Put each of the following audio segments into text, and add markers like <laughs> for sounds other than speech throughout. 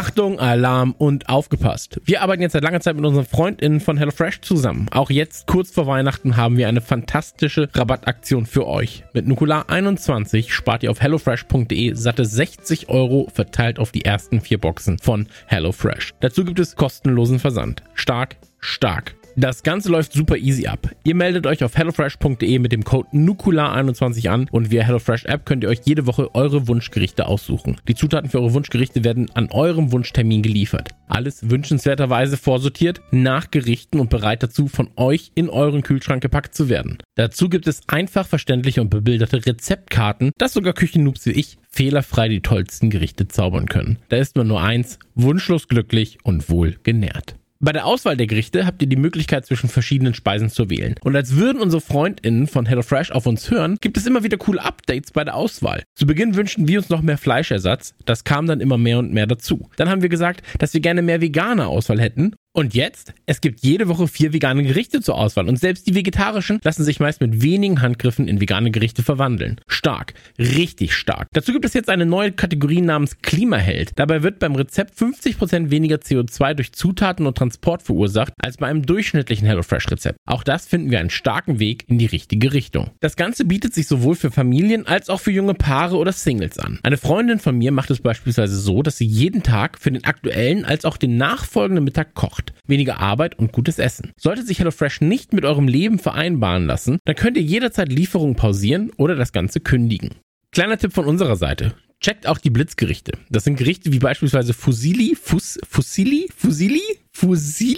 Achtung, Alarm und aufgepasst. Wir arbeiten jetzt seit langer Zeit mit unseren FreundInnen von HelloFresh zusammen. Auch jetzt, kurz vor Weihnachten, haben wir eine fantastische Rabattaktion für euch. Mit Nukular 21 spart ihr auf hellofresh.de satte 60 Euro verteilt auf die ersten vier Boxen von HelloFresh. Dazu gibt es kostenlosen Versand. Stark, stark. Das Ganze läuft super easy ab. Ihr meldet euch auf hellofresh.de mit dem Code NUKULAR21 an und via HelloFresh App könnt ihr euch jede Woche eure Wunschgerichte aussuchen. Die Zutaten für eure Wunschgerichte werden an eurem Wunschtermin geliefert. Alles wünschenswerterweise vorsortiert, nach Gerichten und bereit dazu, von euch in euren Kühlschrank gepackt zu werden. Dazu gibt es einfach verständliche und bebilderte Rezeptkarten, dass sogar Küchennoobs wie ich fehlerfrei die tollsten Gerichte zaubern können. Da ist man nur eins, wunschlos glücklich und wohl genährt. Bei der Auswahl der Gerichte habt ihr die Möglichkeit zwischen verschiedenen Speisen zu wählen. Und als würden unsere FreundInnen von HelloFresh auf uns hören, gibt es immer wieder coole Updates bei der Auswahl. Zu Beginn wünschten wir uns noch mehr Fleischersatz, das kam dann immer mehr und mehr dazu. Dann haben wir gesagt, dass wir gerne mehr vegane Auswahl hätten und jetzt? Es gibt jede Woche vier vegane Gerichte zur Auswahl und selbst die vegetarischen lassen sich meist mit wenigen Handgriffen in vegane Gerichte verwandeln. Stark. Richtig stark. Dazu gibt es jetzt eine neue Kategorie namens Klimaheld. Dabei wird beim Rezept 50% weniger CO2 durch Zutaten und Transport verursacht als bei einem durchschnittlichen HelloFresh-Rezept. Auch das finden wir einen starken Weg in die richtige Richtung. Das Ganze bietet sich sowohl für Familien als auch für junge Paare oder Singles an. Eine Freundin von mir macht es beispielsweise so, dass sie jeden Tag für den aktuellen als auch den nachfolgenden Mittag kocht kocht. Weniger Arbeit und gutes Essen. Sollte sich HelloFresh nicht mit eurem Leben vereinbaren lassen, dann könnt ihr jederzeit Lieferungen pausieren oder das Ganze kündigen. Kleiner Tipp von unserer Seite. Checkt auch die Blitzgerichte. Das sind Gerichte wie beispielsweise Fusili, Fus, Fusili, Fusili, Fusili,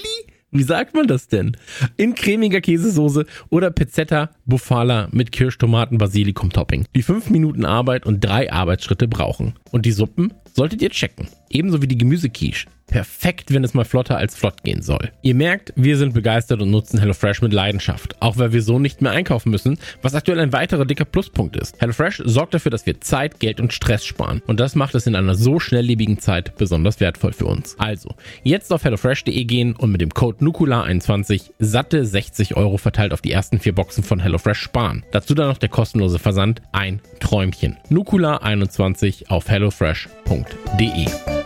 wie sagt man das denn? In cremiger Käsesoße oder Pizzetta Bufala mit Kirschtomaten Basilikum Topping. Die 5 Minuten Arbeit und drei Arbeitsschritte brauchen. Und die Suppen solltet ihr checken. Ebenso wie die Gemüsequiche perfekt, wenn es mal flotter als flott gehen soll. Ihr merkt, wir sind begeistert und nutzen HelloFresh mit Leidenschaft, auch weil wir so nicht mehr einkaufen müssen, was aktuell ein weiterer dicker Pluspunkt ist. HelloFresh sorgt dafür, dass wir Zeit, Geld und Stress sparen und das macht es in einer so schnelllebigen Zeit besonders wertvoll für uns. Also, jetzt auf hellofresh.de gehen und mit dem Code NUKULA21 satte 60 Euro verteilt auf die ersten vier Boxen von HelloFresh sparen. Dazu dann noch der kostenlose Versand, ein Träumchen. NUKULA21 auf hellofresh.de.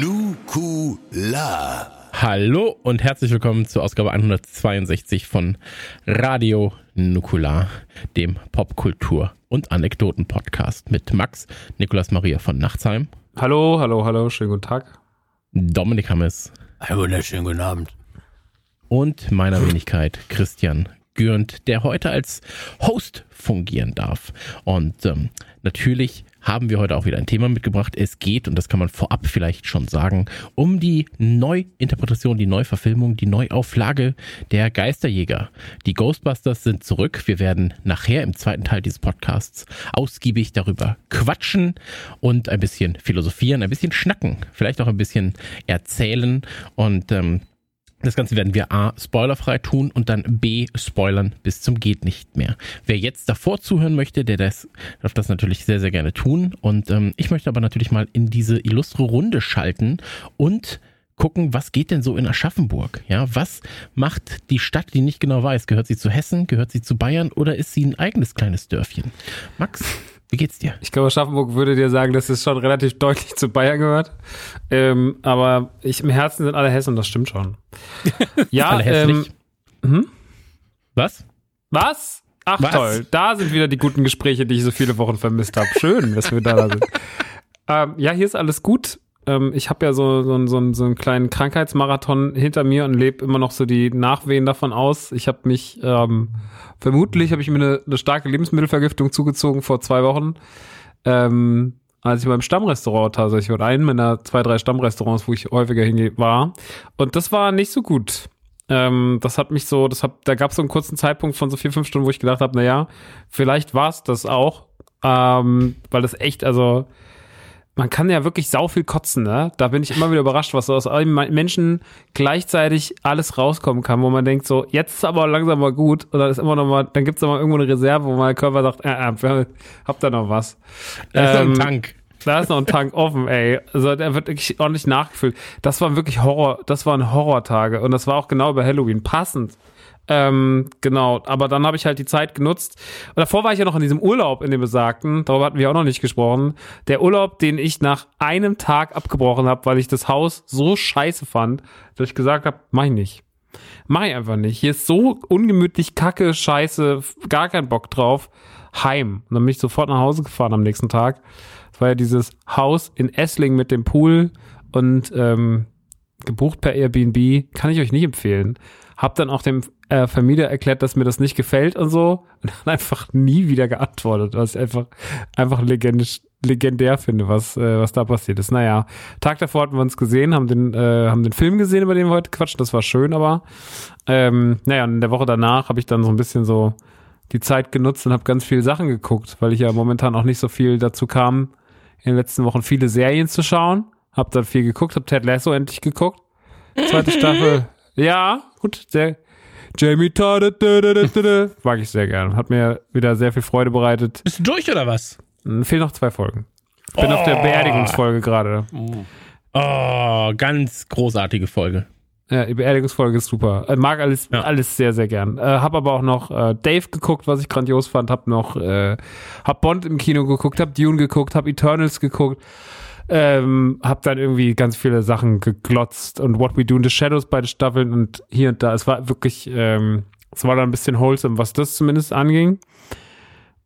Nukula. Hallo und herzlich willkommen zur Ausgabe 162 von Radio Nukular, dem Popkultur- und Anekdoten-Podcast mit Max, Nikolas Maria von Nachtsheim. Hallo, hallo, hallo, schönen guten Tag. Dominik Hammes. Einen wunderschönen guten Abend. Und meiner Wenigkeit Christian Gürnt, der heute als Host fungieren darf. Und ähm, natürlich haben wir heute auch wieder ein Thema mitgebracht. Es geht, und das kann man vorab vielleicht schon sagen, um die Neuinterpretation, die Neuverfilmung, die Neuauflage der Geisterjäger. Die Ghostbusters sind zurück. Wir werden nachher im zweiten Teil dieses Podcasts ausgiebig darüber quatschen und ein bisschen philosophieren, ein bisschen schnacken, vielleicht auch ein bisschen erzählen und ähm, das Ganze werden wir A, spoilerfrei tun und dann B, spoilern bis zum geht nicht mehr. Wer jetzt davor zuhören möchte, der das, darf das natürlich sehr, sehr gerne tun. Und ähm, ich möchte aber natürlich mal in diese illustre Runde schalten und gucken, was geht denn so in Aschaffenburg? Ja, was macht die Stadt, die nicht genau weiß? Gehört sie zu Hessen? Gehört sie zu Bayern? Oder ist sie ein eigenes kleines Dörfchen? Max, wie geht's dir? Ich glaube, Aschaffenburg würde dir sagen, dass es schon relativ deutlich zu Bayern gehört. Ähm, aber ich, im Herzen sind alle Hessen, das stimmt schon. <laughs> ja, alle. Ähm, hm? Was? Was? Ach Was? toll, da sind wieder die guten Gespräche, die ich so viele Wochen vermisst habe. Schön, dass wir da sind. <laughs> ähm, ja, hier ist alles gut. Ähm, ich habe ja so, so, so, so einen kleinen Krankheitsmarathon hinter mir und lebe immer noch so die Nachwehen davon aus. Ich habe mich, ähm, vermutlich habe ich mir eine, eine starke Lebensmittelvergiftung zugezogen vor zwei Wochen. Ähm, als ich beim Stammrestaurant tatsächlich oder einen meiner zwei, drei Stammrestaurants, wo ich häufiger hingehe, war. Und das war nicht so gut. Ähm, das hat mich so, das hat, da gab es so einen kurzen Zeitpunkt von so vier, fünf Stunden, wo ich gedacht habe, na ja, vielleicht war es das auch, ähm, weil das echt, also man kann ja wirklich sau viel kotzen, ne? Da bin ich immer wieder überrascht, was so aus allen Menschen gleichzeitig alles rauskommen kann, wo man denkt so, jetzt ist aber langsam mal gut und dann ist immer noch mal, dann gibt's immer irgendwo eine Reserve, wo mein Körper sagt, äh, äh, habt da noch was. Da ist ähm, noch ein ähm, Tank. Da ist noch ein Tank offen, ey. Also der wird wirklich ordentlich nachgefüllt. Das waren wirklich Horror, das waren Horrortage und das war auch genau über Halloween passend. Ähm, genau, aber dann habe ich halt die Zeit genutzt. Und davor war ich ja noch in diesem Urlaub in dem besagten, darüber hatten wir auch noch nicht gesprochen. Der Urlaub, den ich nach einem Tag abgebrochen habe, weil ich das Haus so scheiße fand, dass ich gesagt habe, mach ich nicht. Mach ich einfach nicht. Hier ist so ungemütlich, kacke, scheiße, gar kein Bock drauf. Heim. Und dann bin ich sofort nach Hause gefahren am nächsten Tag. Das war ja dieses Haus in Essling mit dem Pool und ähm, gebucht per Airbnb. Kann ich euch nicht empfehlen. Hab dann auch dem äh, Vermieter erklärt, dass mir das nicht gefällt und so und hat <laughs> einfach nie wieder geantwortet, was ich einfach, einfach legendisch, legendär finde, was, äh, was da passiert ist. Naja, Tag davor hatten wir uns gesehen, haben den, äh, haben den Film gesehen, über den wir heute quatschen, das war schön, aber ähm, naja, und in der Woche danach habe ich dann so ein bisschen so die Zeit genutzt und habe ganz viele Sachen geguckt, weil ich ja momentan auch nicht so viel dazu kam, in den letzten Wochen viele Serien zu schauen. Hab dann viel geguckt, hab Ted Lasso endlich geguckt. Zweite Staffel. <laughs> Ja, gut, sehr, Jamie Todd, mag ich sehr gern. Hat mir wieder sehr viel Freude bereitet. Bist du durch oder was? Hm, fehlen noch zwei Folgen. Ich bin oh. auf der oh. Beerdigungsfolge gerade. Oh, ganz großartige Folge. Ja, die Beerdigungsfolge ist super. Äh, mag alles, ja. alles sehr, sehr gern. Äh, hab aber auch noch äh, Dave geguckt, was ich grandios fand. Hab noch, äh, hab Bond im Kino geguckt, hab Dune geguckt, hab Eternals geguckt. Ähm, hab dann irgendwie ganz viele Sachen geglotzt und What We Do in the Shadows beide Staffeln und hier und da. Es war wirklich, ähm, es war dann ein bisschen wholesome, was das zumindest anging.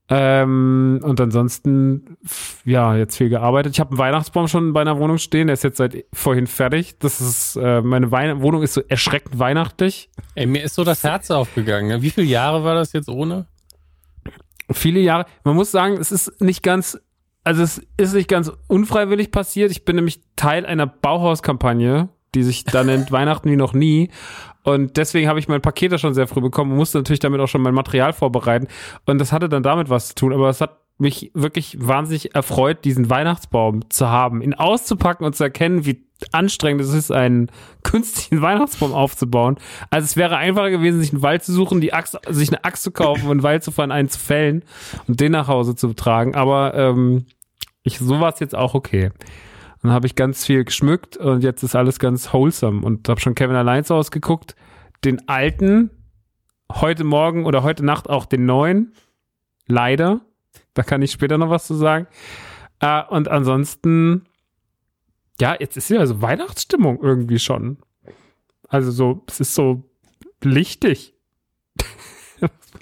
Ähm, und ansonsten, ja, jetzt viel gearbeitet. Ich habe einen Weihnachtsbaum schon bei einer Wohnung stehen. Der ist jetzt seit vorhin fertig. Das ist, äh, meine Wein Wohnung ist so erschreckend weihnachtlich. Ey, mir ist so das Herz aufgegangen. Ne? Wie viele Jahre war das jetzt ohne? Viele Jahre. Man muss sagen, es ist nicht ganz also es ist nicht ganz unfreiwillig passiert. Ich bin nämlich Teil einer Bauhauskampagne, die sich da nennt <laughs> Weihnachten wie noch nie. Und deswegen habe ich mein Paket da schon sehr früh bekommen und musste natürlich damit auch schon mein Material vorbereiten. Und das hatte dann damit was zu tun. Aber es hat mich wirklich wahnsinnig erfreut, diesen Weihnachtsbaum zu haben, ihn auszupacken und zu erkennen, wie anstrengend es ist, einen <laughs> künstlichen Weihnachtsbaum aufzubauen. Also es wäre einfacher gewesen, sich einen Wald zu suchen, die Axt, sich eine Axt zu kaufen und einen Wald zu fahren, einen zu fällen und den nach Hause zu tragen. Aber ähm, ich, so war es jetzt auch okay. Dann habe ich ganz viel geschmückt und jetzt ist alles ganz wholesome und habe schon Kevin allein zu Hause geguckt. Den alten, heute Morgen oder heute Nacht auch den neuen. Leider. Da kann ich später noch was zu sagen. Äh, und ansonsten, ja, jetzt ist ja so Weihnachtsstimmung irgendwie schon. Also so, es ist so lichtig. <laughs>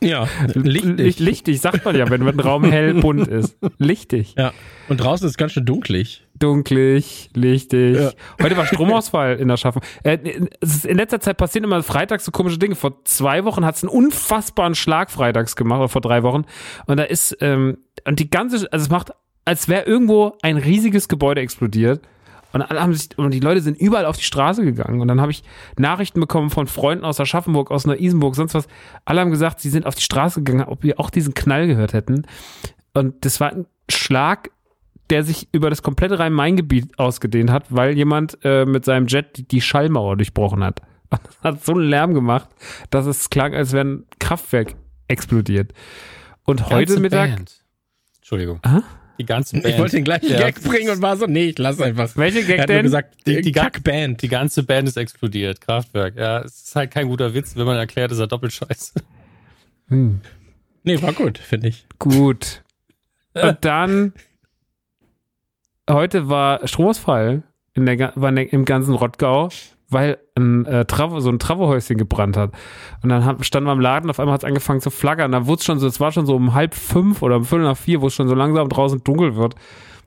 Ja, lichtig. Lichtig, sagt man ja, wenn ein Raum hell bunt ist. Lichtig. Ja. Und draußen ist es ganz schön dunklig. Dunklig, lichtig. Ja. Heute war Stromausfall in der Schaffung. Äh, in letzter Zeit passieren immer freitags so komische Dinge. Vor zwei Wochen hat es einen unfassbaren Schlag freitags gemacht, oder vor drei Wochen. Und da ist, ähm, und die ganze, also es macht, als wäre irgendwo ein riesiges Gebäude explodiert. Und alle haben sich, und die Leute sind überall auf die Straße gegangen. Und dann habe ich Nachrichten bekommen von Freunden aus Aschaffenburg, aus Neu-Isenburg, sonst was. Alle haben gesagt, sie sind auf die Straße gegangen, ob wir auch diesen Knall gehört hätten. Und das war ein Schlag, der sich über das komplette Rhein-Main-Gebiet ausgedehnt hat, weil jemand äh, mit seinem Jet die, Schallmauer durchbrochen hat. <laughs> Das hat so einen Lärm gemacht, dass es klang, als wäre ein Kraftwerk explodiert. Und heute Mittag. Band. Entschuldigung. Aha? Die ganze Band. Ich wollte den gleichen ja. Gag bringen und war so, nee, ich lass einfach. Welche Gag er hat denn? gesagt, die, die Kackband. Die ganze Band ist explodiert. Kraftwerk. Ja, es ist halt kein guter Witz, wenn man erklärt, ist er doppelt scheiße. Hm. Nee, war gut, finde ich. Gut. Und dann, heute war Stromausfall in der, war in der, im ganzen Rottgau weil ein äh, Travo, so ein Travohäuschen gebrannt hat. Und dann standen wir am Laden, auf einmal hat es angefangen zu flackern. Da wurde es schon so, es war schon so um halb fünf oder um viertel nach vier, wo es schon so langsam draußen dunkel wird.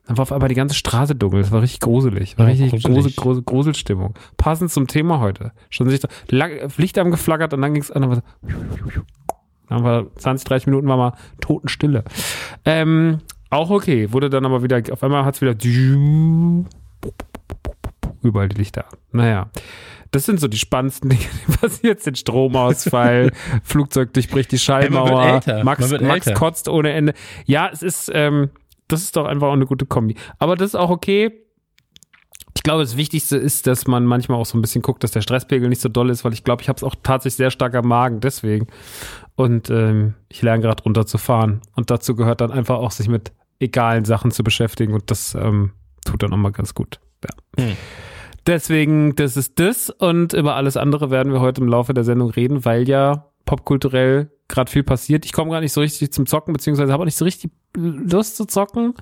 Dann war auf einmal die ganze Straße dunkel. Das war richtig gruselig. War richtig gruselig. grusel, grusel, Gruselstimmung. Passend zum Thema heute. Schon sich lang, Licht haben geflackert und dann ging es an. Dann war so- dann war 20, 30 Minuten war mal Totenstille. Ähm, auch okay. Wurde dann aber wieder, auf einmal hat es wieder überall die Lichter. Naja. Das sind so die spannendsten <laughs> Dinge, die passiert sind. Stromausfall, <laughs> Flugzeug durchbricht die Schallmauer, älter. Max, Max kotzt ohne Ende. Ja, es ist, ähm, das ist doch einfach auch eine gute Kombi. Aber das ist auch okay. Ich glaube, das Wichtigste ist, dass man manchmal auch so ein bisschen guckt, dass der Stresspegel nicht so doll ist, weil ich glaube, ich habe es auch tatsächlich sehr stark am Magen, deswegen. Und ähm, ich lerne gerade runterzufahren. Und dazu gehört dann einfach auch, sich mit egalen Sachen zu beschäftigen. Und das ähm, tut dann auch mal ganz gut. Ja. Hm. Deswegen, das ist das. Und über alles andere werden wir heute im Laufe der Sendung reden, weil ja popkulturell gerade viel passiert. Ich komme gar nicht so richtig zum Zocken, beziehungsweise habe auch nicht so richtig Lust zu zocken.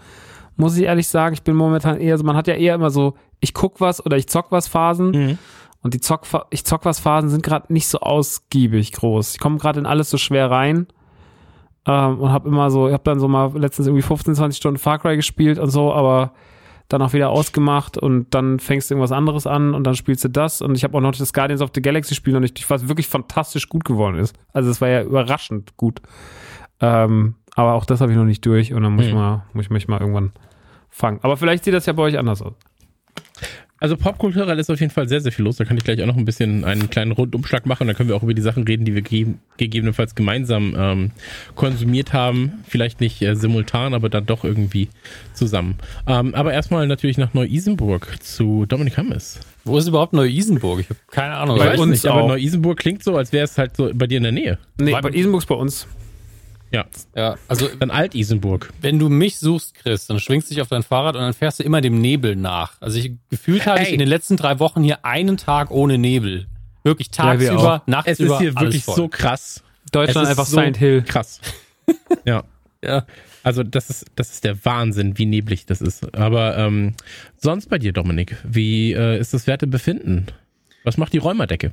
Muss ich ehrlich sagen, ich bin momentan eher so, man hat ja eher immer so, ich guck was oder ich zock was Phasen. Mhm. Und die Zock, ich zock was Phasen sind gerade nicht so ausgiebig groß. Ich komme gerade in alles so schwer rein. Ähm, und habe immer so, ich habe dann so mal letztens irgendwie 15, 20 Stunden Far Cry gespielt und so, aber dann auch wieder ausgemacht und dann fängst du irgendwas anderes an und dann spielst du das und ich habe auch noch das Guardians of the Galaxy Spiel noch nicht, was wirklich fantastisch gut geworden ist. Also es war ja überraschend gut. Ähm, aber auch das habe ich noch nicht durch und dann muss, ich Hm. mal, muss ich mich mal irgendwann fangen. Aber vielleicht sieht das ja bei euch anders aus. Also popkulturell ist auf jeden Fall sehr, sehr viel los. Da kann ich gleich auch noch ein bisschen einen kleinen Rundumschlag machen. Dann können wir auch über die Sachen reden, die wir ge gegebenenfalls gemeinsam ähm, konsumiert haben. Vielleicht nicht äh, simultan, aber dann doch irgendwie zusammen. Ähm, aber erstmal natürlich nach Neu-Isenburg zu Dominik Hammes. Wo ist überhaupt Neu-Isenburg? Ich habe keine Ahnung. Bei Weiß uns nicht, aber. Neu-Isenburg klingt so, als wäre es halt so bei dir in der Nähe. Nee, bei Isenburgs bei uns. Ja, Ja, also dann Alt-Isenburg. wenn du mich suchst, Chris, dann schwingst du dich auf dein Fahrrad und dann fährst du immer dem Nebel nach. Also ich gefühlt habe ich Ey. in den letzten drei Wochen hier einen Tag ohne Nebel. Wirklich Ja, wir tagsüber, auch. nachts Es ist hier alles wirklich voll. so krass. Deutschland Es ist einfach so Silent Hill. Krass. <laughs> ja. Ja. Also das ist, das ist der Wahnsinn, wie neblig das ist. Aber ähm, sonst bei dir, Dominik, wie äh, ist das Wertebefinden? Was macht die Räumerdecke?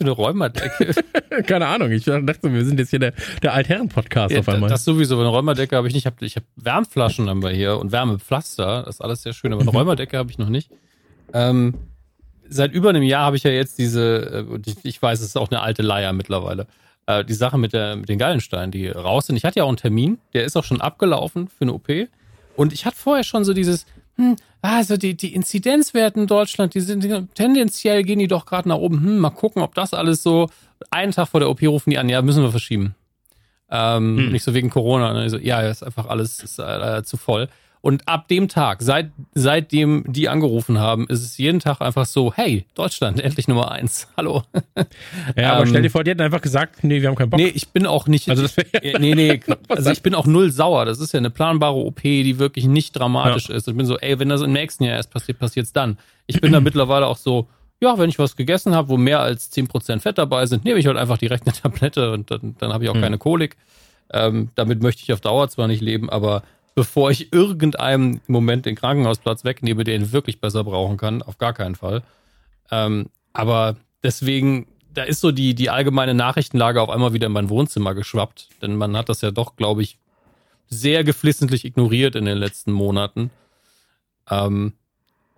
Für eine Räumerdecke. <laughs> Keine Ahnung, ich dachte, wir sind jetzt hier der, der Altherren-Podcast Ja, auf einmal. das sowieso, eine Räumerdecke habe ich nicht. Ich habe Wärmflaschen haben wir hier und Wärmepflaster. Das ist alles sehr schön, aber eine <laughs> Räumerdecke habe ich noch nicht. Ähm, seit über einem Jahr habe ich ja jetzt diese, äh, und ich, ich weiß, es ist auch eine alte Leier mittlerweile, äh, die Sache mit, der, mit den Gallensteinen, die raus sind. Ich hatte ja auch einen Termin, der ist auch schon abgelaufen für eine OP. Und ich hatte vorher schon so dieses, hm, also die, die Inzidenzwerte in Deutschland, die sind tendenziell gehen die doch gerade nach oben. Hm, mal gucken, ob das alles so. Einen Tag vor der OP rufen die an, ja, müssen wir verschieben. Ähm, Hm. Nicht so wegen Corona. Ne? So, ja, ist einfach alles ist, äh, zu voll. Und ab dem Tag, seit, seitdem die angerufen haben, ist es jeden Tag einfach so, hey, Deutschland, endlich Nummer eins. <laughs> Hallo. ja, aber ähm, stell dir vor, die hätten einfach gesagt, nee, wir haben keinen Bock. Nee, ich bin auch nicht. Also das <laughs> nee, nee. <laughs> Also ich bin auch null sauer. Das ist ja eine planbare OP, die wirklich nicht dramatisch ist. Ich bin so, ey, wenn das im nächsten Jahr erst passiert, passiert's dann. Ich bin da <clears throat> mittlerweile auch so, ja, wenn ich was gegessen habe, wo mehr als 10% Fett dabei sind, nehme ich halt einfach direkt eine Tablette und dann, dann habe ich auch Hm. keine Kolik. Ähm, damit möchte ich auf Dauer zwar nicht leben, aber bevor ich irgendeinem im Moment den Krankenhausplatz wegnehme, der ihn wirklich besser brauchen kann, auf gar keinen Fall. Ähm, aber deswegen, da ist so die, die allgemeine Nachrichtenlage auf einmal wieder in mein Wohnzimmer geschwappt. Denn man hat das ja doch, glaube ich, sehr geflissentlich ignoriert in den letzten Monaten. Ähm,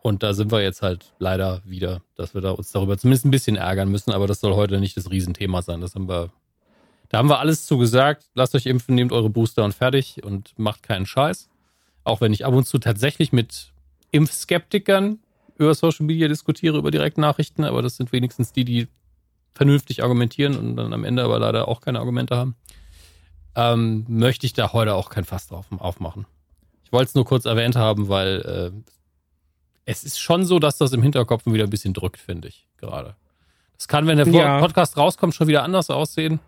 und da sind wir jetzt halt leider wieder, dass wir da uns darüber zumindest ein bisschen ärgern müssen, aber das soll heute nicht das Riesenthema sein. Das haben wir, da haben wir alles zu gesagt. Lasst euch impfen, nehmt eure Booster und fertig und macht keinen Scheiß. Auch wenn ich ab und zu tatsächlich mit Impfskeptikern über Social Media diskutiere, über Direktnachrichten, aber das sind wenigstens die, die vernünftig argumentieren und dann am Ende aber leider auch keine Argumente haben, ähm, möchte ich da heute auch kein Fass drauf aufmachen. Ich wollte es nur kurz erwähnt haben, weil äh, es ist schon so, dass das im Hinterkopf wieder ein bisschen drückt, finde ich, gerade. Das kann, wenn der Ja. Podcast rauskommt, schon wieder anders aussehen.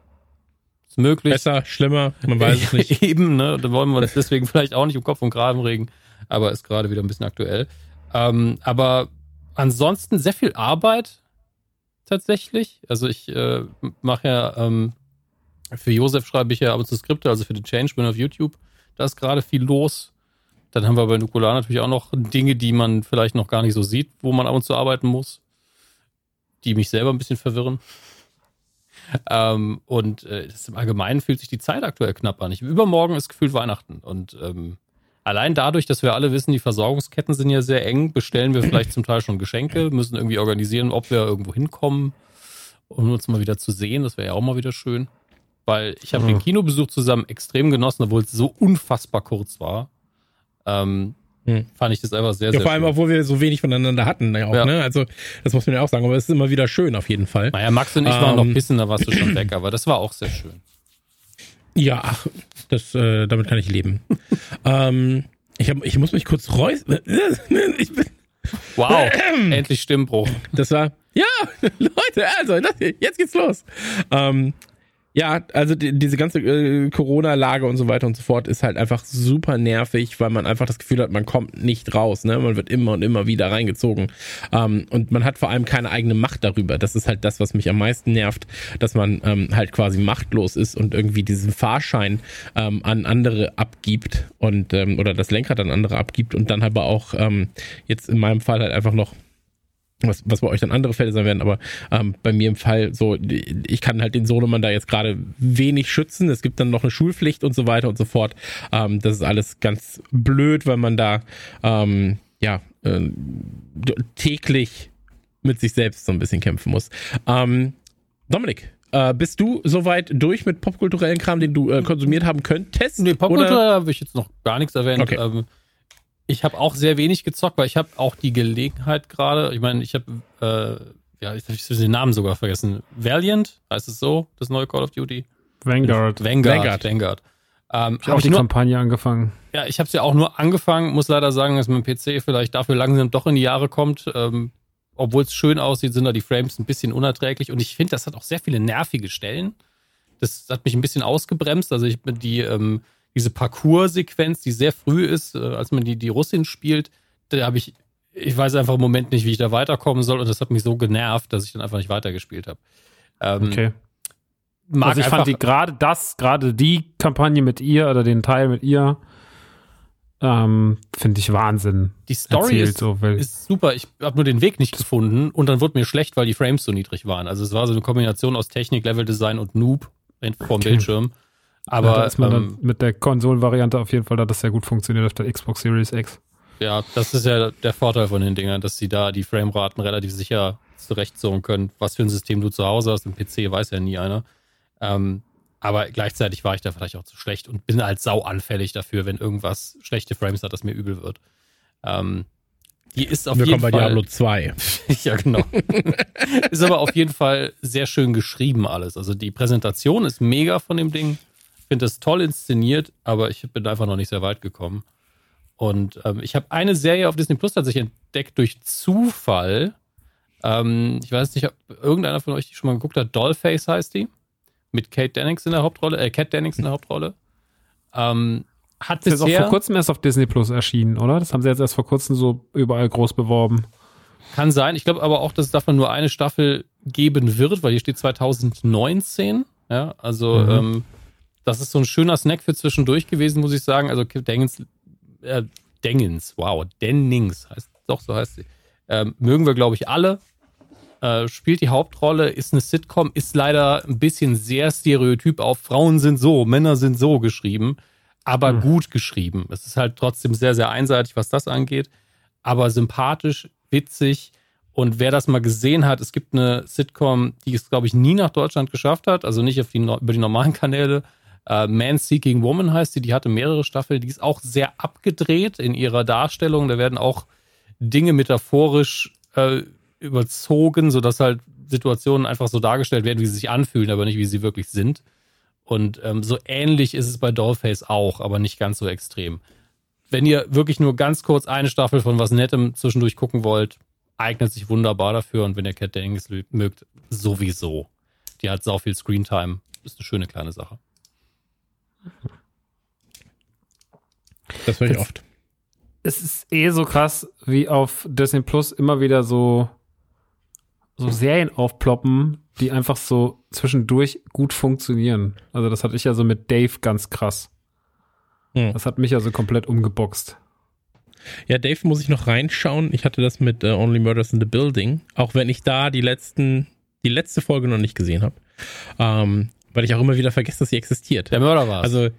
Ist möglich. Besser, schlimmer, man weiß es nicht. <laughs> Eben, ne? Da wollen wir uns deswegen vielleicht auch nicht um Kopf und Graben regen, aber ist gerade wieder ein bisschen aktuell. Ähm, aber ansonsten sehr viel Arbeit tatsächlich. Also ich äh, mache ja ähm, für Josef schreibe ich ja ab und zu Skripte, also für den Changeman auf YouTube. Da ist gerade viel los. Dann haben wir bei Nukular natürlich auch noch Dinge, die man vielleicht noch gar nicht so sieht, wo man ab und zu arbeiten muss, die mich selber ein bisschen verwirren. Ähm, und äh, das im Allgemeinen fühlt sich die Zeit aktuell knapp an. Ich, übermorgen ist gefühlt Weihnachten und ähm, allein dadurch, dass wir alle wissen, die Versorgungsketten sind ja sehr eng, bestellen wir vielleicht zum Teil schon Geschenke, müssen irgendwie organisieren, ob wir irgendwo hinkommen, um uns mal wieder zu sehen. Das wäre ja auch mal wieder schön. Weil ich habe Mhm. den Kinobesuch zusammen extrem genossen, obwohl es so unfassbar kurz war. Ähm, Hm. Fand ich das einfach sehr, Ja, sehr vor allem, schön. obwohl wir so wenig voneinander hatten, ja auch, Ja. ne? Also, das muss man ja auch sagen, aber es ist immer wieder schön auf jeden Fall. Naja, Max und ich waren noch Ähm. ein bisschen, da warst du schon weg, aber das war auch sehr schön. Ja, ach, das, äh, damit kann ich leben. <laughs> ähm, ich, hab, ich muss mich kurz räuspern. <laughs> Ich bin, Wow, <laughs> endlich Stimmbruch. das war, ja, Leute, also, das, jetzt geht's los. Ähm, ja, also die, diese ganze äh, Corona-Lage und so weiter und so fort ist halt einfach super nervig, weil man einfach das Gefühl hat, man kommt nicht raus, ne? Man wird immer und immer wieder reingezogen. Ähm, und man hat vor allem keine eigene Macht darüber. Das ist halt das, was mich am meisten nervt, dass man ähm, halt quasi machtlos ist und irgendwie diesen Fahrschein ähm, an andere abgibt und ähm, oder das Lenkrad an andere abgibt und dann aber auch ähm, jetzt in meinem Fall halt einfach noch was, was bei euch dann andere Fälle sein werden, aber ähm, bei mir im Fall so, ich kann halt den Sohnemann da jetzt gerade wenig schützen. Es gibt dann noch eine Schulpflicht und so weiter und so fort. Ähm, das ist alles ganz blöd, weil man da ähm, ja äh, täglich mit sich selbst so ein bisschen kämpfen muss. Ähm, Dominik, äh, bist du soweit durch mit popkulturellen Kram, den du äh, konsumiert haben könntest? Nee, Popkultur habe ich jetzt noch gar nichts erwähnt. Okay. Ich habe auch sehr wenig gezockt, weil ich habe auch die Gelegenheit gerade, ich meine, ich habe, äh, ja, ich habe den Namen sogar vergessen. Valiant, heißt es so, das neue Call of Duty? Vanguard. Vanguard. Vanguard. Vanguard. Ähm, Ich hab habe auch die nur, Kampagne angefangen. ja, ich habe es ja auch nur angefangen, muss leider sagen, dass mein PC vielleicht dafür langsam doch in die Jahre kommt. Ähm, Obwohl es schön aussieht, sind da die Frames ein bisschen unerträglich und ich finde, das hat auch sehr viele nervige Stellen. Das hat mich ein bisschen ausgebremst. Also ich bin die, ähm, diese Parcours-Sequenz, die sehr früh ist, äh, als man die, die Russin spielt, da habe ich, ich weiß einfach im Moment nicht, wie ich da weiterkommen soll und das hat mich so genervt, dass ich dann einfach nicht weitergespielt habe. Ähm, Okay. Also ich fand die gerade das, gerade die Kampagne mit ihr oder den Teil mit ihr, ähm, finde ich Wahnsinn. die Story erzählt, ist, so, ist super. Ich habe nur den Weg nicht gefunden und dann wurde mir schlecht, weil die Frames so niedrig waren. Also es war so eine Kombination aus Technik, Leveldesign und Noob vom Okay. Bildschirm. Ja, Aber da ist man ähm, dann mit der Konsolenvariante auf jeden Fall, da das sehr gut funktioniert auf der Xbox Series X. ja, das ist ja der Vorteil von den Dingern, dass sie da die Frameraten relativ sicher zurechtzogen können. Was für ein System du zu Hause hast, im PC weiß ja nie einer. Ähm, aber gleichzeitig war ich da vielleicht auch zu schlecht und bin halt sau anfällig dafür, wenn irgendwas schlechte Frames hat, dass mir übel wird. Ähm, die ist auf Wir jeden kommen bei Fall. Diablo <laughs> 2. ja, genau. <laughs> ist aber auf jeden Fall sehr schön geschrieben alles. Also die Präsentation ist mega von dem Ding. Finde das toll inszeniert, aber ich bin einfach noch nicht sehr weit gekommen. Und ähm, ich habe eine Serie auf Disney Plus tatsächlich entdeckt durch Zufall. Ähm, ich weiß nicht, ob irgendeiner von euch die schon mal geguckt hat. Dollface heißt die. Mit Kate Dennings in der Hauptrolle, äh, Cat Dennings in der Hauptrolle. Ähm, hat Das ist jetzt auch bisher, vor kurzem erst auf Disney Plus erschienen, oder? Das haben sie jetzt erst vor kurzem so überall groß beworben. Kann sein. Ich glaube aber auch, dass es davon nur eine Staffel geben wird, weil hier steht 2019. Ja, also Mhm. ähm, das ist so ein schöner Snack für zwischendurch gewesen, muss ich sagen. Also Kip Dengens, äh, Dengens, wow, Dennings heißt, doch so heißt sie. Ähm, mögen wir, glaube ich, alle. Äh, spielt die Hauptrolle, ist eine Sitcom, ist leider ein bisschen sehr stereotyp auf Frauen sind so, Männer sind so geschrieben, aber Mhm. gut geschrieben. Es ist halt trotzdem sehr, sehr einseitig, was das angeht, aber sympathisch, witzig. Und wer das mal gesehen hat, es gibt eine Sitcom, die es, glaube ich, nie nach Deutschland geschafft hat, also nicht die, über die normalen Kanäle. Äh, Man Seeking Woman heißt die, die hatte mehrere Staffeln, die ist auch sehr abgedreht in ihrer Darstellung. Da werden auch Dinge metaphorisch äh, überzogen, sodass halt Situationen einfach so dargestellt werden, wie sie sich anfühlen, aber nicht, wie sie wirklich sind. Und ähm, so ähnlich ist es bei Dollface auch, aber nicht ganz so extrem. Wenn ihr wirklich nur ganz kurz eine Staffel von was Nettem zwischendurch gucken wollt, eignet sich wunderbar dafür. Und wenn ihr Cat Dennings mögt, sowieso. Die hat sau viel Screentime. Ist eine schöne kleine Sache. Das höre ich Jetzt- oft. Es ist eh so krass, wie auf Disney Plus immer wieder so, so Serien aufploppen, die einfach so zwischendurch gut funktionieren. Also das hatte ich ja so mit Dave ganz krass. Hm. Das hat mich also komplett umgeboxt. Ja, Dave muss ich noch reinschauen. Ich hatte das mit äh, Only Murders in the Building, auch wenn ich da die letzten, die letzte Folge noch nicht gesehen habe. Ähm, weil ich auch immer wieder vergesse, dass sie existiert. Der Mörder war Also,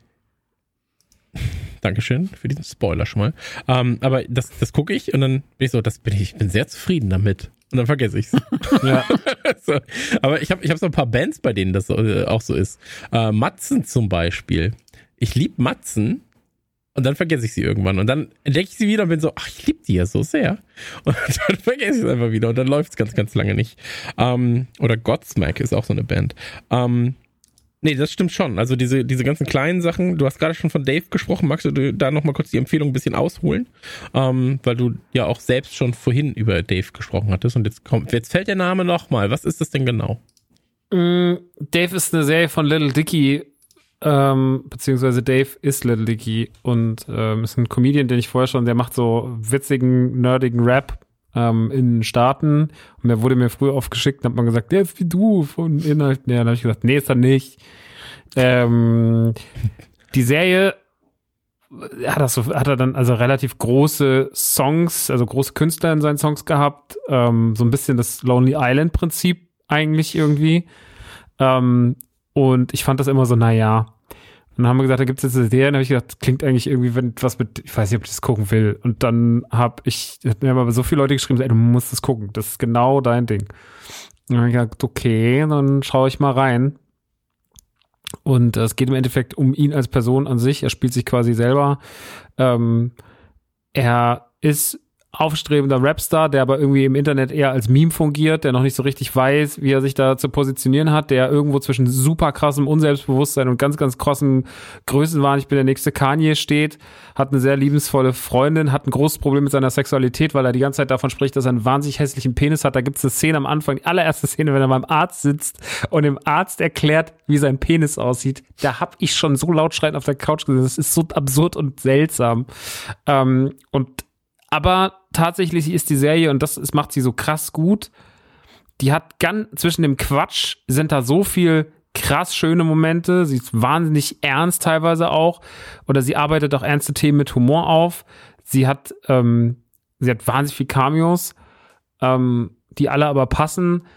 Dankeschön für diesen Spoiler schon mal. Ähm, aber das, das gucke ich und dann bin ich so, das bin ich, ich bin sehr zufrieden damit. Und dann vergesse ich's. <laughs> Ja. <laughs> so. Aber ich habe ich hab so ein paar Bands, bei denen das äh, auch so ist. Äh, Matzen zum Beispiel. Ich lieb Matzen und dann vergesse ich sie irgendwann. Und dann entdecke ich sie wieder und bin so, ach, ich liebe die ja so sehr. <laughs> Und dann vergesse ich es einfach wieder und dann läuft es ganz, ganz lange nicht. Ähm, oder Godsmack ist auch so eine Band. Ähm, nee, das stimmt schon. Also diese, diese ganzen kleinen Sachen, du hast gerade schon von Dave gesprochen, magst du da nochmal kurz die Empfehlung ein bisschen ausholen? Ähm, weil du ja auch selbst schon vorhin über Dave gesprochen hattest und jetzt kommt, jetzt fällt der Name nochmal. Was ist das denn genau? Mm, Dave ist eine Serie von Little Dicky, ähm, beziehungsweise Dave ist Little Dicky und ähm, ist ein Comedian, den ich vorher schon, der macht so witzigen, nerdigen Rap ähm, in Staaten und der wurde mir früher aufgeschickt und hat man gesagt, der ist wie du von Inhalten. Ja, dann habe ich gesagt, nee, ist er nicht. Ähm, die Serie hat das so, hat er dann also relativ große Songs, also große Künstler in seinen Songs gehabt, ähm, so ein bisschen das Lonely Island Prinzip eigentlich irgendwie. Ähm, und ich fand das immer so, naja. Dann haben wir gesagt, da gibt es jetzt eine Serie, und habe ich gedacht, klingt eigentlich irgendwie, wenn was mit, ich weiß nicht, ob ich das gucken will. Und dann habe ich, mir aber so viele Leute geschrieben, ey, du musst das gucken, das ist genau dein Ding. Dann habe ich gesagt, okay, dann schaue ich mal rein. Und es geht im Endeffekt um ihn als Person an sich. Er spielt sich quasi selber. Ähm, er ist aufstrebender Rapstar, der aber irgendwie im Internet eher als Meme fungiert, der noch nicht so richtig weiß, wie er sich da zu positionieren hat, der irgendwo zwischen super krassem Unselbstbewusstsein und ganz, ganz krossen Größenwahn, ich bin der nächste Kanye steht, hat eine sehr liebensvolle Freundin, hat ein großes Problem mit seiner Sexualität, weil er die ganze Zeit davon spricht, dass er einen wahnsinnig hässlichen Penis hat. Da gibt es eine Szene am Anfang, die allererste Szene, wenn er beim Arzt sitzt und dem Arzt erklärt, wie sein Penis aussieht. Da hab ich schon so laut schreien auf der Couch gesessen. Das ist so absurd und seltsam. Ähm, und aber tatsächlich ist die Serie, und das macht sie so krass gut, die hat ganz, zwischen dem Quatsch sind da so viel krass schöne Momente. Sie ist wahnsinnig ernst teilweise auch. Oder sie arbeitet auch ernste Themen mit Humor auf. Sie hat, ähm, sie hat wahnsinnig viel Cameos, ähm, die alle aber passen.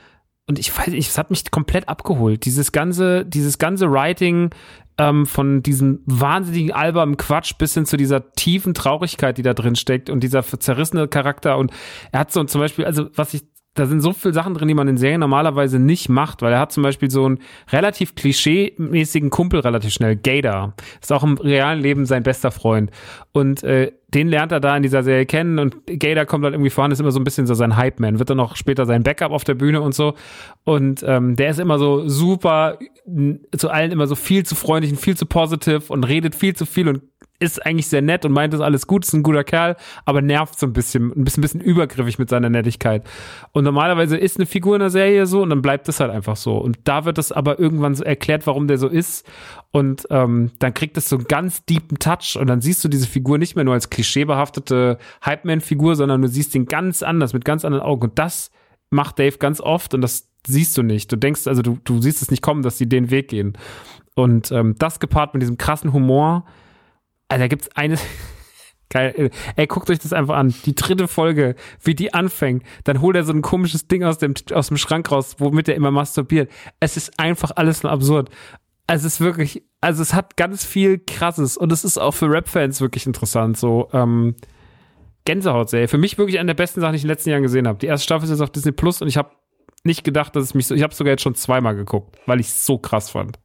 Und ich weiß nicht, es hat mich komplett abgeholt. Dieses ganze, dieses ganze Writing ähm, von diesem wahnsinnigen albernen Quatsch bis hin zu dieser tiefen Traurigkeit, die da drin steckt und dieser zerrissene Charakter. Und er hat so zum Beispiel, also was ich da sind so viele Sachen drin, die man in Serien normalerweise nicht macht, weil er hat zum Beispiel so einen relativ klischee-mäßigen Kumpel relativ schnell, Gator. Ist auch im realen Leben sein bester Freund. Und äh, den lernt er da in dieser Serie kennen und Gator kommt dann irgendwie voran, ist immer so ein bisschen so sein Hype-Man, wird dann auch später sein Backup auf der Bühne und so. Und ähm, der ist immer so super, zu allen immer so viel zu freundlich und viel zu positive und redet viel zu viel und ist eigentlich sehr nett und meint das alles gut, ist ein guter Kerl, aber nervt so ein bisschen, ein bisschen, ein bisschen übergriffig mit seiner Nettigkeit. Und normalerweise ist eine Figur in der Serie so und dann bleibt es halt einfach so. Und da wird es aber irgendwann so erklärt, warum der so ist. Und ähm, dann kriegt es so einen ganz deepen Touch und dann siehst du diese Figur nicht mehr nur als klischeebehaftete Hype-Man-Figur, sondern du siehst ihn ganz anders, mit ganz anderen Augen. Und das macht Dave ganz oft und das siehst du nicht. Du denkst, also du, du siehst es nicht kommen, dass sie den Weg gehen. Und ähm, das gepaart mit diesem krassen Humor, also da gibt's eine. <laughs> Geil. Ey, guckt euch das einfach an. Die dritte Folge, wie die anfängt. Dann holt er so ein komisches Ding aus dem, aus dem Schrank raus, womit er immer masturbiert. Es ist einfach alles nur absurd. Also es ist wirklich, also es hat ganz viel Krasses und es ist auch für Rap-Fans wirklich interessant. So, ähm, Gänsehaut-Serie. Für mich wirklich eine der besten Sachen, die ich in den letzten Jahren gesehen habe. Die erste Staffel ist jetzt auf Disney Plus und ich habe nicht gedacht, dass es mich so, ich habe sogar jetzt schon zweimal geguckt, weil ich es so krass fand.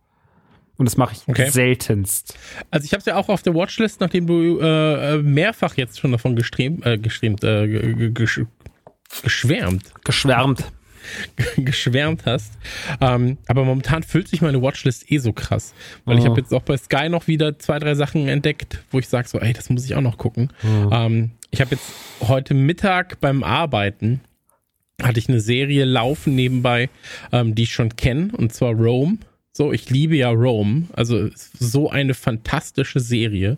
Und das mache ich okay. seltenst. Also ich habe es ja auch auf der Watchlist, nachdem du äh, mehrfach jetzt schon davon gestreamt, äh, gestreamt, äh, gesch geschwärmt. Geschwärmt. geschwärmt hast. Ähm, aber momentan füllt sich meine Watchlist eh so krass. Weil oh. ich habe jetzt auch bei Sky noch wieder zwei, drei Sachen entdeckt, wo ich sage so, ey, das muss ich auch noch gucken. Oh. Ähm, ich habe jetzt heute Mittag beim Arbeiten hatte ich eine Serie laufen nebenbei, ähm, die ich schon kenne, und zwar Rome. So, ich liebe ja Rome. Also so eine fantastische Serie.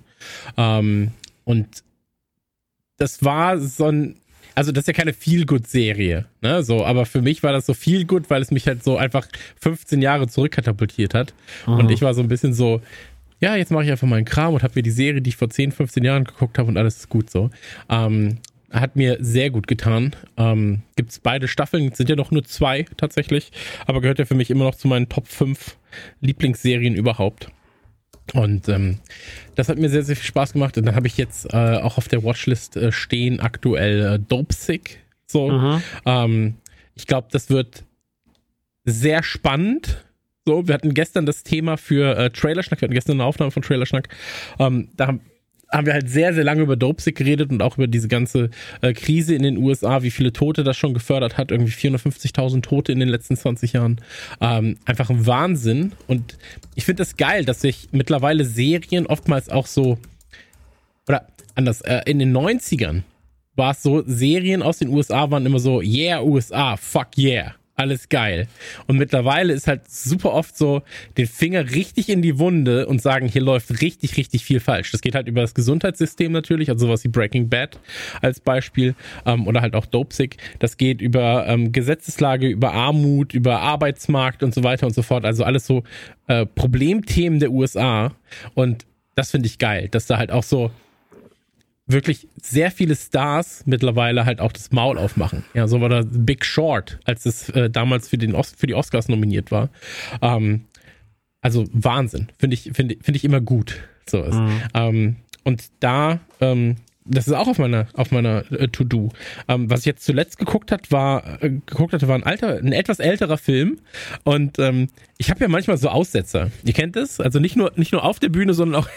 Ähm, und das war so ein, also das ist ja keine Feel-Good-Serie, ne? So, aber für mich war das so Feel-Good, weil es mich halt so einfach 15 Jahre zurückkatapultiert hat. Mhm. Und ich war so ein bisschen so, ja, jetzt mache ich einfach meinen Kram und habe mir die Serie, die ich vor 10, 15 Jahren geguckt habe und alles ist gut so. Ähm, hat mir sehr gut getan. Ähm, Gibt es beide Staffeln, sind ja noch nur zwei tatsächlich, aber gehört ja für mich immer noch zu meinen Top 5 Lieblingsserien überhaupt. Und ähm, das hat mir sehr, sehr viel Spaß gemacht. Und dann habe ich jetzt äh, auch auf der Watchlist äh, stehen aktuell äh, Dopesick. So. Mhm. Ähm, ich glaube, das wird sehr spannend. So, wir hatten gestern das Thema für äh, Trailerschnack, wir hatten gestern eine Aufnahme von Trailerschnack. Ähm, da haben, haben wir halt sehr, sehr lange über Dopesick geredet und auch über diese ganze äh, Krise in den USA, wie viele Tote das schon gefördert hat, irgendwie 450.000 Tote in den letzten 20 Jahren. Ähm, einfach ein Wahnsinn. Und ich finde das geil, dass sich mittlerweile Serien oftmals auch so, oder anders, äh, in den 90ern war es so, Serien aus den USA waren immer so, yeah, USA, fuck yeah. Alles geil. Und mittlerweile ist halt super oft so, den Finger richtig in die Wunde und sagen, hier läuft richtig, richtig viel falsch. Das geht halt über das Gesundheitssystem natürlich, also sowas wie Breaking Bad als Beispiel, ähm, oder halt auch Dopesick. Das geht über ähm, Gesetzeslage, über Armut, über Arbeitsmarkt und so weiter und so fort. Also alles so äh, Problemthemen der USA. Und das finde ich geil, dass da halt auch so wirklich sehr viele Stars mittlerweile halt auch das Maul aufmachen. Ja, so war da Big Short, als es äh, damals für, den Os für die Oscars nominiert war. Ähm, also Wahnsinn. Finde ich, finde finde ich immer gut. So ist. Mhm. Ähm, und da, ähm, das ist auch auf meiner, auf meiner äh, To-Do. Ähm, was ich jetzt zuletzt geguckt hat, war, äh, geguckt hatte, war ein alter, ein etwas älterer Film. Und ähm, ich habe ja manchmal so Aussetzer. Ihr kennt das? Also nicht nur, nicht nur auf der Bühne, sondern auch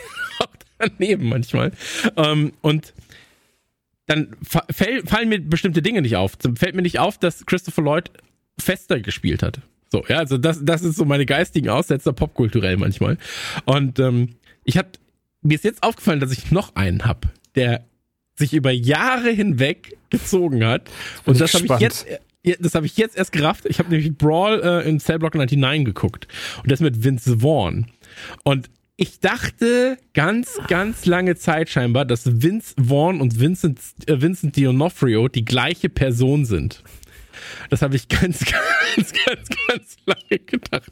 daneben manchmal. Ähm, und dann fa fallen mir bestimmte Dinge nicht auf. Dann fällt mir nicht auf, dass Christopher Lloyd fester gespielt hat. So, ja, also das, das ist so meine geistigen Aussetzer popkulturell manchmal. Und ähm, ich hab, mir ist jetzt aufgefallen, dass ich noch einen hab, der sich über Jahre hinweg gezogen hat. Und Bin das habe ich jetzt, ja, das habe ich jetzt erst gerafft. Ich habe nämlich Brawl äh, in Cellblock 99 geguckt. Und das mit Vince Vaughn. Und ich dachte ganz, ganz lange Zeit scheinbar, dass Vince Vaughn und Vincent, äh, Vincent D'Onofrio die gleiche Person sind. Das habe ich ganz, <laughs> ganz, ganz, ganz lange gedacht.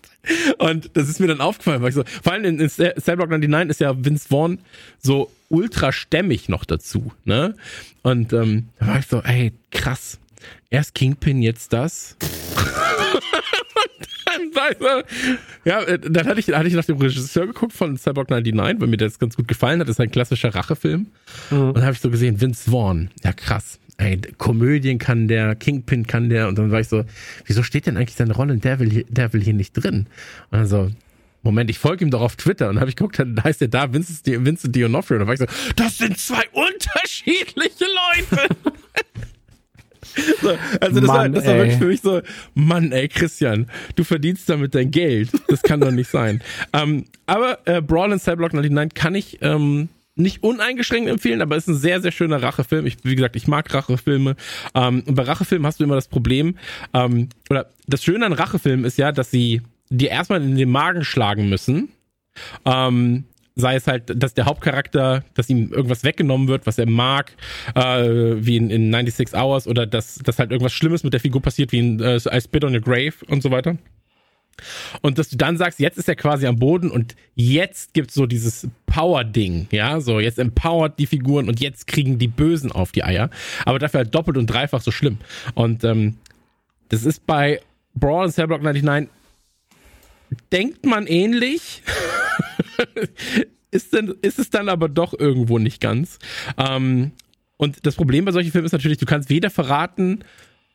Und das ist mir dann aufgefallen, weil ich so, vor allem in, in Cellblock 99 ist ja Vince Vaughn so ultra stämmig noch dazu, ne? Und ähm, da war ich so, ey, krass. Erst Kingpin, jetzt das. <laughs> so, ja, äh, dann hatte ich, hatte ich nach dem Regisseur geguckt von Cyborg 99, weil mir das ganz gut gefallen hat. Das ist ein klassischer Rachefilm. Und dann habe ich so gesehen, Vince Vaughn. Ja, krass. Ey, Komödien kann der, Kingpin kann der. Und dann war ich so, wieso steht denn eigentlich seine Rolle in Devil, hier- Devil hier nicht drin? Und dann so, Moment, ich folge ihm doch auf Twitter und habe ich geguckt, dann heißt er da Vincent, Vincent D'Onofrio. Und dann war ich so, das sind zwei unterschiedliche Leute. <laughs> so, also das, war, Mann, das war wirklich für mich so, Mann, ey, Christian, du verdienst damit dein Geld. Das kann doch nicht sein. <laughs> Ähm, aber äh, Brawl in Cellblock 99 kann ich ähm, nicht uneingeschränkt empfehlen, aber ist ein sehr, sehr schöner Rachefilm. Ich, wie gesagt, ich mag Rachefilme. Ähm, und bei Rachefilmen hast du immer das Problem, ähm, oder das Schöne an Rachefilmen ist ja, dass sie dir erstmal in den Magen schlagen müssen. Ähm, sei es halt, dass der Hauptcharakter, dass ihm irgendwas weggenommen wird, was er mag, äh, wie in, in 96 Hours, oder dass, dass halt irgendwas Schlimmes mit der Figur passiert, wie in äh, I Spit on Your Grave und so weiter. Und dass du dann sagst, jetzt ist er quasi am Boden und jetzt gibt's so dieses Power-Ding, ja, so jetzt empowert die Figuren und jetzt kriegen die Bösen auf die Eier, aber dafür halt doppelt und dreifach so schlimm. Und ähm, das ist bei Brawl in Cellblock 99 denkt man ähnlich, <laughs> ist, denn, ist es dann aber doch irgendwo nicht ganz. Ähm, und das Problem bei solchen Filmen ist natürlich, du kannst weder verraten,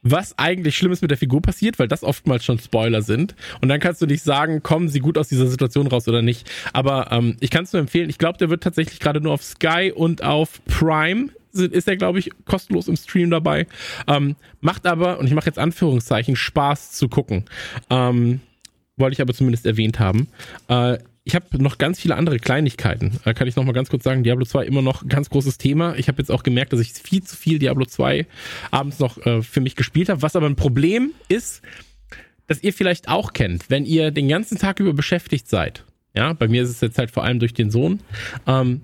was eigentlich Schlimmes mit der Figur passiert, weil das oftmals schon Spoiler sind. Und dann kannst du nicht sagen, kommen sie gut aus dieser Situation raus oder nicht. Aber ähm, ich kann es nur empfehlen. Ich glaube, der wird tatsächlich gerade nur auf Sky und auf Prime sind- ist er, glaube ich, kostenlos im Stream dabei. Ähm, macht aber, und ich mache jetzt Anführungszeichen, Spaß zu gucken. Ähm, wollte ich aber zumindest erwähnt haben. Äh, ich habe noch ganz viele andere Kleinigkeiten. Äh, kann ich noch mal ganz kurz sagen, Diablo 2 immer noch ganz großes Thema. Ich habe jetzt auch gemerkt, dass ich viel zu viel Diablo 2 abends noch äh, für mich gespielt habe. Was aber ein Problem ist, das ihr vielleicht auch kennt, wenn ihr den ganzen Tag über beschäftigt seid. Ja, bei mir ist es jetzt halt vor allem durch den Sohn. Ähm,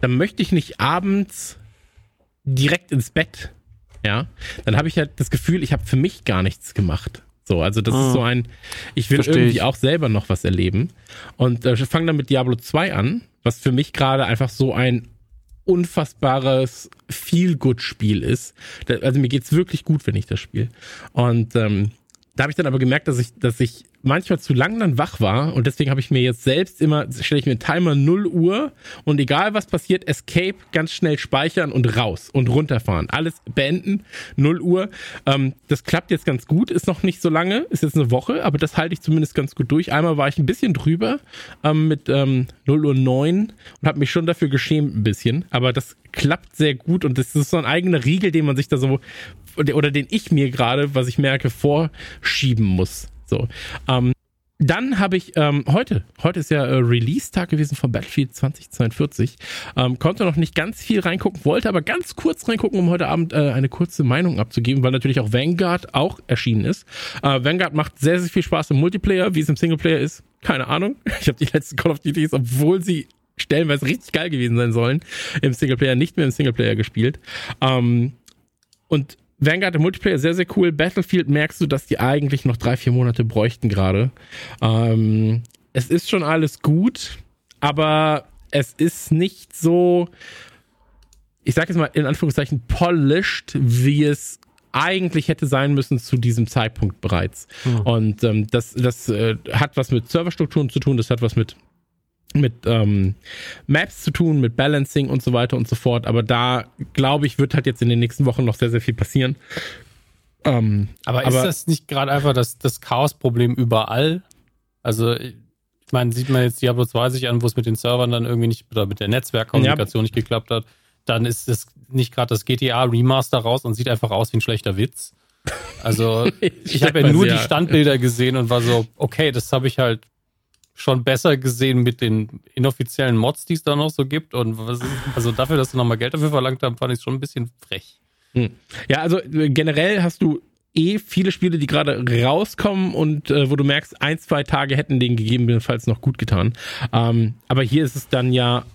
dann möchte ich nicht abends direkt ins Bett. Ja, dann habe ich halt das Gefühl, ich habe für mich gar nichts gemacht. So, also das Ah. ist so ein, ich will irgendwie ich. auch selber noch was erleben. Und äh, fange dann mit Diablo 2 an, was für mich gerade einfach so ein unfassbares Feel-Good-Spiel ist. Da, also mir geht's wirklich gut, wenn ich das spiele. Und ähm, da habe ich dann aber gemerkt, dass ich, dass ich manchmal zu lang dann wach war und deswegen habe ich mir jetzt selbst immer, stelle ich mir einen Timer 0 Uhr und egal was passiert, Escape, ganz schnell speichern und raus und runterfahren. Alles beenden, 0 Uhr. Ähm, das klappt jetzt ganz gut, ist noch nicht so lange, ist jetzt eine Woche, aber das halte ich zumindest ganz gut durch. Einmal war ich ein bisschen drüber ähm, mit ähm, 0 Uhr 9 und habe mich schon dafür geschämt ein bisschen, aber das klappt sehr gut und das ist so ein eigener Riegel, den man sich da so oder den ich mir gerade, was ich merke, vorschieben muss. So. Ähm, dann habe ich ähm, heute, heute ist ja äh, Release-Tag gewesen von Battlefield 2042, ähm, konnte noch nicht ganz viel reingucken, wollte aber ganz kurz reingucken, um heute Abend äh, eine kurze Meinung abzugeben, weil natürlich auch Vanguard auch erschienen ist. Äh, Vanguard macht sehr, sehr viel Spaß im Multiplayer, wie es im Singleplayer ist, keine Ahnung. <laughs> Ich habe die letzten Call of Duty, obwohl sie stellenweise richtig geil gewesen sein sollen, im Singleplayer nicht mehr im Singleplayer gespielt. Ähm, und Vanguard im Multiplayer sehr, sehr cool. Battlefield merkst du, dass die eigentlich noch drei, vier Monate bräuchten gerade. Ähm, es ist schon alles gut, aber es ist nicht so, ich sag jetzt mal in Anführungszeichen, polished, wie es eigentlich hätte sein müssen zu diesem Zeitpunkt bereits. Mhm. Und ähm, das, das äh, hat was mit Serverstrukturen zu tun, das hat was mit mit ähm, Maps zu tun, mit Balancing und so weiter und so fort. Aber da, glaube ich, wird halt jetzt in den nächsten Wochen noch sehr, sehr viel passieren. Ähm, aber ist aber, das nicht gerade einfach das, das Chaos-Problem überall? Also, ich meine, sieht man jetzt Diablo 2 sich an, wo es mit den Servern dann irgendwie nicht, oder mit der Netzwerkkommunikation ja. nicht geklappt hat, dann ist das nicht gerade das GTA Remaster raus und sieht einfach aus wie ein schlechter Witz. Also, <laughs> ich habe ja nur die Standbilder gesehen und war so, okay, das habe ich halt schon besser gesehen mit den inoffiziellen Mods, die es da noch so gibt. Und was, also dafür, dass sie nochmal Geld dafür verlangt haben, fand ich schon ein bisschen frech. Hm. Ja, also äh, generell hast du eh viele Spiele, die gerade rauskommen und äh, wo du merkst, ein, zwei Tage hätten denen gegebenenfalls noch gut getan. Ähm, aber hier ist es dann ja,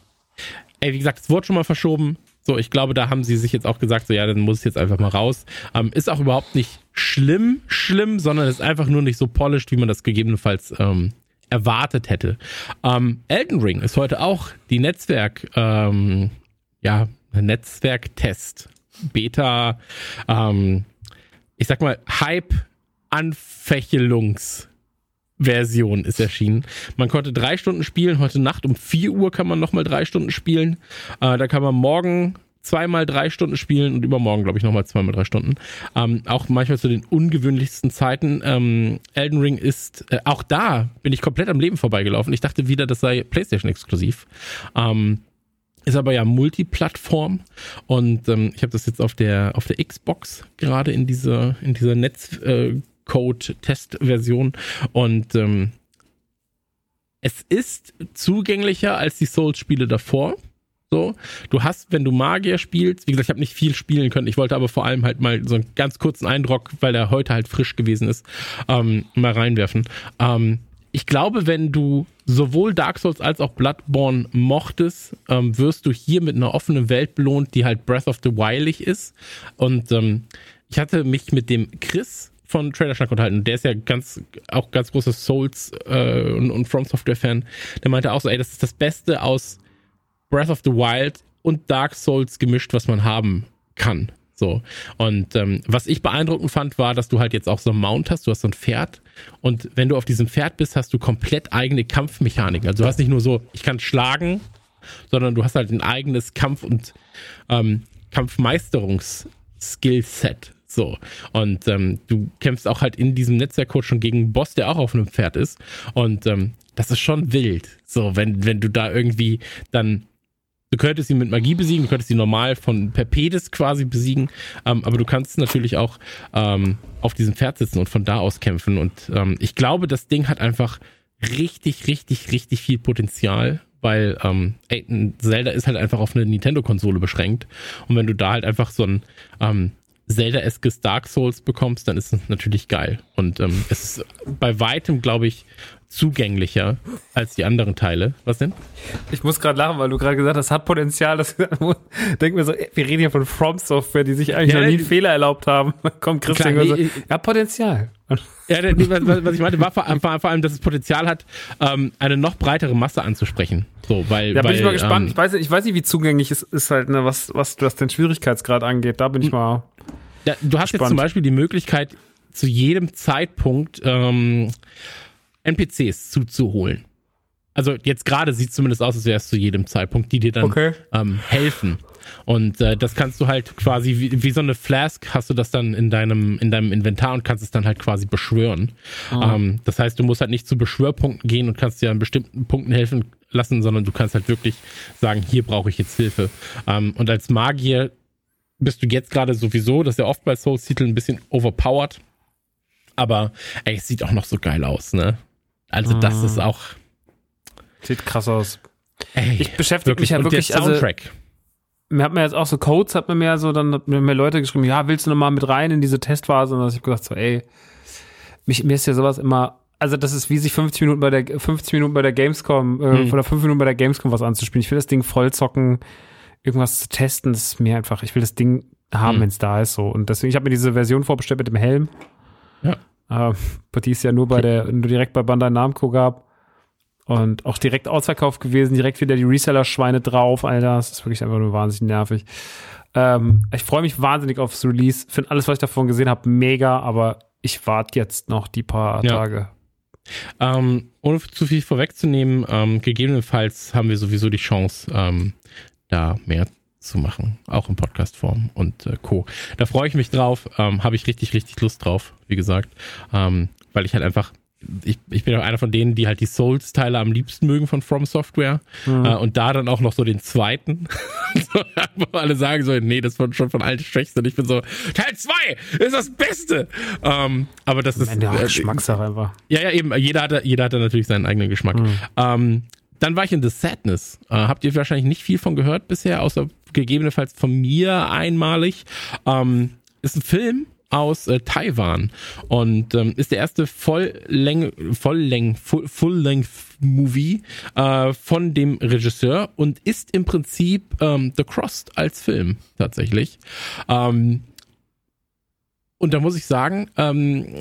ey, wie gesagt, es wurde schon mal verschoben. So, ich glaube, da haben sie sich jetzt auch gesagt, so ja, dann muss es jetzt einfach mal raus. Ähm, ist auch überhaupt nicht schlimm, schlimm, sondern ist einfach nur nicht so polished, wie man das gegebenenfalls ähm, erwartet hätte. Ähm, Elden Ring ist heute auch die Netzwerk, ähm, ja, Netzwerktest, Beta, ähm, ich sag mal, Hype-Anfächelungs- Version ist erschienen. Man konnte drei Stunden spielen. Heute Nacht um vier Uhr kann man nochmal drei Stunden spielen. Äh, da kann man morgen zweimal drei Stunden spielen und übermorgen, glaube ich, nochmal zweimal drei Stunden. Ähm, auch manchmal zu den ungewöhnlichsten Zeiten. Ähm, Elden Ring ist, äh, auch da bin ich komplett am Leben vorbeigelaufen. Ich dachte wieder, das sei PlayStation exklusiv. Ähm, ist aber ja Multiplattform und ähm, ich habe das jetzt auf der auf der Xbox gerade in dieser in dieser Netzcode-Test-Version und ähm, es ist zugänglicher als die Souls-Spiele davor. So, du hast, wenn du Magier spielst, wie gesagt, ich habe nicht viel spielen können. Ich wollte aber vor allem halt mal so einen ganz kurzen Eindruck, weil er heute halt frisch gewesen ist, ähm, mal reinwerfen. Ähm, ich glaube, wenn du sowohl Dark Souls als auch Bloodborne mochtest, ähm, wirst du hier mit einer offenen Welt belohnt, die halt Breath of the Wild ist. Und ähm, ich hatte mich mit dem Chris von Trailer Schnack unterhalten. Der ist ja ganz, auch ganz großer Souls äh, und, und From Software Fan. Der meinte auch so, ey, das ist das Beste aus Breath of the Wild und Dark Souls gemischt, was man haben kann. So. Und ähm, was ich beeindruckend fand, war, dass du halt jetzt auch so ein Mount hast, du hast so ein Pferd und wenn du auf diesem Pferd bist, hast du komplett eigene Kampfmechaniken. Also du hast nicht nur so, ich kann schlagen, sondern du hast halt ein eigenes Kampf- und ähm, Kampfmeisterungs-Skillset. So. Und ähm, du kämpfst auch halt in diesem Netzwerkcode schon gegen einen Boss, der auch auf einem Pferd ist. Und ähm, das ist schon wild. So, wenn, wenn du da irgendwie dann Du könntest ihn mit Magie besiegen, du könntest ihn normal von Perpedes quasi besiegen, ähm, aber du kannst natürlich auch ähm, auf diesem Pferd sitzen und von da aus kämpfen. Und ähm, ich glaube, das Ding hat einfach richtig, richtig, richtig viel Potenzial, weil ähm, ey, Zelda ist halt einfach auf eine Nintendo-Konsole beschränkt. Und wenn du da halt einfach so ein ähm, Zelda-eskes Dark Souls bekommst, dann ist es natürlich geil. Und ähm, es ist bei weitem, glaube ich, zugänglicher als die anderen Teile. Was denn? Ich muss gerade lachen, weil du gerade gesagt hast, hat Potenzial. Das denk mir so, wir reden hier von From Software, die sich eigentlich ja, noch nie einen Fehler erlaubt haben. <laughs> Kommt Christian klar, nee, so, ja, Potenzial. Ja, nee, was, was, ich meinte, war vor, vor, allem, dass es Potenzial hat, ähm, eine noch breitere Masse anzusprechen. So, weil, da bin weil, ich mal gespannt. Ähm, ich, weiß, ich weiß nicht, wie zugänglich es ist halt, ne, was, was, was den Schwierigkeitsgrad angeht. Da bin ich hm. mal. Ja, du hast gespannt. jetzt zum Beispiel die Möglichkeit, zu jedem Zeitpunkt ähm, NPCs zuzuholen. Also jetzt gerade sieht es zumindest aus, als wäre es zu jedem Zeitpunkt, die dir dann Okay. ähm, helfen. Und äh, das kannst du halt quasi wie, wie so eine Flask hast du das dann in deinem in deinem Inventar und kannst es dann halt quasi beschwören. Ähm, das heißt, du musst halt nicht zu Beschwörpunkten gehen und kannst dir an bestimmten Punkten helfen lassen, sondern du kannst halt wirklich sagen, hier brauche ich jetzt Hilfe. Ähm, und als Magier bist du jetzt gerade sowieso, das ist ja oft bei Souls-Titeln ein bisschen overpowered. Aber ey, es sieht auch noch so geil aus, ne? Also das ist auch. Sieht krass aus. Ey, Ich beschäftige mich ja und wirklich, der also Soundtrack. mir hat mir jetzt auch so Codes, hat mir mehr so, dann hat mir mehr Leute geschrieben, ja, willst du noch mal mit rein in diese Testphase? Und ich gesagt so, ey, mich, mir ist ja sowas immer, also das ist wie sich 50 Minuten bei der 50 Minuten bei der Gamescom äh, Hm. oder 5 Minuten bei der Gamescom was anzuspielen. Ich will das Ding voll zocken, irgendwas zu testen, das ist mir einfach, ich will das Ding haben, Hm. wenn es da ist so. Und deswegen, ich habe mir diese Version vorbestellt mit dem Helm. Ja. Äh, die es ja nur bei der, nur direkt bei Bandai Namco gab. Und auch direkt ausverkauft gewesen, direkt wieder die Reseller-Schweine drauf, Alter. Das ist wirklich einfach nur wahnsinnig nervig. Ähm, ich freue mich wahnsinnig aufs Release. Finde alles, was ich davon gesehen habe, mega, aber ich warte jetzt noch die paar Ja. Tage. Ähm, ohne zu viel vorwegzunehmen, ähm, gegebenenfalls haben wir sowieso die Chance, ähm, da mehr zu machen, auch in Podcast-Form und äh, Co. Da freue ich mich drauf, ähm, habe ich richtig, richtig Lust drauf, wie gesagt, ähm, weil ich halt einfach, ich, ich bin auch einer von denen, die halt die Souls-Teile am liebsten mögen von From Software äh, und da dann auch noch so den zweiten, <laughs> so, wo alle sagen so, nee, das war schon von allen schwächste und ich bin so, Teil 2 ist das Beste! Ähm, aber das ist auch äh, Geschmackssache einfach. ja, ja, eben. Jeder hatte, jeder hatte natürlich seinen eigenen Geschmack. Ähm, dann war ich in The Sadness. Äh, habt ihr wahrscheinlich nicht viel von gehört bisher, außer gegebenenfalls von mir einmalig. Ähm, ist ein Film aus äh, Taiwan und ähm, ist der erste Volllänge, Vollläng, Full, Full-Length-Movie äh, von dem Regisseur und ist im Prinzip ähm, The Crossed als Film tatsächlich. Ähm, und da muss ich sagen, ähm,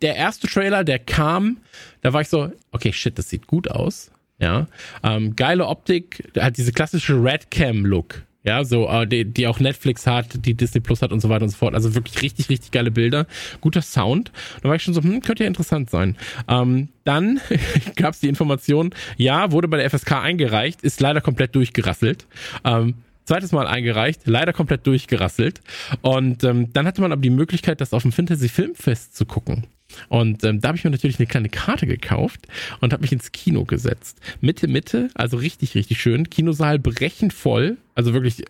der erste Trailer, der kam, da war ich so, okay, shit, das sieht gut aus. Ja, ähm, geile Optik, hat diese klassische Redcam-Look. Ja, so, äh, die, die auch Netflix hat, die Disney Plus hat und so weiter und so fort. Also wirklich richtig, richtig geile Bilder. Guter Sound. Da war ich schon so, hm, könnte ja interessant sein. Ähm, dann <laughs> gab es die Information, ja, wurde bei der FSK eingereicht, ist leider komplett durchgerasselt. Ähm, zweites Mal eingereicht, leider komplett durchgerasselt. Und ähm, dann hatte man aber die Möglichkeit, das auf dem Fantasy Filmfest zu gucken. Und ähm, da habe ich mir natürlich eine kleine Karte gekauft und habe mich ins Kino gesetzt. Mitte, Mitte, also richtig, richtig schön. Kinosaal brechend voll, also wirklich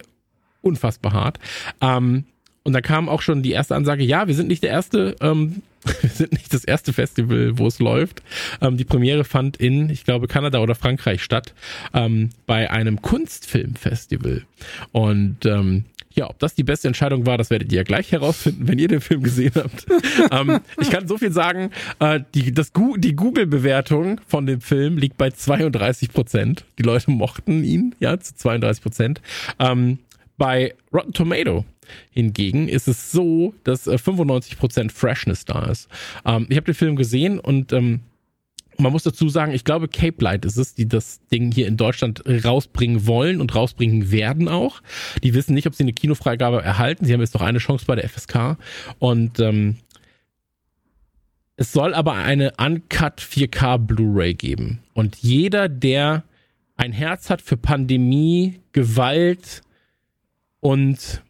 unfassbar hart. Ähm, und da kam auch schon die erste Ansage, ja, wir sind nicht der erste, ähm, <laughs> wir sind nicht das erste Festival, wo es läuft. Ähm, die Premiere fand in, ich glaube, Kanada oder Frankreich statt, ähm, bei einem Kunstfilmfestival. Und ähm, ja, ob das die beste Entscheidung war, das werdet ihr ja gleich herausfinden, wenn ihr den Film gesehen habt. <laughs> ähm, ich kann so viel sagen, äh, die, das, die Google-Bewertung von dem Film liegt bei 32 Prozent. Die Leute mochten ihn, ja, zu 32 Prozent. Ähm, bei Rotten Tomato hingegen ist es so, dass äh, 95% Freshness da ist. Ähm, ich habe den Film gesehen und ähm, man muss dazu sagen, ich glaube, Cape Light ist es, die das Ding hier in Deutschland rausbringen wollen und rausbringen werden auch. Die wissen nicht, ob sie eine Kinofreigabe erhalten. Sie haben jetzt noch eine Chance bei der FSK. Und ähm, es soll aber eine Uncut 4K Blu-ray geben. Und jeder, der ein Herz hat für Pandemie, Gewalt und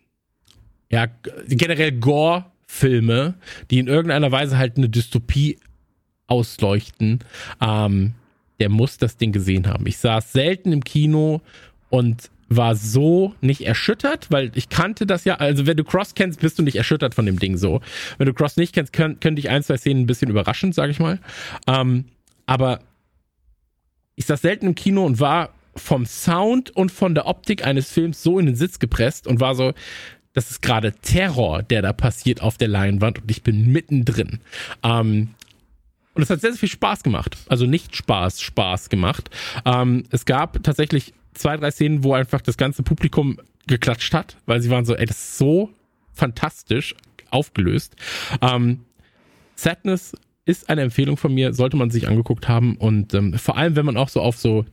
ja, generell Gore-Filme, die in irgendeiner Weise halt eine Dystopie ausleuchten, ähm, der muss das Ding gesehen haben. Ich saß selten im Kino und war so nicht erschüttert, weil ich kannte das ja, also wenn du Cross kennst, bist du nicht erschüttert von dem Ding so. Wenn du Cross nicht kennst, können, können dich ein, zwei Szenen ein bisschen überraschen, sag ich mal. Ähm, aber ich saß selten im Kino und war vom Sound und von der Optik eines Films so in den Sitz gepresst und war so, das ist gerade Terror, der da passiert auf der Leinwand und ich bin mittendrin. Ähm, und es hat sehr, sehr viel Spaß gemacht. Also nicht Spaß, Spaß gemacht. Ähm, es gab tatsächlich zwei, drei Szenen, wo einfach das ganze Publikum geklatscht hat, weil sie waren so, ey, das ist so fantastisch aufgelöst. Ähm, Sadness ist eine Empfehlung von mir, sollte man sich angeguckt haben und ähm, vor allem, wenn man auch so auf so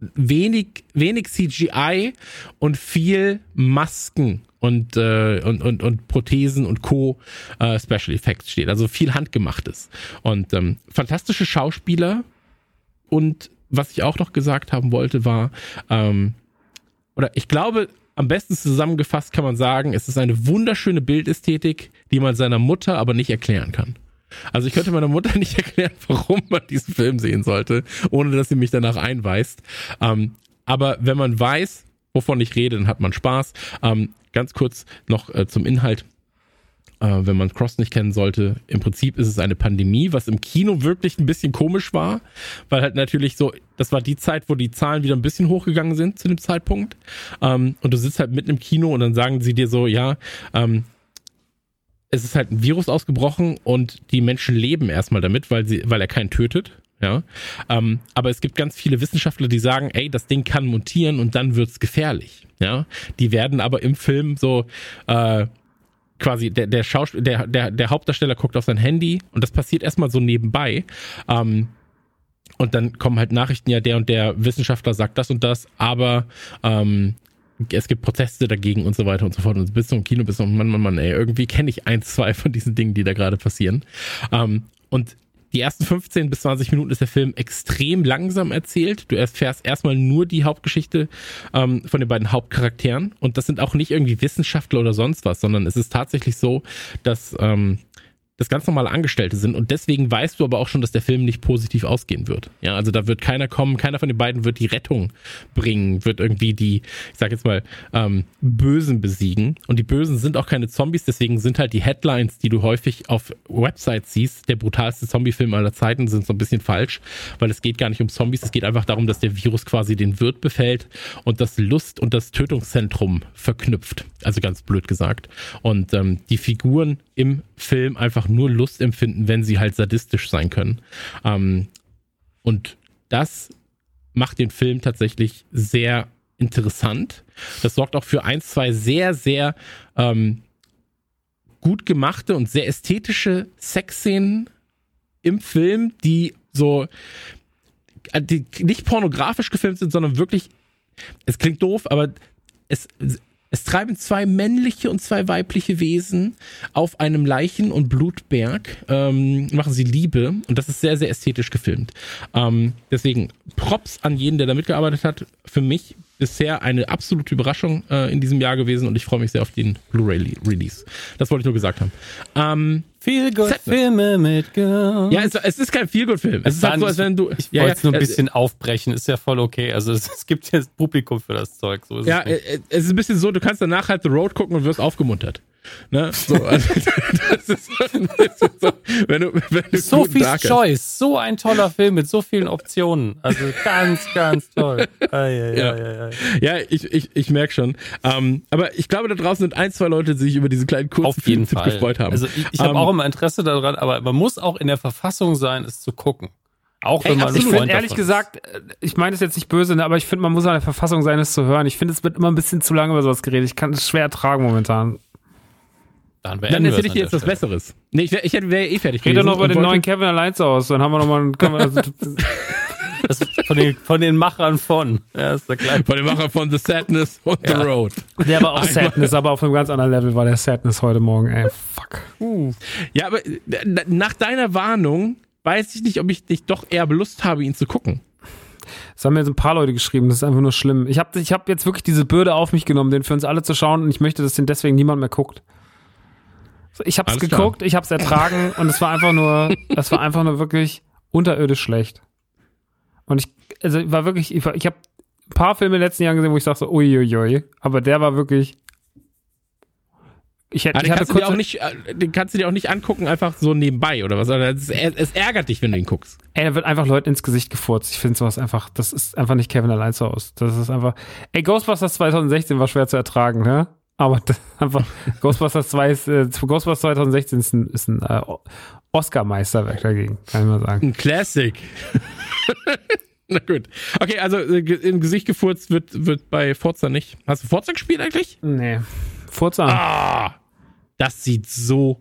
wenig, wenig CGI und viel Masken und, äh, und, und, und Prothesen und Co. Äh, Special Effects steht. Also viel Handgemachtes. Und ähm, fantastische Schauspieler. Und was ich auch noch gesagt haben wollte, war, ähm, oder ich glaube, am besten zusammengefasst kann man sagen, es ist eine wunderschöne Bildästhetik, die man seiner Mutter aber nicht erklären kann. Also ich könnte meiner Mutter <laughs> nicht erklären, warum man diesen Film sehen sollte, ohne dass sie mich danach einweist. Ähm, aber wenn man weiß, wovon ich rede, dann hat man Spaß. Ähm, ganz kurz noch äh, zum Inhalt. Äh, wenn man Cross nicht kennen sollte, im Prinzip ist es eine Pandemie, was im Kino wirklich ein bisschen komisch war, weil halt natürlich so, das war die Zeit, wo die Zahlen wieder ein bisschen hochgegangen sind zu dem Zeitpunkt. Ähm, und du sitzt halt mitten im Kino und dann sagen sie dir so, ja, ähm, es ist halt ein Virus ausgebrochen und die Menschen leben erstmal damit, weil sie, weil er keinen tötet. Ja, ähm, aber es gibt ganz viele Wissenschaftler, die sagen, ey, das Ding kann mutieren und dann wird's gefährlich. Ja, die werden aber im Film so äh, quasi der der Schauspiel der der der Hauptdarsteller guckt auf sein Handy und das passiert erstmal so nebenbei. Ähm, und dann kommen halt Nachrichten, ja, der und der Wissenschaftler sagt das und das, aber ähm, es gibt Proteste dagegen und so weiter und so fort. Und bis zum Kino, bis zum Mann, Mann, Mann, ey, irgendwie kenne ich eins, zwei von diesen Dingen, die da gerade passieren. Ähm, und die ersten 15 bis 20 Minuten ist der Film extrem langsam erzählt. Du erfährst erstmal nur die Hauptgeschichte ähm, von den beiden Hauptcharakteren. Und das sind auch nicht irgendwie Wissenschaftler oder sonst was, sondern es ist tatsächlich so, dass ähm, das ganz normale Angestellte sind und deswegen weißt du aber auch schon, dass der Film nicht positiv ausgehen wird. Ja, also da wird keiner kommen, keiner von den beiden wird die Rettung bringen, wird irgendwie die, ich sag jetzt mal, ähm, Bösen besiegen. Und die Bösen sind auch keine Zombies, deswegen sind halt die Headlines, die du häufig auf Websites siehst, der brutalste Zombiefilm aller Zeiten, sind so ein bisschen falsch, weil es geht gar nicht um Zombies, es geht einfach darum, dass der Virus quasi den Wirt befällt und das Lust und das Tötungszentrum verknüpft. Also ganz blöd gesagt. Und ähm, die Figuren im Film einfach nur Lust empfinden, wenn sie halt sadistisch sein können. Ähm, und das macht den Film tatsächlich sehr interessant. Das sorgt auch für ein, zwei sehr, sehr ähm, gut gemachte und sehr ästhetische Sexszenen im Film, die so die nicht pornografisch gefilmt sind, sondern wirklich, es klingt doof, aber es, es treiben zwei männliche und zwei weibliche Wesen auf einem Leichen- und Blutberg, ähm, machen sie Liebe und das ist sehr, sehr ästhetisch gefilmt. Ähm, deswegen Props an jeden, der da mitgearbeitet hat. Für mich bisher eine absolute Überraschung äh, in diesem Jahr gewesen und ich freue mich sehr auf den Blu-ray-Release. Das wollte ich nur gesagt haben. Ähm, Feel good Filme mit Girls. ja, es, es ist kein Feelgood-Film. Es ist halt so, als wenn du. Ich ja, wollte es ja, nur ein bisschen aufbrechen, ist ja voll okay. Also es, es gibt jetzt Publikum für das Zeug. So Ja, es nicht. äh, es ist ein bisschen so, du kannst danach halt The Road gucken und wirst aufgemuntert. Ne? So, <laughs> also, das ist, das ist so, wenn du, wenn du so guten viel Tag hast. Choice, so ein toller Film mit so vielen Optionen. Also ganz, ganz toll. Ei, ei, Ja. ei, ei, Ja, ich, ich, ich merke schon. Ähm, aber ich glaube, da draußen sind ein, zwei Leute, die sich über diesen kleinen kurzen Auf jeden Fall. gefreut haben. Also ich, ich habe Ähm, auch immer Interesse daran, aber man muss auch in der Verfassung sein, es zu gucken. Auch wenn Ey, man absolut. nicht Ich finde Freund ehrlich davon gesagt, äh, ich meine es jetzt nicht böse, ne, aber ich finde, man muss an der Verfassung sein, es zu hören. Ich finde, es wird immer ein bisschen zu lange über sowas geredet. Ich kann es schwer ertragen momentan. Dann, dann erzähle ich dir jetzt was. Besseres. Nee, ich, wär- ich wäre eh fertig Red doch gewesen noch über den neuen Kevin allein aus, dann haben wir nochmal <laughs> <laughs> Das von, den, von den Machern von. Ja, ist der. Von dem Macher von The Sadness on the Ja. Road. der war auch Sadness, aber auf einem ganz anderen Level war der Sadness heute Morgen. Ey, fuck. Ja, aber äh, nach deiner Warnung weiß ich nicht, ob ich nicht doch eher Lust habe, ihn zu gucken. Das haben mir jetzt ein paar Leute geschrieben, das ist einfach nur schlimm. Ich habe ich hab jetzt wirklich diese Bürde auf mich genommen, den für uns alle zu schauen und ich möchte, dass den deswegen niemand mehr guckt. Ich habe es Alles klar. geguckt, ich habe es ertragen und es war einfach nur, es war einfach nur wirklich unterirdisch schlecht. Und ich, also war wirklich, ich, ich habe ein paar Filme in den letzten Jahren gesehen, wo ich dachte so, uiuiui, aber der war wirklich, ich hätte, ich den hatte kannst, du dir auch nicht, äh, den kannst du dir auch nicht angucken, einfach so nebenbei oder was. Es, es ärgert dich, wenn du ihn guckst. Ey, da wird einfach Leuten ins Gesicht gefurzt. Ich finde sowas einfach, das ist einfach nicht Kevin allein so aus. Das ist einfach, ey, Ghostbusters 2016 war schwer zu ertragen, ne? Aber <laughs> das, einfach, Ghostbusters 2 ist, äh, Ghostbusters 2016 ist ein, ist ein äh, Oscar-Meisterwerk dagegen, kann ich mal sagen. Ein Classic. <laughs> Na gut. Okay, also äh, im Gesicht gefurzt wird, wird bei Forza nicht. Hast du Forza gespielt eigentlich? Nee. Forza. Ah, das sieht so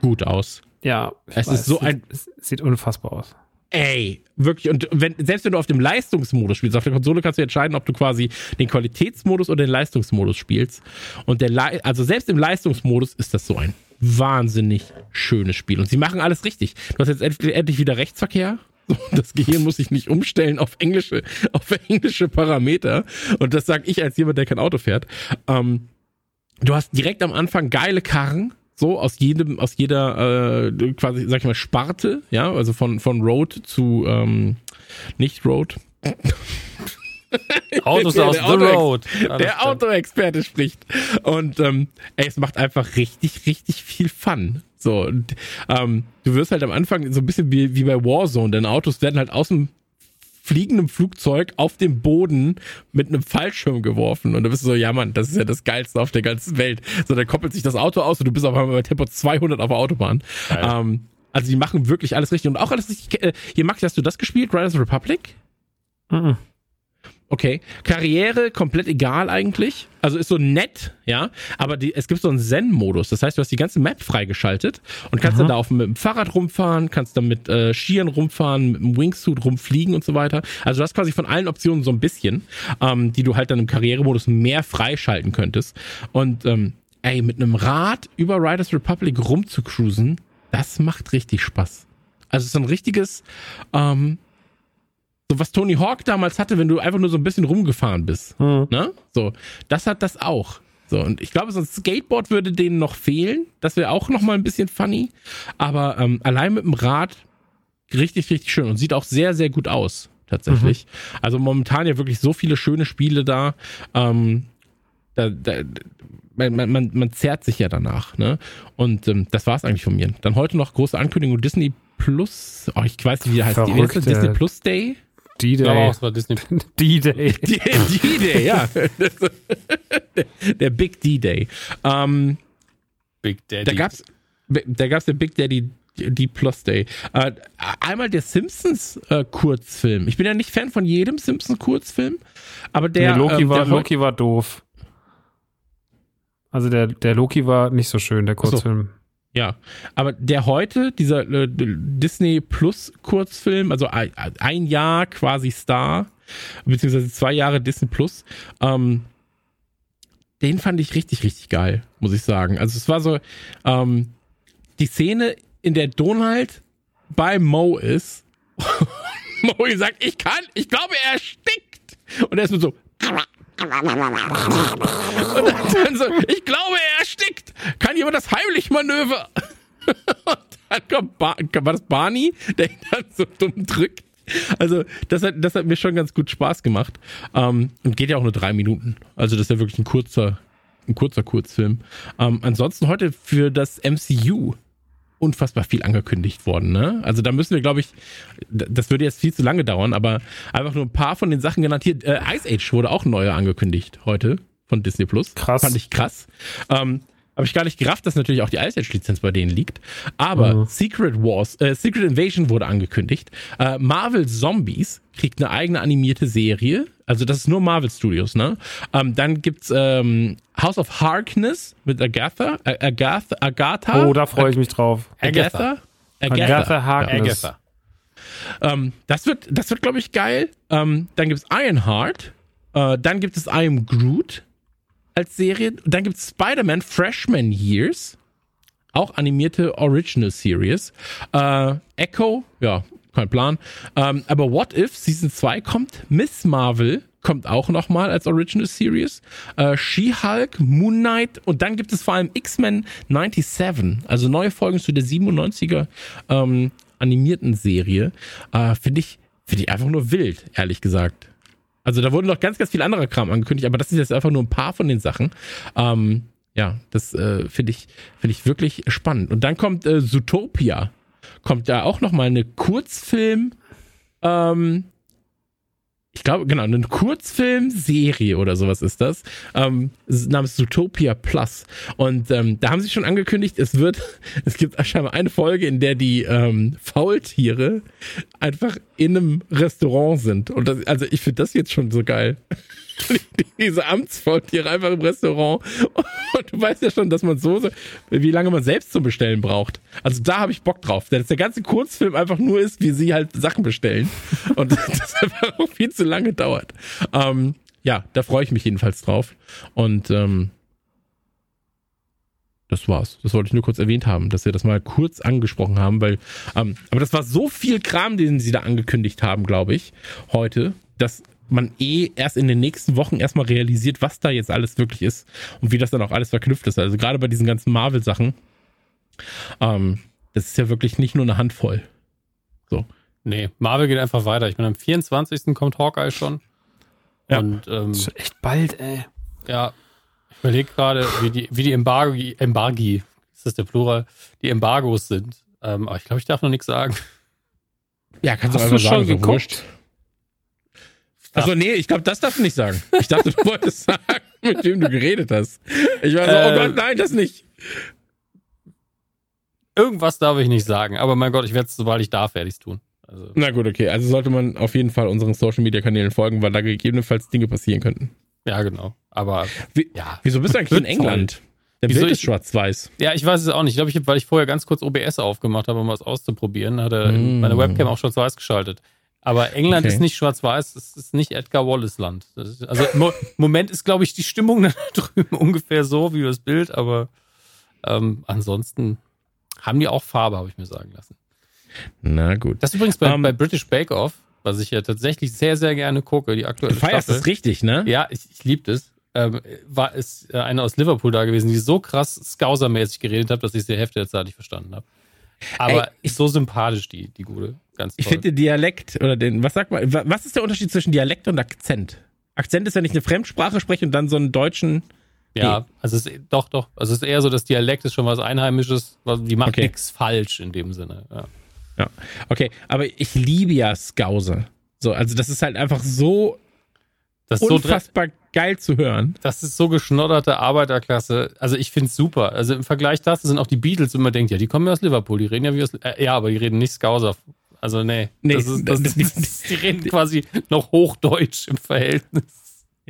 gut aus. Ja. Es ist so sieht, ein- sieht unfassbar aus. ey, wirklich. Und wenn, selbst wenn du auf dem Leistungsmodus spielst, auf der Konsole kannst du entscheiden, ob du quasi den Qualitätsmodus oder den Leistungsmodus spielst. Und der, Le also selbst im Leistungsmodus ist das so ein wahnsinnig schönes Spiel. Und sie machen alles richtig. Du hast jetzt endlich wieder Rechtsverkehr. <laughs> Das Gehirn muss sich nicht umstellen auf englische, auf <laughs> englische Parameter. Und das sage ich als jemand, der kein Auto fährt. Ähm, du hast direkt am Anfang geile Karren, so aus jedem, aus jeder äh, quasi, sag ich mal, Sparte, ja, also von, von Road zu ähm, nicht Road. <laughs> Autos aus der the Auto road. der Autoexperte spricht. Und ähm, ey, es macht einfach richtig, richtig viel Fun. So, und, ähm, du wirst halt am Anfang so ein bisschen wie, wie bei Warzone, denn Autos werden halt aus dem fliegenden Flugzeug auf dem Boden mit einem Fallschirm geworfen. Und du bist so, ja Mann, das ist ja das Geilste auf der ganzen Welt. So, dann koppelt sich das Auto aus und du bist auf einmal bei Tempo 200 auf der Autobahn. Ähm, also die machen wirklich alles richtig. Und auch alles richtig. Äh, hier, Max, hast du das gespielt? Riders Republic? Mhm. Okay. Karriere komplett egal eigentlich. Also ist so nett, ja. Aber die, es gibt so einen Zen-Modus. Das heißt, du hast die ganze Map freigeschaltet und kannst Aha. dann da auf, mit dem Fahrrad rumfahren, kannst dann mit äh, Skiern rumfahren, mit dem Wingsuit rumfliegen und so weiter. Also du hast quasi von allen Optionen so ein bisschen, ähm, die du halt dann im Karrieremodus mehr freischalten könntest. Und ähm, ey, mit einem Rad über Riders Republic rumzucruisen, das macht richtig Spaß. Also es ist so ein richtiges, ähm, so was Tony Hawk damals hatte, wenn du einfach nur so ein bisschen rumgefahren bist. Hm. Ne? So, das hat das auch. So, und ich glaube, so ein Skateboard würde denen noch fehlen. Das wäre auch noch mal ein bisschen funny. Aber ähm, allein mit dem Rad richtig, richtig schön und sieht auch sehr, sehr gut aus, tatsächlich. Also momentan ja wirklich so viele schöne Spiele da. Ähm, da, da man, man, man, zerrt sich ja danach, ne? Und ähm, das war's eigentlich von mir. Dann heute noch große Ankündigung Disney Plus. Oh, ich weiß nicht, wie der heißt. Die? Verrückt, Disney ey. Plus Day? D-Day. Die, die Day, ja. der, Big D-Day. Ähm, Big Daddy. da gab's, da gab's den Big Daddy D Plus Day. Äh, einmal der Simpsons äh, Kurzfilm. Ich bin ja nicht Fan von jedem Simpsons Kurzfilm, aber der, nee, Loki, ähm, war, der Loki war doof. Also der, der Loki war nicht so schön, der so. Kurzfilm. Ja, aber der heute, dieser äh, Disney Plus Kurzfilm, also ein, Jahr quasi Star, beziehungsweise zwei Jahre Disney Plus, ähm, den fand ich richtig, richtig geil, muss ich sagen. Also es war so, ähm, die Szene, in der Donald bei Mo ist, <laughs> Mo sagt, ich kann, ich glaube, er erstickt. Und er ist nur so, und dann so, ich glaube, er erstickt. Kann jemand das Heimlich-Manöver? <laughs> Und dann kommt ba war das Barney, der ihn dann so dumm drückt. Also, das hat, das hat mir schon ganz gut Spaß gemacht. Ähm, und geht ja auch nur drei Minuten. Also, das ist ja wirklich ein kurzer, ein kurzer Kurzfilm. Ähm, ansonsten heute für das MCU unfassbar viel angekündigt worden. Ne? Also da müssen wir, glaube ich, das würde jetzt viel zu lange dauern, aber einfach nur ein paar von den Sachen genannt. Hier, äh, Ice Age wurde auch neuer angekündigt heute von Disney Plus. Krass. Fand ich krass. Ähm, habe ich gar nicht gerafft, dass natürlich auch die Ice Age Lizenz bei denen liegt. Aber Mhm. Secret Wars, äh, Secret Invasion wurde angekündigt. Äh, Marvel Zombies kriegt eine eigene animierte Serie. Also das ist nur Marvel Studios, ne? Ähm, dann gibt's ähm, House of Harkness mit Agatha, Agatha, Agatha. Oh, da freue ich mich drauf. Agatha? Agatha Harkness. Agatha. Ähm, das wird, das wird, glaube ich, geil. Ähm, dann gibt's Ironheart. Äh, dann gibt es I Am Groot als Serie. Dann gibt's Spider-Man Freshman Years. Auch animierte Original Series. Äh, Echo, ja, kein Plan. Ähm, aber What If Season 2 kommt. Miss Marvel kommt auch nochmal als Original Series. Äh, She-Hulk, Moon Knight und dann gibt es vor allem X-Men 97. Also neue Folgen zu der 97er ähm, animierten Serie. Äh, Finde ich, finde ich einfach nur wild, ehrlich gesagt. Also da wurden noch ganz, ganz viel anderer Kram angekündigt, aber das ist jetzt einfach nur ein paar von den Sachen. Ähm, ja, das äh, finde ich, finde ich wirklich spannend. Und dann kommt äh, Zootopia. Kommt da auch noch mal eine Kurzfilm, ähm, ich glaube, genau, eine Kurzfilmserie oder sowas ist das, ähm, namens Zootopia Plus. Und ähm, da haben sie schon angekündigt, es wird, <laughs> es gibt scheinbar eine Folge, in der die ähm, Faultiere einfach in einem Restaurant sind. Und das, also ich finde das jetzt schon so geil. <laughs> Diese Amtsvoltiere einfach im Restaurant. Und du weißt ja schon, dass man so, wie lange man selbst zum Bestellen braucht. Also da habe ich Bock drauf. Dass der ganze Kurzfilm einfach nur ist, wie sie halt Sachen bestellen. Und <laughs> das einfach auch viel zu lange dauert. Ähm, ja, da freue ich mich jedenfalls drauf. Und ähm, das war's. Das wollte ich nur kurz erwähnt haben, dass wir das mal kurz angesprochen haben, weil, ähm, aber das war so viel Kram, den sie da angekündigt haben, glaube ich, heute, dass man eh erst in den nächsten Wochen erstmal realisiert, was da jetzt alles wirklich ist und wie das dann auch alles verknüpft ist. Also gerade bei diesen ganzen Marvel-Sachen, ähm, das ist ja wirklich nicht nur eine Handvoll. So. Nee, Marvel geht einfach weiter. Ich meine, am 24. kommt Hawkeye schon. Ja. Und, ähm, das ist echt bald, ey. Ja, überlege gerade, wie die, wie die Embargi, Embargi, ist das der Plural, die Embargos sind. Ähm, aber ich glaube, ich darf noch nichts sagen. Ja, kannst Hast du, du schon sagen, geguckt? Also nee, ich glaube, das darfst du nicht sagen. Ich dachte, du <laughs> wolltest sagen, mit wem du geredet hast. Ich war so, äh, oh Gott, nein, das nicht. Irgendwas darf ich nicht sagen, aber mein Gott, ich werde es, sobald ich darf, werde ich es tun. Also. Na gut, okay. Also sollte man auf jeden Fall unseren Social Media Kanälen folgen, weil da gegebenenfalls Dinge passieren könnten. Ja, genau. Aber Wie, ja. Wieso bist du eigentlich in England? Der Wieso Bild ist schwarz-weiß. Ja, ich weiß es auch nicht. Ich glaube, ich, weil ich vorher ganz kurz OBS aufgemacht habe, um was auszuprobieren, hatte mm. meine Webcam auch schwarz-weiß geschaltet. Aber England okay. ist nicht schwarz-weiß, es ist nicht Edgar Wallace Land. Ist, also im Moment ist, glaube ich, die Stimmung <laughs> da drüben ungefähr so wie das Bild, aber ähm, ansonsten haben die auch Farbe, habe ich mir sagen lassen. Na gut. Das ist übrigens bei, um, ähm, bei British Bake Off, was ich ja tatsächlich sehr, sehr gerne gucke, die aktuelle du feierst Staffel. das richtig, ne? Ja, ich, ich liebe das. Ähm, war ist äh, eine aus Liverpool da gewesen, die so krass Scouser-mäßig geredet hat, dass ich die Hälfte der Zeit nicht verstanden habe. Aber Ey, ist so sympathisch, die, die gute. Ganz toll. Ich finde den Dialekt oder den, was sagt man, was ist der Unterschied zwischen Dialekt und Akzent? Akzent ist, wenn ich eine Fremdsprache spreche und dann so einen deutschen. Ja, also es ist, doch, doch. Also es ist eher so, dass Dialekt ist schon was Einheimisches, die macht okay. nichts falsch in dem Sinne. Ja. Ja, okay. Aber ich liebe ja Skause. So, also das ist halt einfach so das unfassbar so geil zu hören. Das ist so geschnodderte Arbeiterklasse. Also ich finde es super. Also im Vergleich dazu sind auch die Beatles, man denkt, ja, die kommen ja aus Liverpool, die reden ja wie aus, äh, ja, aber die reden nicht Skauser. Also nee, nee das ist, das, <laughs> das, die reden quasi noch Hochdeutsch im Verhältnis.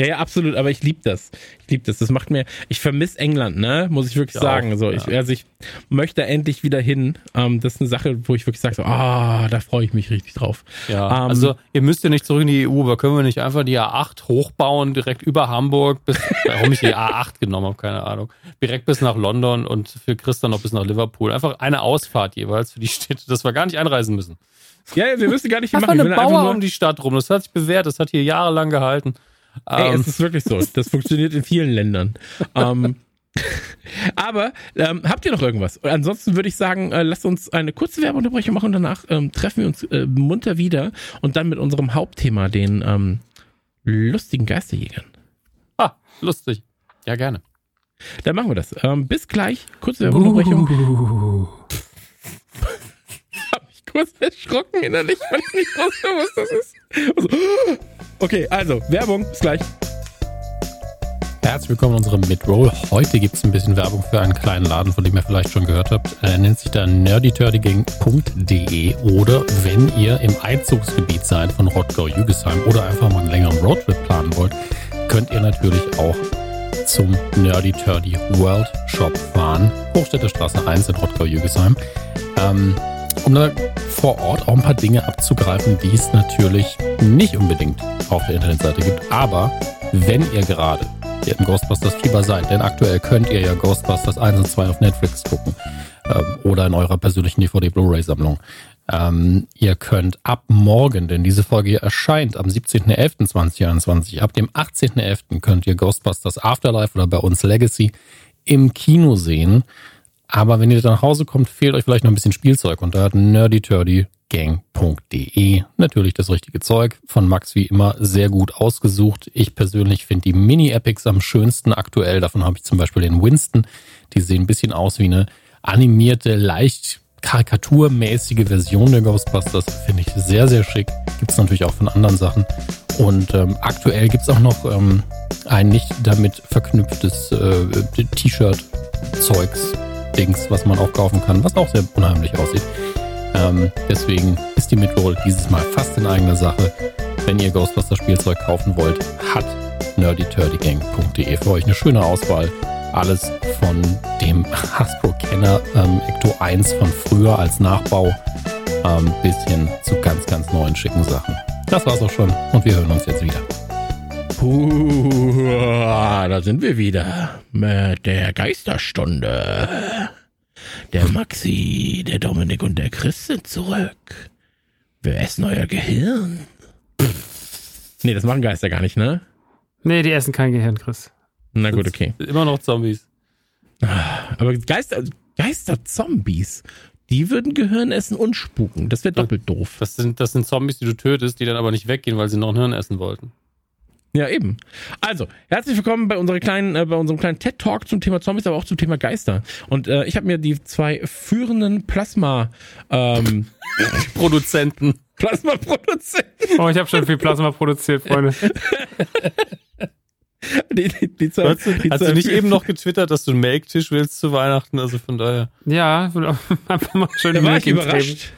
Ja, ja, absolut, aber ich liebe das. Ich liebe das. Das macht mir, ich vermisse England, ne? Muss ich wirklich ich sagen. Auch, so, ich, also ich möchte endlich wieder hin. Ähm, das ist eine Sache, wo ich wirklich sage, so, ah, da freue ich mich richtig drauf. Ja, ähm, also ihr müsst ja nicht zurück in die EU, aber können wir nicht einfach die A8 hochbauen, direkt über Hamburg bis, <laughs> warum ich die A8 genommen habe, keine Ahnung. Direkt bis nach London und für Chris dann noch bis nach Liverpool. Einfach eine Ausfahrt jeweils für die Städte, dass wir gar nicht anreisen müssen. Ja, ja wir müssen gar nicht hier machen. Eine Bauer um die Stadt rum. Das hat sich bewährt. Das hat hier jahrelang gehalten. Ey, um, es ähm. ist wirklich so. Das funktioniert in vielen Ländern. ähm, <laughs> aber ähm, habt ihr noch irgendwas? Ansonsten würde ich sagen, äh, lasst uns eine kurze Werbeunterbrechung machen und danach ähm, treffen wir uns äh, munter wieder und dann mit unserem Hauptthema, den ähm, lustigen Geisterjägern. Ah, lustig. Ja, gerne. Dann machen wir das. Ähm, bis gleich. Kurze Werbeunterbrechung. Uh. <laughs> Hab mich kurz erschrocken innerlich, weil ich nicht wusste, was das ist. Also, Okay, also Werbung, bis gleich. Herzlich willkommen in unserem Midroll. Heute gibt es ein bisschen Werbung für einen kleinen Laden, von dem ihr vielleicht schon gehört habt. Er nennt sich da nerdyturdygang.de oder wenn ihr im Einzugsgebiet seid von Rottgau-Jügesheim oder einfach mal einen längeren Roadtrip planen wollt, könnt ihr natürlich auch zum Nerdy Turdy World Shop fahren. Hochstädter Straße 1 in Rottgau-Jügesheim. Ähm, um da vor Ort auch ein paar Dinge abzugreifen, die es natürlich nicht unbedingt auf der Internetseite gibt. Aber wenn ihr gerade hier im Ghostbusters Fieber seid, denn aktuell könnt ihr ja Ghostbusters 1 und 2 auf Netflix gucken ähm, oder in eurer persönlichen DVD-Blu-ray-Sammlung. Ähm, ihr könnt ab morgen, denn diese Folge hier erscheint am 17.11.2021, ab dem 18.11. könnt ihr Ghostbusters Afterlife oder bei uns Legacy im Kino sehen. Aber wenn ihr nach Hause kommt, fehlt euch vielleicht noch ein bisschen Spielzeug und da hat nerdyturdygang.de natürlich das richtige Zeug. Von Max wie immer sehr gut ausgesucht. Ich persönlich finde die Mini-Epics am schönsten aktuell. Davon habe ich zum Beispiel den Winston. Die sehen ein bisschen aus wie eine animierte, leicht karikaturmäßige Version der Ghostbusters. Finde ich sehr, sehr schick. Gibt es natürlich auch von anderen Sachen. Und ähm, aktuell gibt es auch noch ähm, ein nicht damit verknüpftes äh, T-Shirt-Zeugs Dings, was man auch kaufen kann, was auch sehr unheimlich aussieht. Ähm, deswegen ist die Midroll dieses Mal fast in eigener Sache. Wenn ihr Ghostbuster-Spielzeug kaufen wollt, hat nerdyturdygang.de für euch eine schöne Auswahl. Alles von dem Hasbro-Kenner ähm, Ecto 1 von früher als Nachbau ähm, bis hin zu ganz, ganz neuen schicken Sachen. Das war's auch schon und wir hören uns jetzt wieder. Puh, da sind wir wieder mit der Geisterstunde. Der Maxi, der Dominik und der Chris sind zurück. Wer ist euer Gehirn? Nee, das machen Geister gar nicht, ne? Nee, die essen kein Gehirn, Chris. Na gut, okay. Immer noch Zombies. Aber Geister, Geister-Zombies, die würden Gehirn essen und spuken. Das wäre doppelt doof. Das sind, das sind Zombies, die du tötest, die dann aber nicht weggehen, weil sie noch ein Hirn essen wollten. Ja, eben. Also, herzlich willkommen bei, unserer kleinen, äh, bei unserem kleinen TED-Talk zum Thema Zombies, aber auch zum Thema Geister. Und äh, ich habe mir die zwei führenden Plasma ähm, <laughs> Produzenten. Plasma-Produzenten, Oh, ich habe schon viel Plasma produziert, Freunde. <laughs> die, die, die zwei, Hast du, die hast du nicht eben noch getwittert, dass du einen Make-Tisch willst zu Weihnachten? Also von daher. Ja, ich will auch <laughs> einfach mal schön Da war ich Milking Table. überrascht.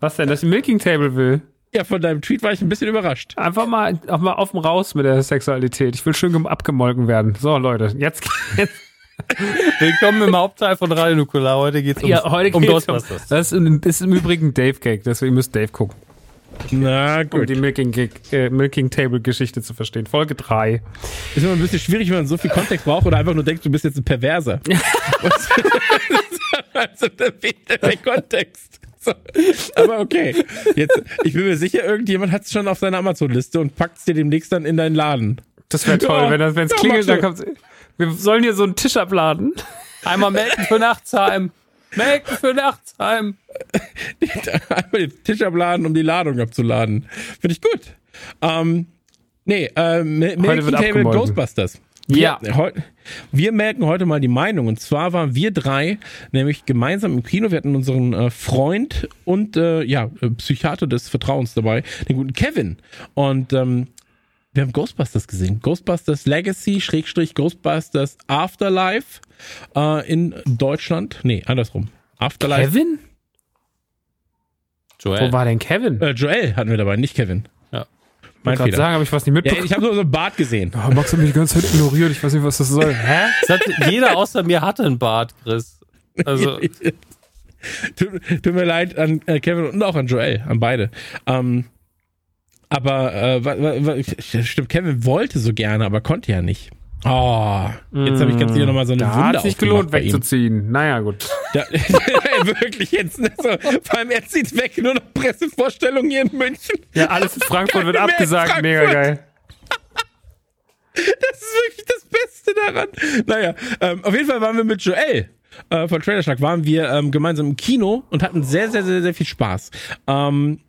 Was denn, dass ich Milking Table will? Ja, von deinem Tweet war ich ein bisschen überrascht. Einfach mal, auch mal auf dem Raus mit der Sexualität. Ich will schön gem- abgemolken werden. So, Leute, jetzt, jetzt <laughs> Willkommen im Hauptteil von Radio Nukular. Heute geht's um, ja, heute um geht's Ghostbusters. Das ist, im- ist im Übrigen Dave Cake, deswegen müsst Dave gucken, Na um gut. die Milking, Cake, äh, Milking Table Geschichte zu verstehen. Folge 3. Ist immer ein bisschen schwierig, wenn man so viel Kontext braucht oder einfach nur denkt, du bist jetzt ein Perverser. <laughs> <laughs> also der, der Kontext. So. Aber okay. Jetzt, ich bin mir sicher, irgendjemand hat es schon auf seiner Amazon-Liste und packt es dir demnächst dann in deinen Laden. Das wäre toll, Ja, wenn wenn's ja, klingelt, dann kommt Wir sollen hier so einen Tisch abladen. Einmal melden für Nachtsheim. Melden für Nachtsheim. <laughs> Einmal den Tisch abladen, um die Ladung abzuladen. Finde ich gut. Ähm, nee, ähm, Milking wird Table abgemolken. Ghostbusters. Ja. Heu- Wir melken heute mal die Meinung. Und zwar waren wir drei nämlich gemeinsam im Kino. Wir hatten unseren äh, Freund und äh, ja, äh, Psychiater des Vertrauens dabei, den guten Kevin. Und ähm, wir haben Ghostbusters gesehen. Ghostbusters Legacy, Schrägstrich Ghostbusters Afterlife äh, in Deutschland. Nee, andersrum. Afterlife. Kevin? Joel. Wo war denn Kevin? Äh, Joel hatten wir dabei, nicht Kevin. Ja. Mein Fehler. sagen, habe ich was nicht Ja, mitbekommen. ich habe nur so einen Bart gesehen. Oh, Max hat mich die ganze Zeit ignoriert. Ich weiß nicht, was das soll. <laughs> Hä? Das hat, jeder außer mir hatte einen Bart, Chris. Also, <laughs> tut, tut mir leid an äh, Kevin und auch an Joel, an beide. Ähm, aber äh, stimmt, Kevin wollte so gerne, aber konnte ja nicht. Oh, jetzt habe ich ganz sicher nochmal so eine Da Wunde hat sich gelohnt, wegzuziehen. Naja, gut. Da, <laughs> wirklich jetzt. Ne? So, vor allem, er zieht weg, nur noch Pressevorstellungen hier in München. Ja, alles in Frankfurt wird Keine abgesagt. Mega Frankfurt. geil. <laughs> Das ist wirklich das Beste daran. Naja, ähm, auf jeden Fall waren wir mit Joel äh, von Trailerschlag, waren wir ähm, gemeinsam im Kino und hatten sehr, sehr, sehr, sehr viel Spaß. Ähm,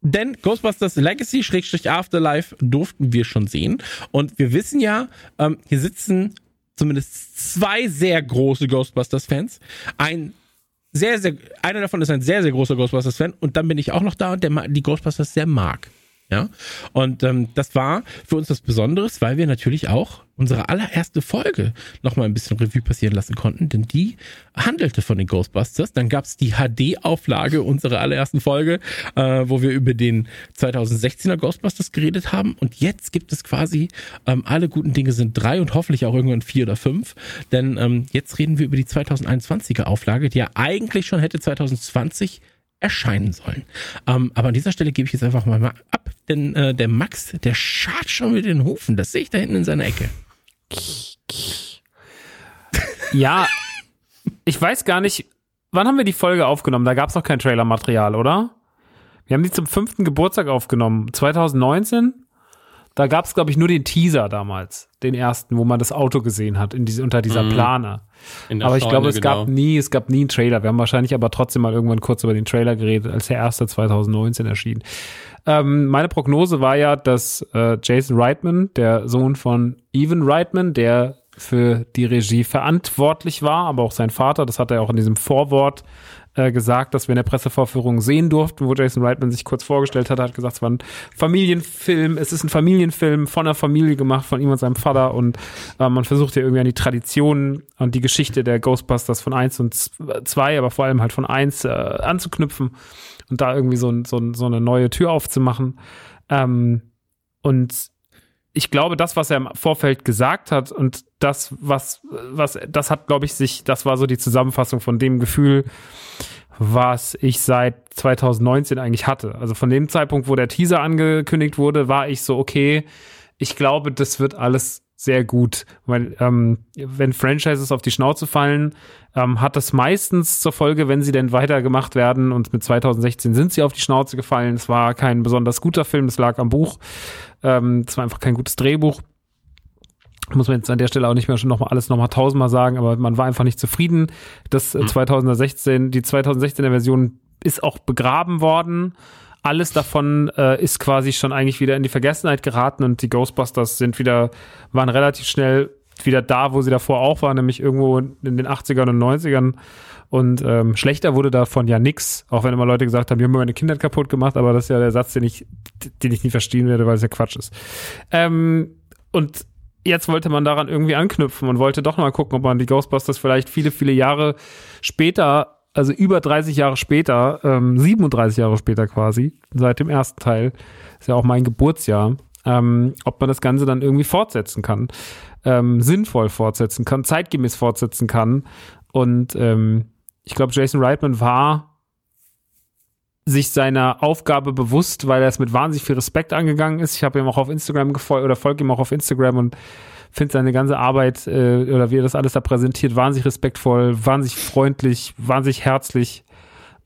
denn Ghostbusters Legacy, Schrägstrich Afterlife, durften wir schon sehen. Und wir wissen ja, ähm, hier sitzen zumindest zwei sehr große Ghostbusters-Fans. Ein sehr, sehr, einer davon ist ein sehr, sehr großer Ghostbusters-Fan und dann bin ich auch noch da, der ma- die Ghostbusters sehr mag. Ja, und ähm, das war für uns was Besonderes, weil wir natürlich auch unsere allererste Folge nochmal ein bisschen Revue passieren lassen konnten, denn die handelte von den Ghostbusters. Dann gab's die HD-Auflage unserer allerersten Folge, äh, wo wir über den 2016er Ghostbusters geredet haben. Und jetzt gibt es quasi ähm, alle guten Dinge sind drei und hoffentlich auch irgendwann vier oder fünf. Denn ähm, jetzt reden wir über die 2021er Auflage, die ja eigentlich schon hätte 2020 erscheinen sollen. Ähm, aber an dieser Stelle gebe ich jetzt einfach mal, ab, denn äh, der Max, der schart schon mit den Hufen. Das sehe ich da hinten in seiner Ecke. <laughs> Ja, ich weiß gar nicht, wann haben wir die Folge aufgenommen? Da gab es noch kein Trailermaterial, oder? Wir haben die zum fünften Geburtstag aufgenommen. 2019? Da gab es, glaube ich, nur den Teaser damals. Den ersten, wo man das Auto gesehen hat, in diese, unter dieser Mhm. Plane. Aber ich glaube, es genau. gab nie, es gab nie einen Trailer. Wir haben wahrscheinlich aber trotzdem mal irgendwann kurz über den Trailer geredet, als der erste 2019 erschien. Ähm, meine Prognose war ja, dass äh, Jason Reitman, der Sohn von Evan Reitman, der für die Regie verantwortlich war, aber auch sein Vater, das hat er auch in diesem Vorwort äh, gesagt, dass wir in der Pressevorführung sehen durften, wo Jason Reitman sich kurz vorgestellt hat, hat gesagt, es war ein Familienfilm, es ist ein Familienfilm von einer Familie gemacht, von ihm und seinem Vater und äh, man versucht ja irgendwie an die Traditionen und die Geschichte der Ghostbusters von eins und zwei, aber vor allem halt von eins äh, anzuknüpfen und da irgendwie so, so, so eine neue Tür aufzumachen. Ähm, und ich glaube, das, was er im Vorfeld gesagt hat und das, was, was, das hat, glaube ich, sich, das war so die Zusammenfassung von dem Gefühl, was ich seit 2019 eigentlich hatte. Also von dem Zeitpunkt, wo der Teaser angekündigt wurde, war ich so, okay, ich glaube, das wird alles sehr gut. Weil ähm, wenn Franchises auf die Schnauze fallen, ähm, hat das meistens zur Folge, wenn sie denn weitergemacht werden. Und mit 2016 sind sie auf die Schnauze gefallen. Es war kein besonders guter Film, es lag am Buch. Ähm, es war einfach kein gutes Drehbuch. Muss man jetzt an der Stelle auch nicht mehr schon noch mal alles noch mal tausendmal sagen, aber man war einfach nicht zufrieden. Das äh, 2016, die 2016er Version ist auch begraben worden alles davon äh, ist quasi schon eigentlich wieder in die Vergessenheit geraten und die Ghostbusters sind wieder, waren relativ schnell wieder da, wo sie davor auch waren, nämlich irgendwo in den 80ern und 90ern. Und ähm, schlechter wurde davon ja nix, auch wenn immer Leute gesagt haben, die haben meine Kindheit kaputt gemacht, aber das ist ja der Satz, den ich, den ich nie verstehen werde, weil es ja Quatsch ist. Ähm, und jetzt wollte man daran irgendwie anknüpfen und wollte doch mal gucken, ob man die Ghostbusters vielleicht viele, viele Jahre später also über 30 Jahre später, ähm, 37 Jahre später quasi, seit dem ersten Teil, ist ja auch mein Geburtsjahr, ähm, ob man das Ganze dann irgendwie fortsetzen kann, ähm, sinnvoll fortsetzen kann, zeitgemäß fortsetzen kann. Und ähm, ich glaube, Jason Reitman war sich seiner Aufgabe bewusst, weil er es mit wahnsinnig viel Respekt angegangen ist. Ich habe ihm auch auf Instagram gefolgt oder folge ihm auch auf Instagram und finde seine ganze Arbeit äh, oder wie er das alles da präsentiert, wahnsinnig respektvoll, wahnsinnig freundlich, wahnsinnig herzlich.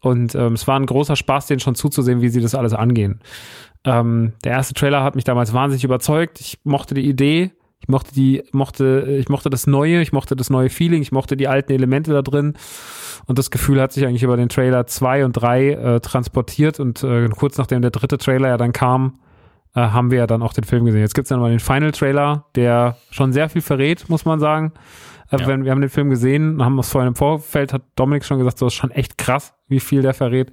Und ähm, es war ein großer Spaß, denen schon zuzusehen, wie sie das alles angehen. Ähm, der erste Trailer hat mich damals wahnsinnig überzeugt. Ich mochte die Idee, ich mochte die, mochte, ich mochte das Neue, ich mochte das neue Feeling, ich mochte die alten Elemente da drin. Und das Gefühl hat sich eigentlich über den Trailer zwei und drei äh, transportiert. Und äh, kurz nachdem der dritte Trailer ja dann kam, äh, haben wir ja dann auch den Film gesehen. Jetzt gibt es ja nochmal den Final Trailer, der schon sehr viel verrät, muss man sagen. Äh, ja. wenn, wir haben den Film gesehen, haben es vorhin im Vorfeld, hat Dominik schon gesagt, so ist schon echt krass, wie viel der verrät.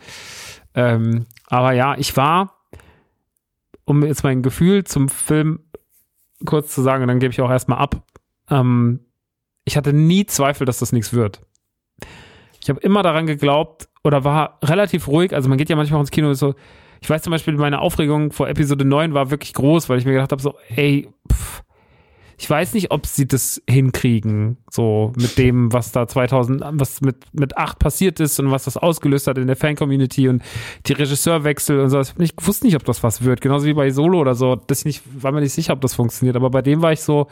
Ähm, aber ja, ich war, um jetzt mein Gefühl zum Film kurz zu sagen, und dann gebe ich auch erstmal ab. Ähm, ich hatte nie Zweifel, dass das nichts wird. Ich habe immer daran geglaubt oder war relativ ruhig. Also man geht ja manchmal ins Kino und so, ich weiß zum Beispiel, meine Aufregung vor Episode 9 war wirklich groß, weil ich mir gedacht habe, so, ey, pff, ich weiß nicht, ob sie das hinkriegen, so mit dem, was da 2000, was mit, mit 8 passiert ist und was das ausgelöst hat in der Fan-Community und die Regisseurwechsel und so. Ich wusste nicht, ob das was wird. Genauso wie bei Solo oder so. Das ich nicht, war mir nicht sicher, ob das funktioniert. Aber bei dem war ich so,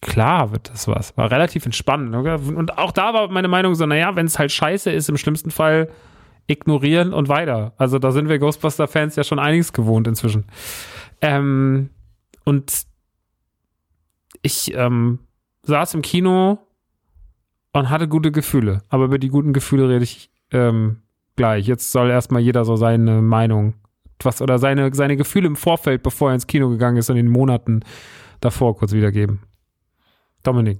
klar wird das was. War relativ entspannend. Und auch da war meine Meinung so, naja, wenn es halt scheiße ist, im schlimmsten Fall ignorieren und weiter. Also da sind wir Ghostbuster-Fans ja schon einiges gewohnt inzwischen. Ähm, und ich ähm, saß im Kino und hatte gute Gefühle. Aber über die guten Gefühle rede ich ähm, gleich. Jetzt soll erstmal jeder so seine Meinung, was oder seine, seine Gefühle im Vorfeld, bevor er ins Kino gegangen ist und in den Monaten davor kurz wiedergeben. Dominik.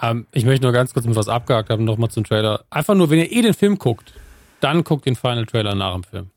Ähm, ich möchte nur ganz kurz mit was abgehakt haben, nochmal zum Trailer. Einfach nur, wenn ihr eh den Film guckt, dann guckt den Final Trailer nach dem Film.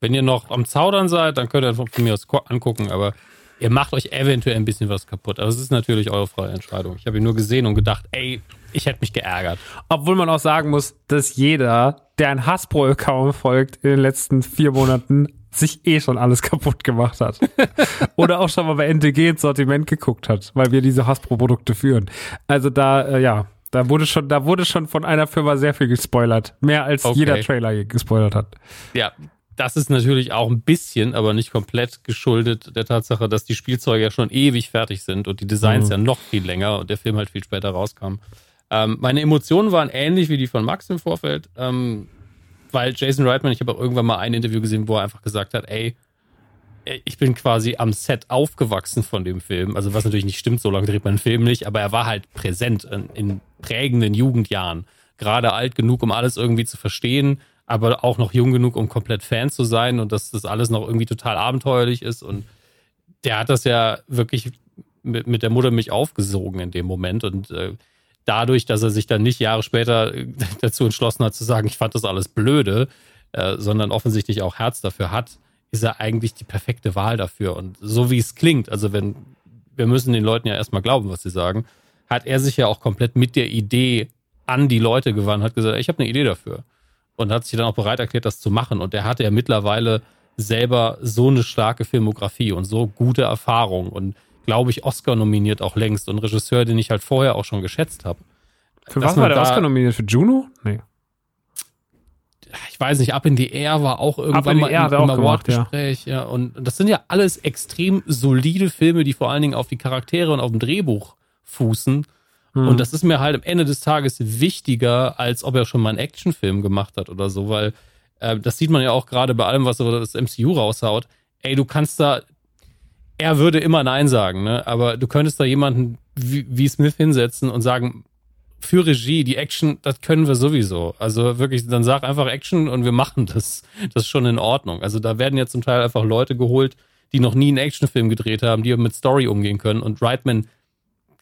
Wenn ihr noch am Zaudern seid, dann könnt ihr von mir aus angucken, aber ihr macht euch eventuell ein bisschen was kaputt. Aber es ist natürlich eure freie Entscheidung. Ich habe ihn nur gesehen und gedacht, ey, ich hätte mich geärgert. Obwohl man auch sagen muss, dass jeder, der ein Hasbro-Account folgt in den letzten vier Monaten, sich eh schon alles kaputt gemacht hat. <laughs> Oder auch schon mal bei NTG ins Sortiment geguckt hat, weil wir diese Hasbro-Produkte führen. Also da, äh, ja, da wurde schon, da wurde schon von einer Firma sehr viel gespoilert. Mehr als okay. jeder Trailer gespoilert hat. Ja, das ist natürlich auch ein bisschen, aber nicht komplett geschuldet der Tatsache, dass die Spielzeuge ja schon ewig fertig sind und die Designs mhm. ja noch viel länger und der Film halt viel später rauskam. Ähm, meine Emotionen waren ähnlich wie die von Max im Vorfeld, ähm, weil Jason Reitman, ich habe auch irgendwann mal ein Interview gesehen, wo er einfach gesagt hat, ey, ich bin quasi am Set aufgewachsen von dem Film. Also was natürlich nicht stimmt, so lange dreht man einen Film nicht, aber er war halt präsent in, in prägenden Jugendjahren. Gerade alt genug, um alles irgendwie zu verstehen, aber auch noch jung genug, um komplett Fan zu sein und dass das alles noch irgendwie total abenteuerlich ist. Und der hat das ja wirklich mit, mit der Mutter mich aufgesogen in dem Moment. Und äh, dadurch, dass er sich dann nicht Jahre später <laughs> dazu entschlossen hat zu sagen, ich fand das alles blöde, äh, sondern offensichtlich auch Herz dafür hat, ist er eigentlich die perfekte Wahl dafür. Und so wie es klingt, also wenn, wir müssen den Leuten ja erstmal glauben, was sie sagen, hat er sich ja auch komplett mit der Idee an die Leute gewandt, hat gesagt, ich habe eine Idee dafür. Und hat sich dann auch bereit erklärt, das zu machen. Und er hatte ja mittlerweile selber so eine starke Filmografie und so gute Erfahrung und glaube ich Oscar nominiert auch längst und Regisseur, den ich halt vorher auch schon geschätzt habe. Für was war der Oscar nominiert? Für Juno? Nee ich weiß nicht, Ab in die Air war auch irgendwann mal im, im Award-Gespräch. Ja. ja. Und das sind ja alles extrem solide Filme, die vor allen Dingen auf die Charaktere und auf dem Drehbuch fußen. Hm. Und das ist mir halt am Ende des Tages wichtiger, als ob er schon mal einen Actionfilm gemacht hat oder so, weil äh, das sieht man ja auch gerade bei allem, was so das MCU raushaut. Ey, du kannst da, er würde immer Nein sagen, ne? Aber du könntest da jemanden wie, wie Smith hinsetzen und sagen, für Regie, die Action, das können wir sowieso. Also wirklich, dann sag einfach Action und wir machen das. Das ist schon in Ordnung. Also da werden ja zum Teil einfach Leute geholt, die noch nie einen Actionfilm gedreht haben, die mit Story umgehen können. Und Reitman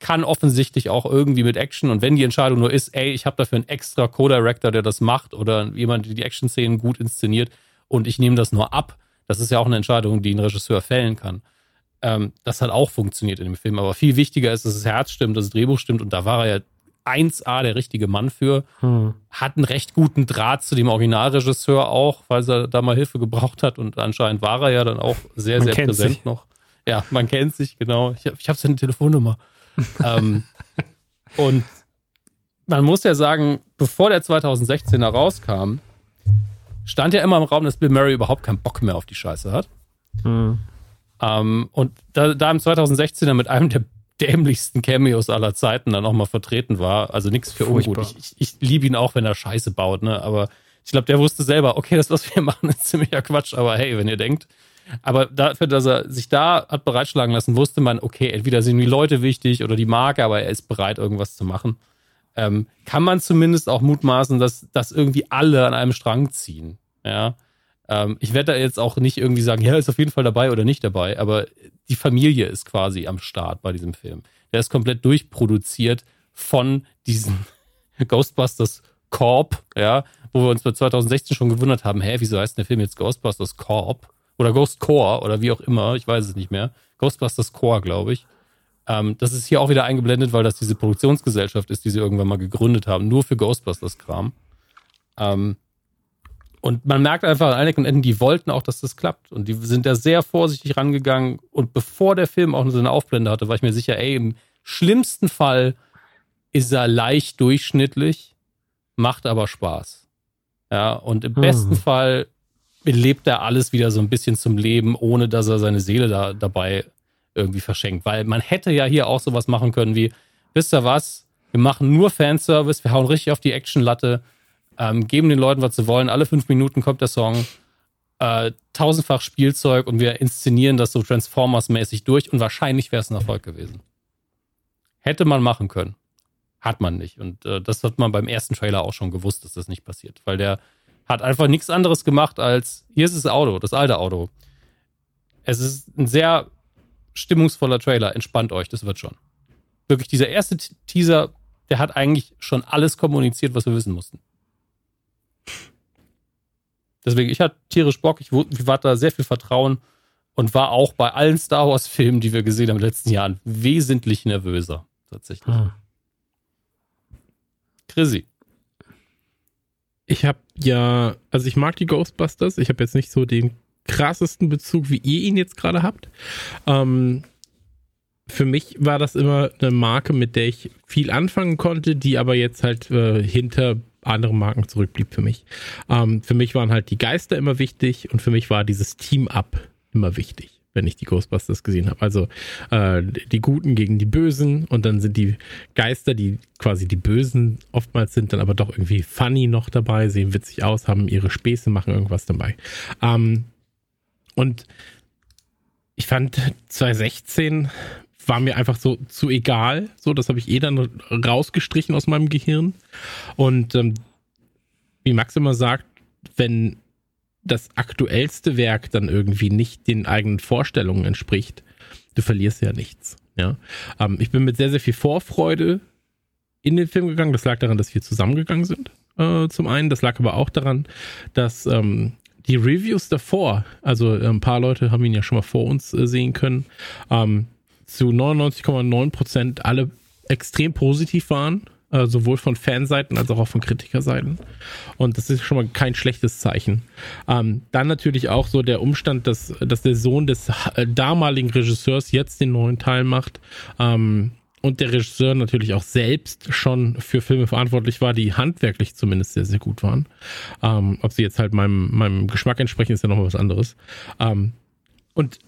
kann offensichtlich auch irgendwie mit Action. Und wenn die Entscheidung nur ist, ey, ich habe dafür einen extra Co-Director, der das macht, oder jemand, der die Action-Szenen gut inszeniert und ich nehme das nur ab, das ist ja auch eine Entscheidung, die ein Regisseur fällen kann. Ähm, das hat auch funktioniert in dem Film. Aber viel wichtiger ist, dass das Herz stimmt, dass das Drehbuch stimmt. Und da war er ja 1A der richtige Mann für. Hm. Hat einen recht guten Draht zu dem Originalregisseur auch, weil er da mal Hilfe gebraucht hat und anscheinend war er ja dann auch sehr, man sehr präsent sich. noch. Ja, man kennt sich, genau. Ich, ich habe seine Telefonnummer. <laughs> ähm, und man muss ja sagen, bevor der 2016er rauskam, stand ja immer im Raum, dass Bill Murray überhaupt keinen Bock mehr auf die Scheiße hat. Hm. Um, und da, da im 2016er mit einem der dämlichsten Cameos aller Zeiten dann auch mal vertreten war. Also nichts für ungut. Ich, ich, ich liebe ihn auch, wenn er Scheiße baut, ne? Aber ich glaube, der wusste selber, okay, das, was wir machen, ist ziemlicher Quatsch, aber hey, wenn ihr denkt. Aber dafür, dass er sich da hat bereitschlagen lassen, wusste man, okay, entweder sind die Leute wichtig oder die Marke, aber er ist bereit, irgendwas zu machen. Ähm, kann man zumindest auch mutmaßen, dass, dass irgendwie alle an einem Strang ziehen. Ja. Ähm, ich werde da jetzt auch nicht irgendwie sagen, ja, ist auf jeden Fall dabei oder nicht dabei, aber die Familie ist quasi am Start bei diesem Film. Der ist komplett durchproduziert von diesen <laughs> Ghostbusters Corp, ja, wo wir uns bei 2016 schon gewundert haben, hä, wieso heißt der Film jetzt Ghostbusters Corp? Oder Ghost Core oder wie auch immer, ich weiß es nicht mehr. Ghostbusters Core, glaube ich. Ähm, das ist hier auch wieder eingeblendet, weil das diese Produktionsgesellschaft ist, die sie irgendwann mal gegründet haben, nur für Ghostbusters-Kram. Ähm, und man merkt einfach an Alec und Enden, die wollten auch, dass das klappt. Und die sind da sehr vorsichtig rangegangen. Und bevor der Film auch so eine Aufblende hatte, war ich mir sicher, ey, im schlimmsten Fall ist er leicht durchschnittlich, macht aber Spaß. Ja, und im hm. besten Fall lebt er alles wieder so ein bisschen zum Leben, ohne dass er seine Seele da dabei irgendwie verschenkt. Weil man hätte ja hier auch sowas machen können wie, wisst ihr was, wir machen nur Fanservice, wir hauen richtig auf die Actionlatte ähm, geben den Leuten, was sie wollen. Alle fünf Minuten kommt der Song. Äh, tausendfach Spielzeug und wir inszenieren das so Transformers-mäßig durch und wahrscheinlich wäre es ein Erfolg gewesen. Hätte man machen können. Hat man nicht. Und äh, das hat man beim ersten Trailer auch schon gewusst, dass das nicht passiert. Weil der hat einfach nichts anderes gemacht als, hier ist das Auto, das alte Auto. Es ist ein sehr stimmungsvoller Trailer. Entspannt euch, das wird schon. Wirklich, dieser erste Teaser, der hat eigentlich schon alles kommuniziert, was wir wissen mussten. Deswegen, ich hatte tierisch Bock, ich, ich war da sehr viel Vertrauen und war auch bei allen Star Wars-Filmen, die wir gesehen haben in den letzten Jahren, wesentlich nervöser. Tatsächlich. Hm. Chrissy. Ich habe ja, also ich mag die Ghostbusters. Ich habe jetzt nicht so den krassesten Bezug, wie ihr ihn jetzt gerade habt. Ähm, für mich war das immer eine Marke, mit der ich viel anfangen konnte, die aber jetzt halt äh, hinter andere Marken zurückblieb für mich. Ähm, für mich waren halt die Geister immer wichtig und für mich war dieses Team-Up immer wichtig, wenn ich die Ghostbusters gesehen habe. Also äh, die Guten gegen die Bösen und dann sind die Geister, die quasi die Bösen oftmals sind, dann aber doch irgendwie funny noch dabei, sehen witzig aus, haben ihre Späße, machen irgendwas dabei. Ähm, und ich fand 2016 war mir einfach so zu egal. So, das habe ich eh dann rausgestrichen aus meinem Gehirn. Und ähm, wie Max immer sagt, wenn das aktuellste Werk dann irgendwie nicht den eigenen Vorstellungen entspricht, du verlierst ja nichts. Ja, ähm, ich bin mit sehr, sehr viel Vorfreude in den Film gegangen. Das lag daran, dass wir zusammengegangen sind. Äh, zum einen. Das lag aber auch daran, dass ähm, die Reviews davor, also äh, ein paar Leute haben ihn ja schon mal vor uns äh, sehen können, ähm, zu 99,9 Prozent alle extrem positiv waren, äh, sowohl von Fanseiten als auch von Kritikerseiten. Und das ist schon mal kein schlechtes Zeichen. Ähm, dann natürlich auch so der Umstand, dass, dass der Sohn des äh, damaligen Regisseurs jetzt den neuen Teil macht. Ähm, und der Regisseur natürlich auch selbst schon für Filme verantwortlich war, die handwerklich zumindest sehr, sehr gut waren. Ähm, ob sie jetzt halt meinem, meinem Geschmack entsprechen, ist ja nochmal was anderes. Ähm, und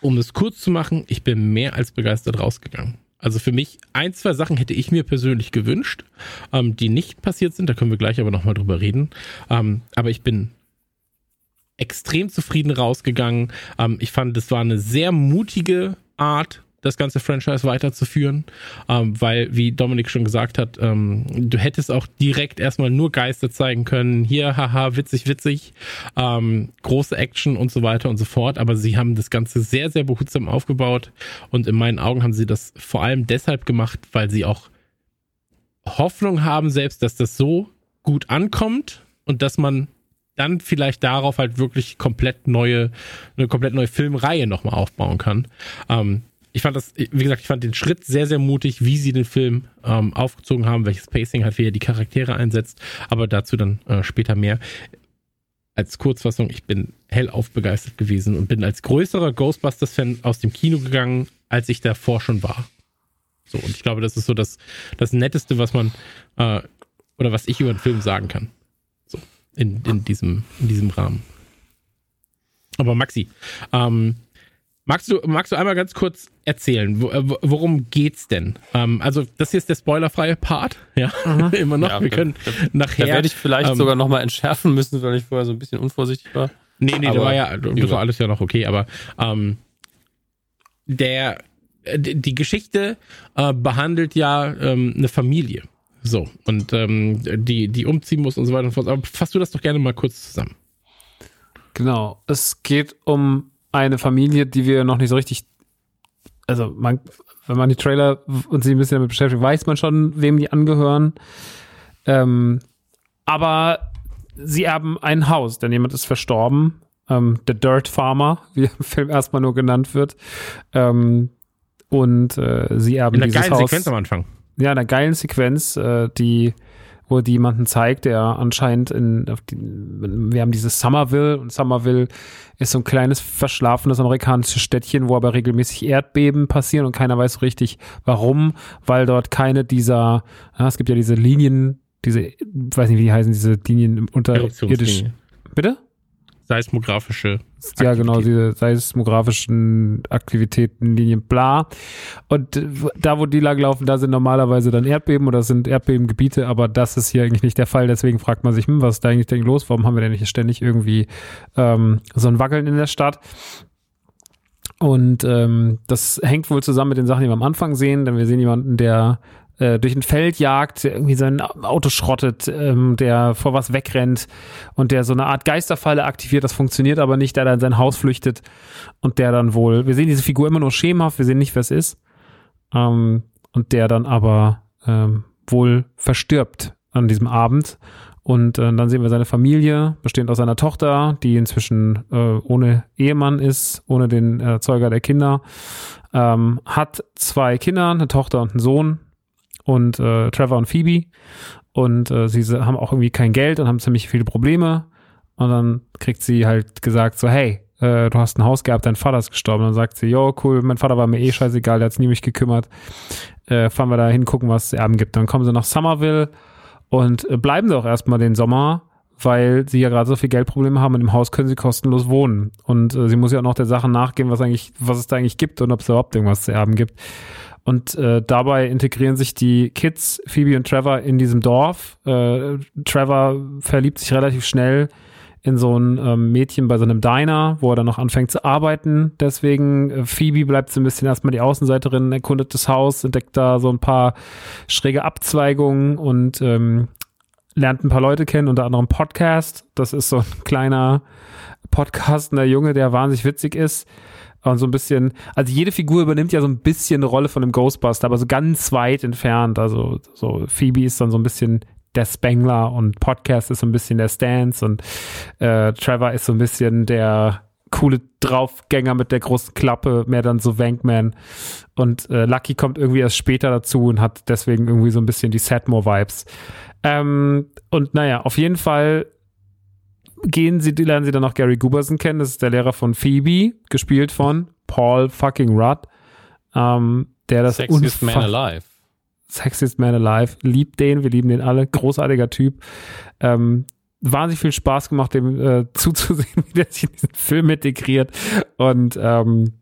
um es kurz zu machen, ich bin mehr als begeistert rausgegangen. Also für mich, ein, zwei Sachen hätte ich mir persönlich gewünscht, ähm, die nicht passiert sind. Da können wir gleich aber nochmal drüber reden. Ähm, aber ich bin extrem zufrieden rausgegangen. Ähm, ich fand, das war eine sehr mutige Art, das ganze Franchise weiterzuführen, ähm, weil, wie Dominik schon gesagt hat, ähm, du hättest auch direkt erstmal nur Geister zeigen können, hier, haha, witzig, witzig, ähm, große Action und so weiter und so fort, aber sie haben das Ganze sehr, sehr behutsam aufgebaut. Und in meinen Augen haben sie das vor allem deshalb gemacht, weil sie auch Hoffnung haben selbst, dass das so gut ankommt und dass man dann vielleicht darauf halt wirklich komplett neue, eine komplett neue Filmreihe nochmal aufbauen kann. Ähm, ich fand das, wie gesagt, ich fand den Schritt sehr, sehr mutig, wie sie den Film ähm, aufgezogen haben, welches Pacing halt, wie er die Charaktere einsetzt, aber dazu dann äh, später mehr. Als Kurzfassung, ich bin hellauf begeistert gewesen und bin als größerer Ghostbusters-Fan aus dem Kino gegangen, als ich davor schon war. So, und ich glaube, das ist so das, das Netteste, was man äh, oder was ich über den Film sagen kann. So, in, in, diesem, in diesem Rahmen. Aber Maxi, ähm, Magst du, magst du einmal ganz kurz erzählen, äh, worum geht's denn? Ähm, also, das hier ist der spoilerfreie Part, <laughs> ja, <laughs> immer noch. Ja, wir können da, nachher. Da werde ich vielleicht ähm, sogar nochmal entschärfen müssen, weil ich vorher so ein bisschen unvorsichtig war. Nee, nee, aber, da war ja, das war alles ja noch okay, aber ähm, der, äh, die Geschichte äh, behandelt ja ähm, eine Familie. So, und ähm, die, die umziehen muss und so weiter und so fort. Aber fass du das doch gerne mal kurz zusammen. Genau. Es geht um eine Familie, die wir noch nicht so richtig, also man, wenn man die Trailer und sich ein bisschen damit beschäftigt, weiß man schon, wem die angehören. Ähm, aber sie erben ein Haus, denn jemand ist verstorben. Ähm, der Dirt Farmer, wie im <laughs> Film erstmal nur genannt wird. Ähm, und äh, sie erben In einer dieses geilen Haus. Sequenz am Anfang. Ja, in einer geilen Sequenz, äh, die wo die jemanden zeigt, der anscheinend in, die, wir haben dieses Somerville und Somerville ist so ein kleines verschlafenes amerikanisches Städtchen, wo aber regelmäßig Erdbeben passieren und keiner weiß so richtig warum, weil dort keine dieser, ja, es gibt ja diese Linien, diese, weiß nicht wie die heißen, diese Linien unterirdisch. Bitte? Seismografische. Ja, genau, diese seismografischen Aktivitäten, Linien, bla. Und da, wo die langlaufen, da sind normalerweise dann Erdbeben oder sind Erdbebengebiete, aber das ist hier eigentlich nicht der Fall. Deswegen fragt man sich, hm, was ist da eigentlich denn los? Warum haben wir denn nicht ständig irgendwie ähm, so ein Wackeln in der Stadt? Und ähm, das hängt wohl zusammen mit den Sachen, die wir am Anfang sehen, denn wir sehen jemanden, der äh, durch ein Feld jagt, irgendwie sein Auto schrottet, ähm, der vor was wegrennt und der so eine Art Geisterfalle aktiviert, das funktioniert aber nicht, der dann in sein Haus flüchtet und der dann wohl, wir sehen diese Figur immer nur schemenhaft, wir sehen nicht, wer es ist, ähm, und der dann aber ähm, wohl verstirbt an diesem Abend. Und äh, dann sehen wir seine Familie, bestehend aus seiner Tochter, die inzwischen äh, ohne Ehemann ist, ohne den Erzeuger der Kinder, ähm, hat zwei Kinder, eine Tochter und einen Sohn, und äh, Trevor und Phoebe. Und äh, sie haben auch irgendwie kein Geld und haben ziemlich viele Probleme. Und dann kriegt sie halt gesagt so, hey, äh, du hast ein Haus gehabt, dein Vater ist gestorben. Und dann sagt sie, jo, cool, mein Vater war mir eh scheißegal, der hat's nie mich gekümmert. Äh, fahren wir da hin, gucken, was es Erben gibt. Dann kommen sie nach Somerville und äh, bleiben sie auch erstmal den Sommer, weil sie ja gerade so viel Geldprobleme haben. In dem Haus können sie kostenlos wohnen. Und äh, sie muss ja auch noch der Sache nachgehen, was eigentlich, was es da eigentlich gibt und ob es überhaupt irgendwas zu erben gibt. Und äh, dabei integrieren sich die Kids, Phoebe und Trevor, in diesem Dorf. Äh, Trevor verliebt sich relativ schnell in so ein ähm, Mädchen bei so einem Diner, wo er dann noch anfängt zu arbeiten. Deswegen, äh, Phoebe bleibt so ein bisschen erstmal die Außenseiterin, erkundet das Haus, entdeckt da so ein paar schräge Abzweigungen und ähm, lernt ein paar Leute kennen, unter anderem Podcast. Das ist so ein kleiner podcastender Junge, der wahnsinnig witzig ist Und so ein bisschen, also jede Figur übernimmt ja so ein bisschen eine Rolle von einem Ghostbuster, aber so ganz weit entfernt. Also so Phoebe ist dann so ein bisschen der Spengler und Podcast ist so ein bisschen der Stance und äh, Trevor ist so ein bisschen der coole Draufgänger mit der großen Klappe, mehr dann so Wankman. Und äh, Lucky kommt irgendwie erst später dazu und hat deswegen irgendwie so ein bisschen die Setmore-Vibes. Ähm, und naja, auf jeden Fall gehen sie, lernen sie dann noch Gary Guberson kennen. Das ist der Lehrer von Phoebe, gespielt von Paul fucking Rudd. Ähm, der das Sexiest Man Alive. Sexiest Man Alive. Liebt den, wir lieben den alle. Großartiger Typ. Ähm, wahnsinnig viel Spaß gemacht, dem äh, <laughs> zuzusehen, wie der sich in diesen Film integriert. Und ähm,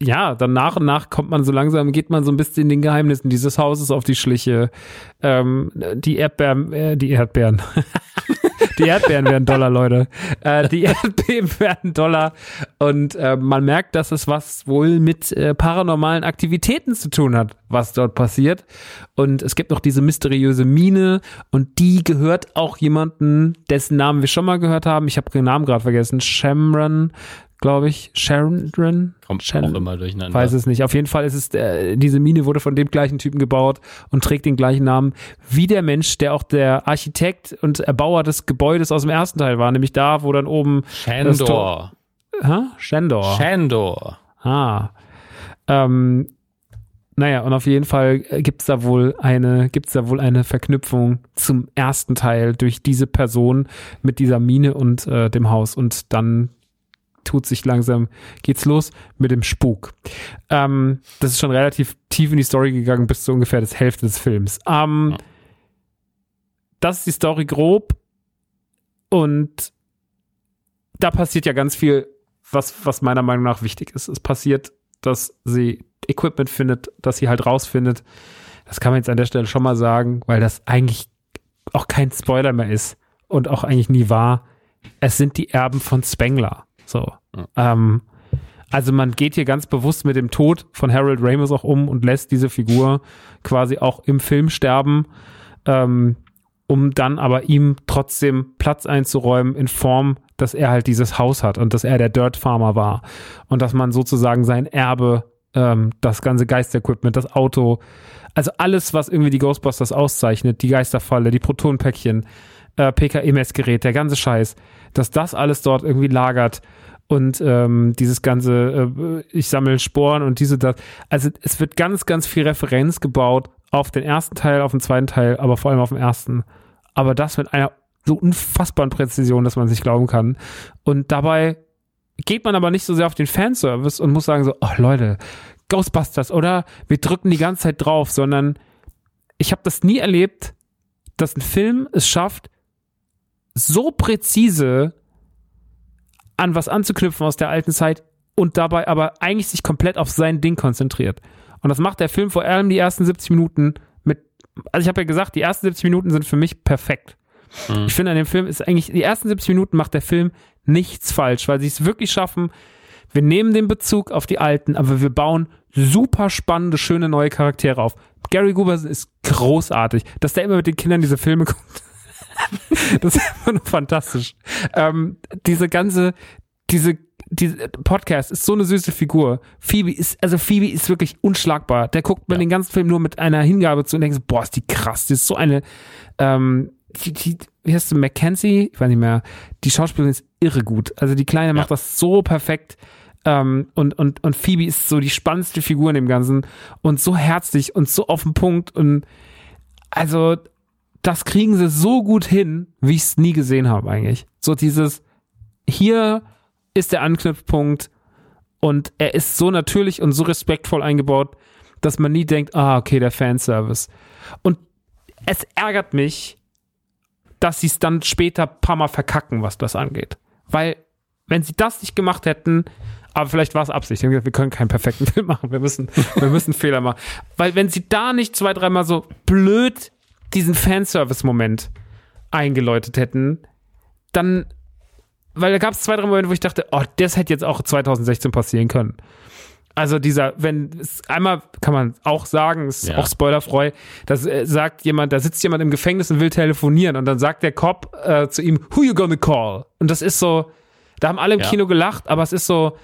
ja, dann nach und nach kommt man so langsam, geht man so ein bisschen in den Geheimnissen dieses Hauses auf die Schliche. Ähm, die Erdbeeren, äh, die Erdbeeren. <laughs> die Erdbeeren werden Dollar, Leute. Äh, die Erdbeben <laughs> werden Dollar. Und äh, man merkt, dass es was wohl mit äh, paranormalen Aktivitäten zu tun hat, was dort passiert. Und es gibt noch diese mysteriöse Mine und die gehört auch jemanden, dessen Namen wir schon mal gehört haben. Ich habe den Namen gerade vergessen. Shamron glaube ich, Sharon. Kommt Shannon, auch immer durcheinander. Weiß es nicht. Auf jeden Fall ist es, äh, diese Mine wurde von dem gleichen Typen gebaut und trägt den gleichen Namen wie der Mensch, der auch der Architekt und Erbauer des Gebäudes aus dem ersten Teil war, nämlich da, wo dann oben Shandor. Hä? Shandor. Shandor. Ah. Ähm, naja, und auf jeden Fall gibt's da wohl eine, gibt's da wohl eine Verknüpfung zum ersten Teil durch diese Person mit dieser Mine und äh, dem Haus. Und dann tut sich langsam, geht's los mit dem Spuk. Ähm, das ist schon relativ tief in die Story gegangen, bis zu ungefähr das Hälfte des Films. Ähm, Ja. Das ist die Story grob. Und da passiert ja ganz viel, was, was meiner Meinung nach wichtig ist. Es passiert, dass sie Equipment findet, dass sie halt rausfindet. Das kann man jetzt an der Stelle schon mal sagen, weil das eigentlich auch kein Spoiler mehr ist und auch eigentlich nie war. Es sind die Erben von Spengler. So. Ähm, also man geht hier ganz bewusst mit dem Tod von Harold Ramis auch um und lässt diese Figur quasi auch im Film sterben, ähm, um dann aber ihm trotzdem Platz einzuräumen in Form, dass er halt dieses Haus hat und dass er der Dirt Farmer war und dass man sozusagen sein Erbe, ähm, das ganze Geisterequipment, das Auto, also alles, was irgendwie die Ghostbusters auszeichnet, die Geisterfalle, die Protonpäckchen, äh, PKE-Messgerät, der ganze Scheiß, dass das alles dort irgendwie lagert und ähm, dieses ganze, äh, ich sammle Sporen und diese, das. Also es wird ganz, ganz viel Referenz gebaut auf den ersten Teil, auf den zweiten Teil, aber vor allem auf den ersten. Aber das mit einer so unfassbaren Präzision, dass man sich glauben kann. Und dabei geht man aber nicht so sehr auf den Fanservice und muss sagen so, oh Leute, Ghostbusters, oder? Wir drücken die ganze Zeit drauf, sondern ich habe das nie erlebt, dass ein Film es schafft, so präzise an was anzuknüpfen aus der alten Zeit und dabei aber eigentlich sich komplett auf sein Ding konzentriert. Und das macht der Film vor allem die ersten 70 Minuten mit, also ich habe ja gesagt, die ersten 70 Minuten sind für mich perfekt. Ich finde an dem Film ist eigentlich, die ersten 70 Minuten macht der Film nichts falsch, weil sie es wirklich schaffen, wir nehmen den Bezug auf die alten, aber wir bauen super spannende, schöne neue Charaktere auf. Gary Guberson ist großartig, dass der immer mit den Kindern diese Filme guckt. <laughs> das ist einfach nur fantastisch. Ähm, diese ganze, diese, diese Podcast ist so eine süße Figur. Phoebe ist, also Phoebe ist wirklich unschlagbar. Der guckt mir Ja. den ganzen Film nur mit einer Hingabe zu und denkt so, boah, ist die krass. Die ist so eine, ähm, die, die, wie heißt du, Mackenzie? Ich weiß nicht mehr. Die Schauspielerin ist irre gut. Also die Kleine macht das so perfekt. Ähm, und, und, und Phoebe ist so die spannendste Figur in dem Ganzen und so herzlich und so auf den Punkt und also das kriegen sie so gut hin, wie ich es nie gesehen habe eigentlich. So dieses, hier ist der Anknüpfpunkt und er ist so natürlich und so respektvoll eingebaut, dass man nie denkt, ah, okay, der Fanservice. Und es ärgert mich, dass sie es dann später ein paar Mal verkacken, was das angeht. Weil, wenn sie das nicht gemacht hätten, aber vielleicht war es Absicht. Wir können keinen perfekten <laughs> Film machen, wir müssen, wir müssen Fehler machen. Weil, wenn sie da nicht zwei, dreimal so blöd diesen Fanservice-Moment eingeläutet hätten, dann, weil da gab es zwei, drei Momente, wo ich dachte, oh, das hätte jetzt auch 2016 passieren können. Also dieser, wenn einmal kann man auch sagen, ist Ja. auch spoilerfrei, da äh, sagt jemand, da sitzt jemand im Gefängnis und will telefonieren und dann sagt der Cop äh, zu ihm, who you gonna call? Und das ist so, da haben alle im Ja. Kino gelacht, aber es ist so,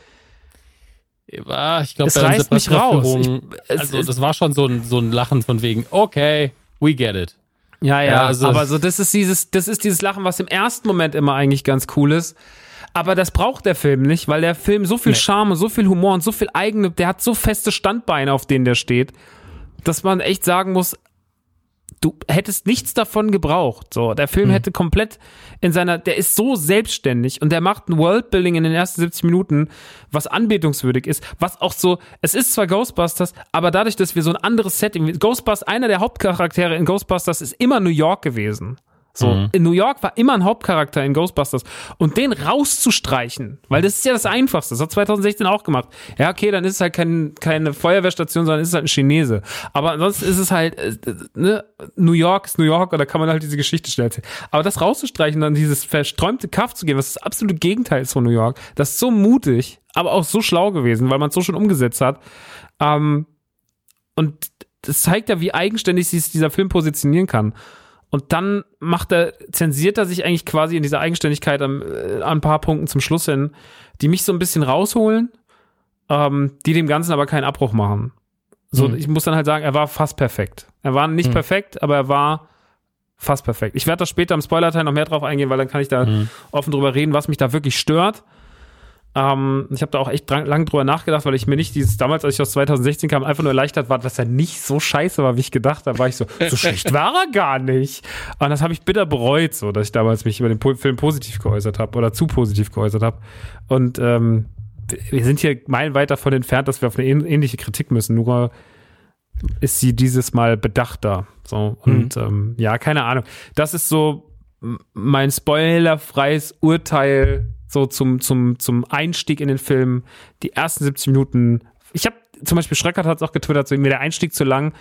ich glaube, Es reißt mich raus. Ich, es, also das war schon so ein, so ein Lachen von wegen, okay, we get it. ja, ja, ja, also- aber so das ist dieses, das ist dieses Lachen, was im ersten Moment immer eigentlich ganz cool ist. Aber das braucht der Film nicht, weil der Film so viel Nee. Charme, und so viel Humor und so viel eigene, der hat so feste Standbeine, auf denen der steht, dass man echt sagen muss, du hättest nichts davon gebraucht. So, der Film hätte komplett in seiner, der ist so selbstständig und der macht ein Worldbuilding in den ersten 70 Minuten, was anbetungswürdig ist, was auch so, es ist zwar Ghostbusters, aber dadurch, dass wir so ein anderes Setting, Ghostbusters, einer der Hauptcharaktere in Ghostbusters ist immer New York gewesen. So, in New York war immer ein Hauptcharakter in Ghostbusters. Und den rauszustreichen, weil das ist ja das Einfachste. Das hat 2016 auch gemacht. Ja, okay, dann ist es halt kein, keine Feuerwehrstation, sondern ist es halt ein Chinese. Aber ansonsten ist es halt, äh, ne, New York ist New York und da kann man halt diese Geschichte schnell erzählen. Aber das rauszustreichen, dann dieses versträumte Kaff zu geben, was das absolute Gegenteil ist von New York, das ist so mutig, aber auch so schlau gewesen, weil man es so schon umgesetzt hat. Ähm, und das zeigt ja, wie eigenständig sich dieser Film positionieren kann. Und dann macht er, zensiert er sich eigentlich quasi in dieser Eigenständigkeit an, äh, an ein paar Punkten zum Schluss hin, die mich so ein bisschen rausholen, ähm, die dem Ganzen aber keinen Abbruch machen. So, Mhm. ich muss dann halt sagen, er war fast perfekt. Er war nicht Mhm. perfekt, aber er war fast perfekt. Ich werde da später im Spoiler-Teil noch mehr drauf eingehen, weil dann kann ich da Mhm. offen drüber reden, was mich da wirklich stört. Ähm, ich habe da auch echt dran, lang drüber nachgedacht, weil ich mir nicht dieses, damals, als ich aus 2016 kam, einfach nur erleichtert war, dass er nicht so scheiße war, wie ich gedacht habe. War ich so, <laughs> so schlecht war er gar nicht. Und das habe ich bitter bereut, so, dass ich damals mich über den po Film positiv geäußert habe oder zu positiv geäußert habe. Und ähm, wir sind hier meilenweit davon entfernt, dass wir auf eine ähn- ähnliche Kritik müssen. Nur ist sie dieses Mal bedachter. So, und ähm, ja, keine Ahnung. Das ist so mein spoilerfreies Urteil so zum, zum, zum Einstieg in den Film. Die ersten 70 Minuten. Ich habe zum Beispiel Schröckert hat es auch getwittert, so mir der Einstieg zu lang.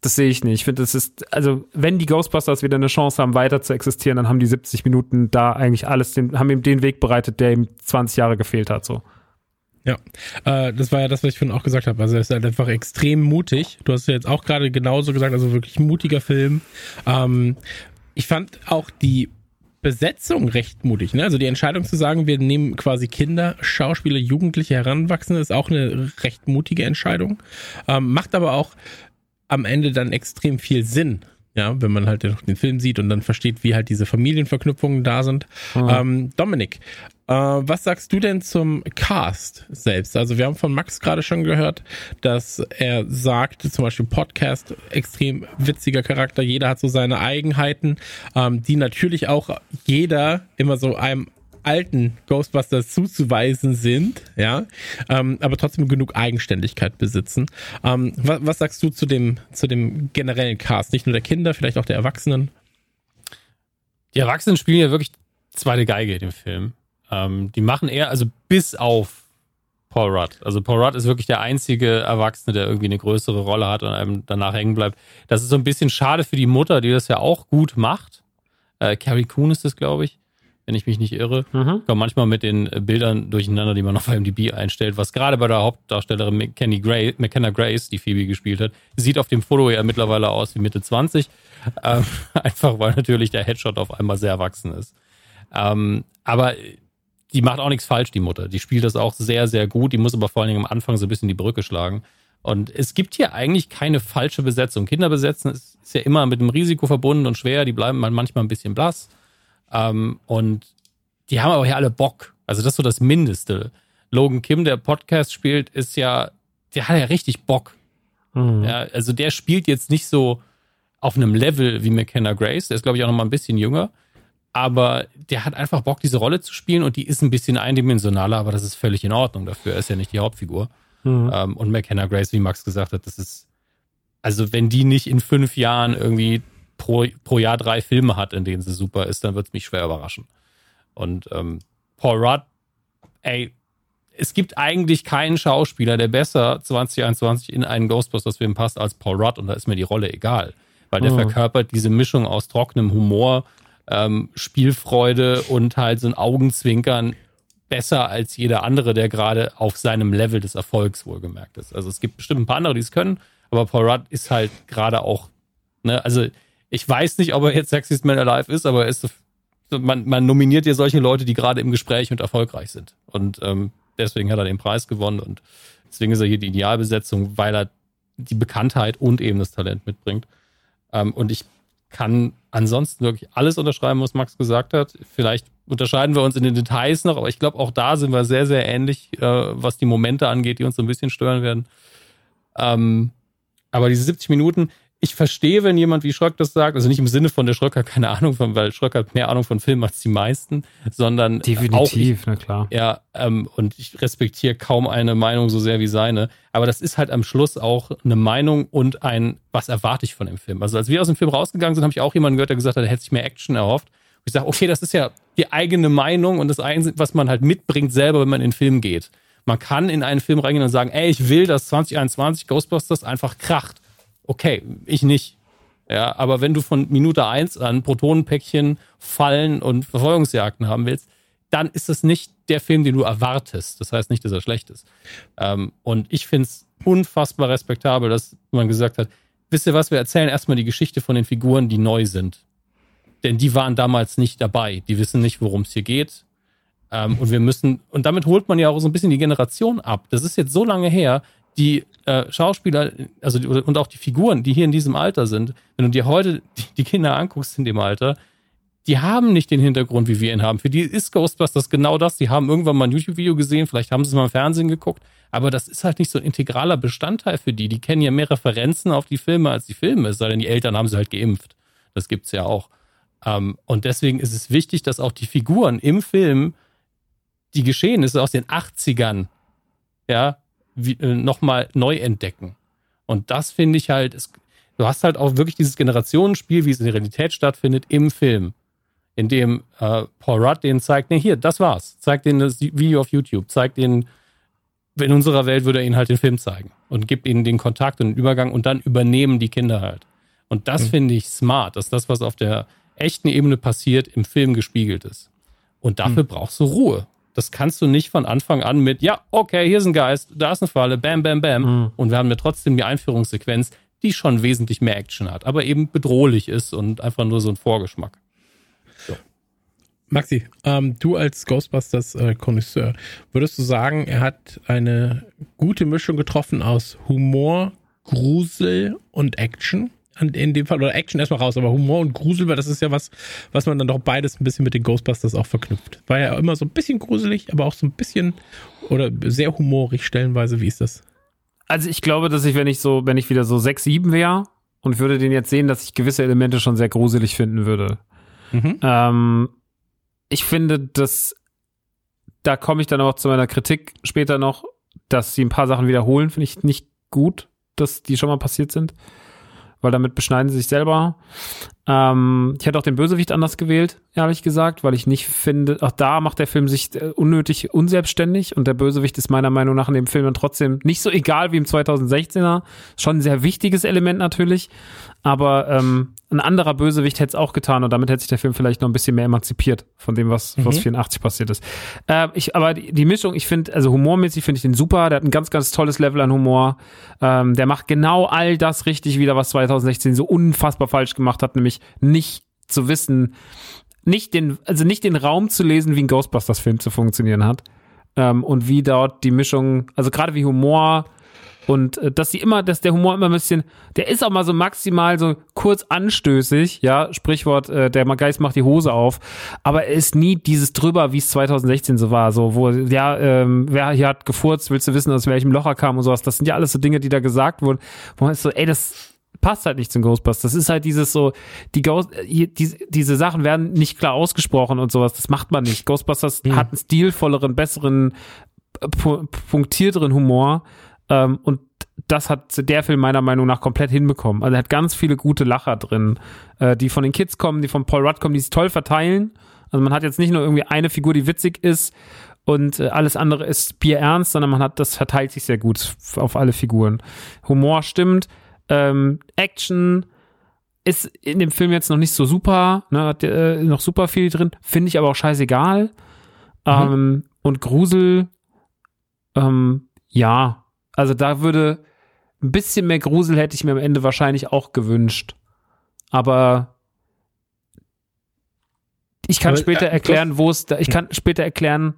Das sehe ich nicht. Ich finde, das ist, also, wenn die Ghostbusters wieder eine Chance haben, weiter zu existieren, dann haben die 70 Minuten da eigentlich alles, den, haben ihm den Weg bereitet, der ihm 20 Jahre gefehlt hat, so. Ja, äh, das war ja das, was ich vorhin auch gesagt habe. Also er ist halt einfach extrem mutig. Du hast ja jetzt auch gerade genauso gesagt, also wirklich mutiger Film. Ähm, ich fand auch die Besetzung recht mutig. Ne? Also die Entscheidung zu sagen, wir nehmen quasi Kinder, Schauspieler, Jugendliche, Heranwachsende, ist auch eine recht mutige Entscheidung. Ähm, macht aber auch am Ende dann extrem viel Sinn. Ja, wenn man halt den Film sieht und dann versteht, wie halt diese Familienverknüpfungen da sind. Ähm, Dominik, äh, was sagst du denn zum Cast selbst? Also wir haben von Max gerade schon gehört, dass er sagt, zum Beispiel Podcast, extrem witziger Charakter, jeder hat so seine Eigenheiten, ähm, die natürlich auch jeder immer so einem alten Ghostbusters zuzuweisen sind, ja, ähm, aber trotzdem genug Eigenständigkeit besitzen. Ähm, was, was sagst du zu dem, zu dem generellen Cast? Nicht nur der Kinder, vielleicht auch der Erwachsenen? Die Erwachsenen spielen ja wirklich zweite Geige in dem Film. Ähm, die machen eher, also bis auf Paul Rudd. Also Paul Rudd ist wirklich der einzige Erwachsene, der irgendwie eine größere Rolle hat und einem danach hängen bleibt. Das ist so ein bisschen schade für die Mutter, die das ja auch gut macht. Äh, Carrie Coon ist das, glaube ich, wenn ich mich nicht irre. Mhm. Ich komme manchmal mit den äh, Bildern durcheinander, die man auf IMDb einstellt, was gerade bei der Hauptdarstellerin McKenny Gray, McKenna Grace, die Phoebe gespielt hat, sieht auf dem Foto ja mittlerweile aus wie Mitte 20. <laughs> Ähm, einfach weil natürlich der Headshot auf einmal sehr erwachsen ist. Ähm, aber die macht auch nichts falsch, die Mutter. Die spielt das auch sehr, sehr gut. Die muss aber vor allen Dingen am Anfang so ein bisschen die Brücke schlagen. Und es gibt hier eigentlich keine falsche Besetzung. Kinder besetzen ist, ist ja immer mit einem Risiko verbunden und schwer. Die bleiben man- manchmal ein bisschen blass. Ähm, und die haben aber hier alle Bock. Also das ist so das Mindeste. Logan Kim, der Podcast spielt, ist ja, der hat ja richtig Bock. Mhm. Ja, also der spielt jetzt nicht so auf einem Level wie McKenna Grace. Der ist, glaube ich, auch noch mal ein bisschen jünger. Aber der hat einfach Bock, diese Rolle zu spielen und die ist ein bisschen eindimensionaler, aber das ist völlig in Ordnung dafür. Er ist ja nicht die Hauptfigur. Mhm. Ähm, und McKenna Grace, wie Max gesagt hat, das ist, also wenn die nicht in fünf Jahren irgendwie pro, pro Jahr drei Filme hat, in denen sie super ist, dann wird es mich schwer überraschen. Und ähm, Paul Rudd, ey, es gibt eigentlich keinen Schauspieler, der besser 2021 in einen Ghostbusters-Film passt als Paul Rudd und da ist mir die Rolle egal. Weil der Mhm. verkörpert diese Mischung aus trockenem Humor, ähm, Spielfreude und halt so ein Augenzwinkern besser als jeder andere, der gerade auf seinem Level des Erfolgs wohlgemerkt ist. Also es gibt bestimmt ein paar andere, die es können, aber Paul Rudd ist halt gerade auch, ne, also ich weiß nicht, ob er jetzt Sexiest Man Alive ist, aber er ist man, man nominiert ja solche Leute, die gerade im Gespräch und erfolgreich sind. Und ähm, deswegen hat er den Preis gewonnen und deswegen ist er hier die Idealbesetzung, weil er die Bekanntheit und eben das Talent mitbringt. Ähm, und ich kann ansonsten wirklich alles unterschreiben, was Max gesagt hat. Vielleicht unterscheiden wir uns in den Details noch, aber ich glaube, auch da sind wir sehr, sehr ähnlich, äh, was die Momente angeht, die uns so ein bisschen stören werden. Ähm, aber diese 70 Minuten, ich verstehe, wenn jemand wie Schröck das sagt, also nicht im Sinne von der Schröck hat keine Ahnung von, weil Schröck hat mehr Ahnung von Filmen als die meisten, sondern definitiv, auch ich, na klar. Ja, ähm, und ich respektiere kaum eine Meinung so sehr wie seine, aber das ist halt am Schluss auch eine Meinung und ein, was erwarte ich von dem Film. Also als wir aus dem Film rausgegangen sind, habe ich auch jemanden gehört, der gesagt hat, er hätte sich mehr Action erhofft. Und ich sage, okay, das ist ja die eigene Meinung und das eigene, was man halt mitbringt selber, wenn man in den Film geht. Man kann in einen Film reingehen und sagen, ey, ich will, dass 2021 Ghostbusters einfach kracht. Okay, ich nicht. Ja, aber wenn du von Minute eins an Protonenpäckchen, Fallen und Verfolgungsjagden haben willst, dann ist das nicht der Film, den du erwartest. Das heißt nicht, dass er schlecht ist. Ähm, und ich finde es unfassbar respektabel, dass man gesagt hat, wisst ihr was, wir erzählen erstmal die Geschichte von den Figuren, die neu sind. Denn die waren damals nicht dabei. Die wissen nicht, worum es hier geht. Ähm, und wir müssen, und damit holt man ja auch so ein bisschen die Generation ab. Das ist jetzt so lange her, die äh, Schauspieler, also die, und auch die Figuren, die hier in diesem Alter sind, wenn du dir heute die, Kinder anguckst in dem Alter, die haben nicht den Hintergrund, wie wir ihn haben. Für die ist Ghostbusters genau das. Die haben irgendwann mal ein YouTube-Video gesehen, vielleicht haben sie es mal im Fernsehen geguckt, aber das ist halt nicht so ein integraler Bestandteil für die. Die kennen ja mehr Referenzen auf die Filme als die Filme, es sei denn, die Eltern haben sie halt geimpft. Das gibt's ja auch. Ähm, und deswegen ist es wichtig, dass auch die Figuren im Film die Geschehnisse aus den 80ern, ja, äh, nochmal neu entdecken. Und das finde ich halt, es, du hast halt auch wirklich dieses Generationenspiel, wie es in der Realität stattfindet, im Film. In dem äh, Paul Rudd den zeigt, nee, hier, das war's. Zeigt denen das Video auf YouTube, zeigt ihnen, in unserer Welt würde er ihnen halt den Film zeigen und gibt ihnen den Kontakt und den Übergang und dann übernehmen die Kinder halt. Und das mhm. finde ich smart, dass das, was auf der echten Ebene passiert, im Film gespiegelt ist. Und dafür mhm. brauchst du Ruhe. Das kannst du nicht von Anfang an mit, ja, okay, hier ist ein Geist, da ist eine Falle, bam, bam, bam. Mhm. Und wir haben ja trotzdem die Einführungssequenz, die schon wesentlich mehr Action hat, aber eben bedrohlich ist und einfach nur so ein Vorgeschmack. So. Maxi, ähm, du als Ghostbusters-Konnoisseur, äh, würdest du sagen, er hat eine gute Mischung getroffen aus Humor, Grusel und Action? In dem Fall, oder Action erstmal raus, aber Humor und Grusel, weil das ist ja was, was man dann doch beides ein bisschen mit den Ghostbusters auch verknüpft. War ja immer so ein bisschen gruselig, aber auch so ein bisschen oder sehr humorig stellenweise. Wie ist das? Also ich glaube, dass ich, wenn ich so, wenn ich wieder so 6, 7 wäre und würde den jetzt sehen, dass ich gewisse Elemente schon sehr gruselig finden würde. Mhm. Ähm, ich finde, dass da komme ich dann auch zu meiner Kritik später noch, dass sie ein paar Sachen wiederholen, finde ich nicht gut, dass die schon mal passiert sind weil damit beschneiden sie sich selber. Ähm, ich hätte auch den Bösewicht anders gewählt, ehrlich gesagt, weil ich nicht finde, auch da macht der Film sich äh, unnötig unselbstständig und der Bösewicht ist meiner Meinung nach in dem Film dann trotzdem nicht so egal wie im 2016er. Schon ein sehr wichtiges Element natürlich, aber ähm, ein anderer Bösewicht hätte es auch getan und damit hätte sich der Film vielleicht noch ein bisschen mehr emanzipiert von dem, was, mhm. was 84 passiert ist. Äh, ich, aber die, die Mischung, ich finde, also humormäßig finde ich den super. Der hat ein ganz, ganz tolles Level an Humor. Ähm, der macht genau all das richtig wieder, was 2016 so unfassbar falsch gemacht hat, nämlich nicht zu wissen, nicht den, also nicht den Raum zu lesen, wie ein Ghostbusters-Film zu funktionieren hat. Ähm, und wie dort die Mischung, also gerade wie Humor, und äh, dass sie immer, dass der Humor immer ein bisschen, der ist auch mal so maximal so kurz anstößig, ja, Sprichwort, äh, der Geist macht die Hose auf, aber er ist nie dieses drüber, wie es 2016 so war, so, wo, ja, ähm, wer hier hat gefurzt, willst du wissen, aus welchem Loch er kam und sowas, das sind ja alles so Dinge, die da gesagt wurden, wo man ist so, ey, das passt halt nicht zum Ghostbusters. Das ist halt dieses so, die Ghost, die, diese Sachen werden nicht klar ausgesprochen und sowas. Das macht man nicht. Ghostbusters mhm. hat einen stilvolleren, besseren, äh, punktierteren Humor. Ähm, und das hat der Film meiner Meinung nach komplett hinbekommen. Also er hat ganz viele gute Lacher drin, äh, die von den Kids kommen, die von Paul Rudd kommen, die sich toll verteilen. Also man hat jetzt nicht nur irgendwie eine Figur, die witzig ist und äh, alles andere ist bierernst, sondern man hat, das verteilt sich sehr gut auf alle Figuren. Humor stimmt, ähm, Action ist in dem Film jetzt noch nicht so super, ne, hat äh, noch super viel drin, finde ich aber auch scheißegal. Mhm. Ähm, und Grusel, ähm, ja, also da würde ein bisschen mehr Grusel hätte ich mir am Ende wahrscheinlich auch gewünscht. Aber ich kann Aber, später äh, erklären, wo es da, ich kann später erklären,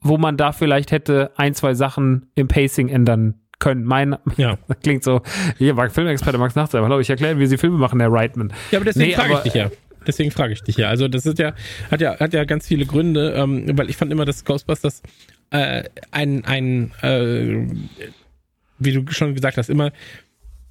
wo man da vielleicht hätte ein, zwei Sachen im Pacing ändern können. Mein, Ja. <laughs> klingt so, hier war Filmexperte Max Nachtsein, hallo, ich erkläre, wie sie Filme machen, Herr Reitman. Ja, aber deswegen Nee, frage ich aber- dich ja. Deswegen frage ich dich ja. Also das ist ja, hat ja, hat ja ganz viele Gründe, ähm, weil ich fand immer, dass Ghostbusters äh, ein, ein äh, wie du schon gesagt hast, immer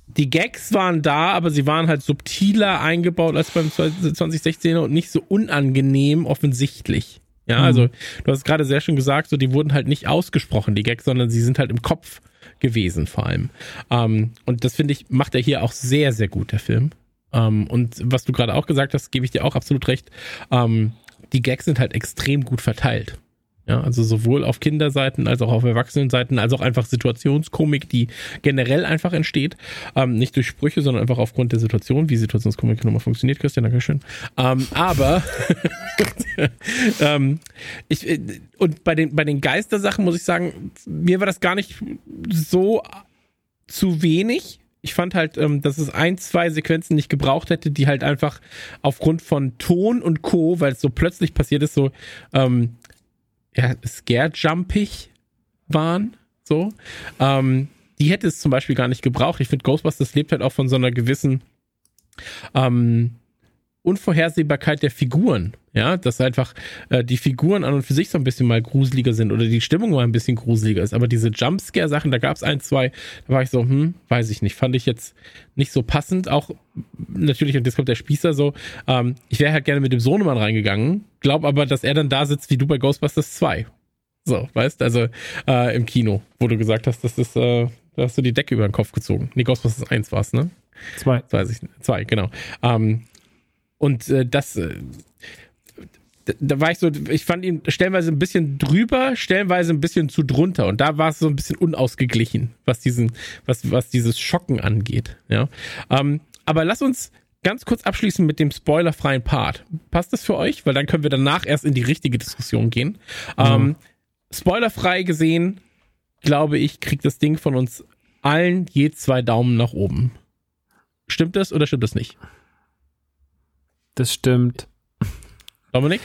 die Gags waren da, aber sie waren halt subtiler eingebaut als beim 2016er und nicht so unangenehm offensichtlich. Ja, also du hast gerade sehr schön gesagt, so die wurden halt nicht ausgesprochen, die Gags, sondern sie sind halt im Kopf gewesen vor allem. Ähm, und das finde ich, macht er hier auch sehr, sehr gut, der Film. Ähm, und was du gerade auch gesagt hast, gebe ich dir auch absolut recht. Ähm, die Gags sind halt extrem gut verteilt. Ja, also sowohl auf Kinderseiten als auch auf Erwachsenenseiten, als auch einfach Situationskomik, die generell einfach entsteht. Ähm, nicht durch Sprüche, sondern einfach aufgrund der Situation, wie Situationskomik nochmal funktioniert, Christian, Dankeschön. Ähm, aber <laughs> ähm, ich, äh, und bei den, bei den Geistersachen muss ich sagen, mir war das gar nicht so zu wenig. Ich fand halt, ähm, dass es ein, zwei Sequenzen nicht gebraucht hätte, die halt einfach aufgrund von Ton und Co., weil es so plötzlich passiert ist, so ähm, ja, scare-jumpig waren. So. Ähm, die hätte es zum Beispiel gar nicht gebraucht. Ich finde, Ghostbusters lebt halt auch von so einer gewissen ähm, Unvorhersehbarkeit der Figuren. Ja, dass einfach äh, die Figuren an und für sich so ein bisschen mal gruseliger sind oder die Stimmung mal ein bisschen gruseliger ist. Aber diese Jumpscare-Sachen, da gab es ein, zwei, da war ich so, hm, weiß ich nicht. Fand ich jetzt nicht so passend. Auch natürlich, und jetzt kommt der Spießer so, ähm, ich wäre halt gerne mit dem Sohnemann reingegangen, glaub aber, dass er dann da sitzt wie du bei Ghostbusters 2. So, weißt, also äh, im Kino, wo du gesagt hast, das ist, äh, da hast du die Decke über den Kopf gezogen. Nee, Ghostbusters 1 war's, ne? Zwei. Das weiß ich. Zwei, genau. Ähm, und äh, das, äh, da, da war ich so, ich fand ihn stellenweise ein bisschen drüber, stellenweise ein bisschen zu drunter. Und da war es so ein bisschen unausgeglichen, was diesen, was, was dieses Schocken angeht. Ja. Ähm, aber lass uns ganz kurz abschließen mit dem spoilerfreien Part. Passt das für euch? Weil dann können wir danach erst in die richtige Diskussion gehen. Ähm, spoilerfrei gesehen, glaube ich, kriegt das Ding von uns allen je zwei Daumen nach oben. Stimmt das oder stimmt das nicht? Das stimmt. Dominik?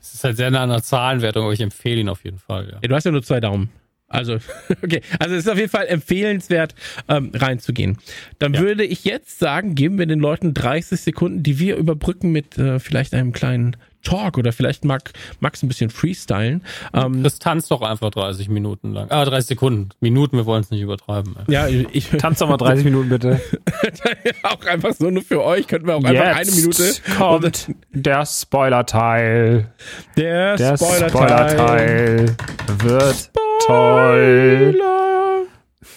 Es ist halt sehr nah an der Zahlenwertung, aber ich empfehle ihn auf jeden Fall. Ja. Ja, du hast ja nur zwei Daumen. Also, <laughs> okay. Also es ist auf jeden Fall empfehlenswert, ähm, reinzugehen. Dann würde ich jetzt sagen, geben wir den Leuten 30 Sekunden, die wir überbrücken mit äh, vielleicht einem kleinen Talk oder vielleicht mag Max ein bisschen freestylen. Ähm, Das tanzt doch einfach 30 Minuten lang. Ah, 30 Sekunden. Minuten, wir wollen es nicht übertreiben. ey. ja, ich <laughs> Tanz doch mal 30 Minuten bitte. <laughs> auch einfach so nur für euch könnten wir auch einfach eine Minute kommt der Spoiler-Teil. der, Der Spoiler-Teil. Spoiler-Teil wird toll.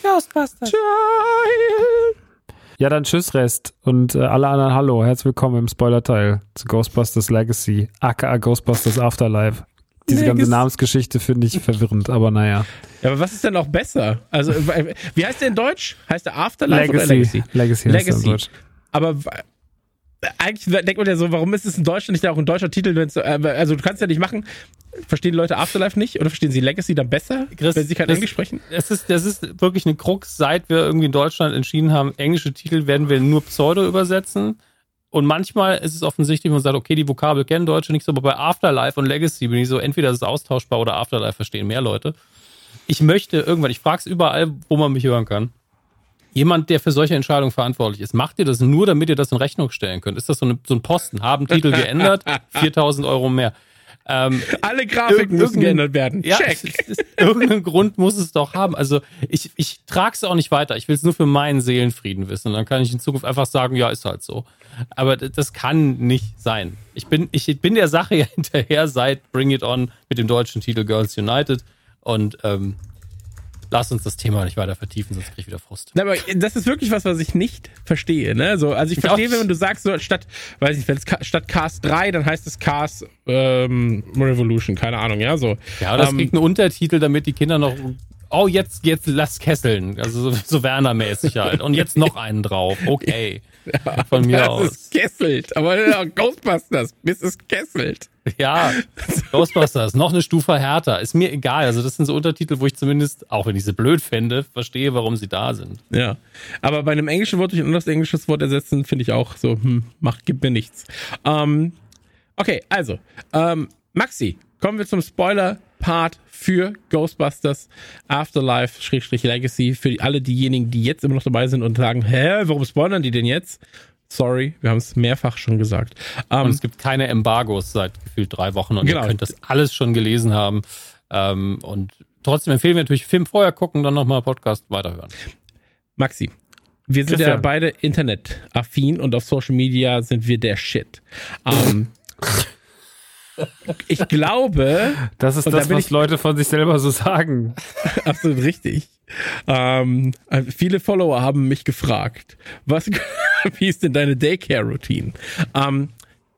Ghostbusters. Ja, dann tschüss Rest und äh, alle anderen Hallo, herzlich willkommen im Spoiler-Teil zu Ghostbusters Legacy, aka Ghostbusters Afterlife. Diese ganze Legacy. Namensgeschichte finde ich verwirrend, aber naja. Ja, aber was ist denn auch besser? Also, äh, wie heißt der in Deutsch? Heißt der Afterlife oder Legacy. Legacy? Legacy, heißt Legacy. in Deutsch. Aber eigentlich denkt man ja so, warum ist es in Deutschland nicht auch ein deutscher Titel? Wenn's, so- äh, also du kannst ja nicht machen. Verstehen Leute Afterlife nicht? Oder verstehen sie Legacy dann besser, Chris, wenn sie kein das- Englisch sprechen? Es ist, das ist wirklich eine Krux, seit wir irgendwie in Deutschland entschieden haben, englische Titel werden wir nur Pseudo übersetzen. Und manchmal ist es offensichtlich, man sagt, okay, die Vokabel kennen Deutsche nicht so, aber bei Afterlife und Legacy bin ich so, entweder ist es austauschbar oder Afterlife verstehen mehr Leute. Ich möchte irgendwann, ich frage es überall, wo man mich hören kann. Jemand, der für solche Entscheidungen verantwortlich ist, macht ihr das nur, damit ihr das in Rechnung stellen könnt? Ist das so, eine, so ein Posten? Haben Titel geändert? <laughs> 4000 Euro mehr. Ähm, Alle Grafiken müssen geändert werden. ja, Check. es ist, es, irgendeinen Grund muss es doch haben. Also ich, ich trage es auch nicht weiter. Ich will es nur für meinen Seelenfrieden wissen. Und dann kann ich in Zukunft einfach sagen, ja, ist halt so. Aber das kann nicht sein. Ich bin, ich bin der Sache <laughs> ja hinterher seit Bring It On mit dem deutschen Titel Girls United. Und ähm, lass uns das Thema nicht weiter vertiefen, sonst krieg ich wieder Frust. Na, aber das ist wirklich was, was ich nicht verstehe. Ne? So, also ich verstehe, wenn du sagst, so statt, weiß ich, wenn es statt Cars 3, dann heißt es Cars ähm, Revolution, keine Ahnung, ja, so. Ja, das Ähm, kriegt einen Untertitel, damit die Kinder noch. Oh, jetzt, jetzt lass kesseln. Also so, so Werner-mäßig halt. Und jetzt noch einen drauf. Okay. <laughs> Von mir das aus. ist kesselt. Aber ja, Ghostbusters, bis es kesselt. Ja, Ghostbusters, noch eine Stufe härter. Ist mir egal. Also, das sind so Untertitel, wo ich zumindest, auch wenn ich sie blöd fände, verstehe, warum sie da sind. Ja. Aber bei einem englischen Wort durch ein anderes englisches Wort ersetzen, finde ich auch so, hm, macht, gibt mir nichts. Ähm, okay, also, ähm, Maxi, kommen wir zum Spoiler-Part. Part für Ghostbusters Afterlife-Legacy. Für alle diejenigen, die jetzt immer noch dabei sind und sagen, hä, warum spoilern die denn jetzt? Sorry, wir haben es mehrfach schon gesagt. und Ähm, es gibt keine Embargos seit gefühlt drei Wochen und Genau. ihr könnt das alles schon gelesen haben. Ähm, und trotzdem empfehlen wir natürlich Film vorher gucken, dann nochmal Podcast weiterhören. Maxi, wir sind ja Christian. beide internetaffin und auf Social Media sind wir der Shit. Ähm, <laughs> ich glaube, Das ist da das, bin was ich- Leute von sich selber so sagen. <laughs> absolut richtig. Ähm, äh, viele Follower haben mich gefragt, was, <laughs> wie ist denn deine Daycare-Routine? Ähm,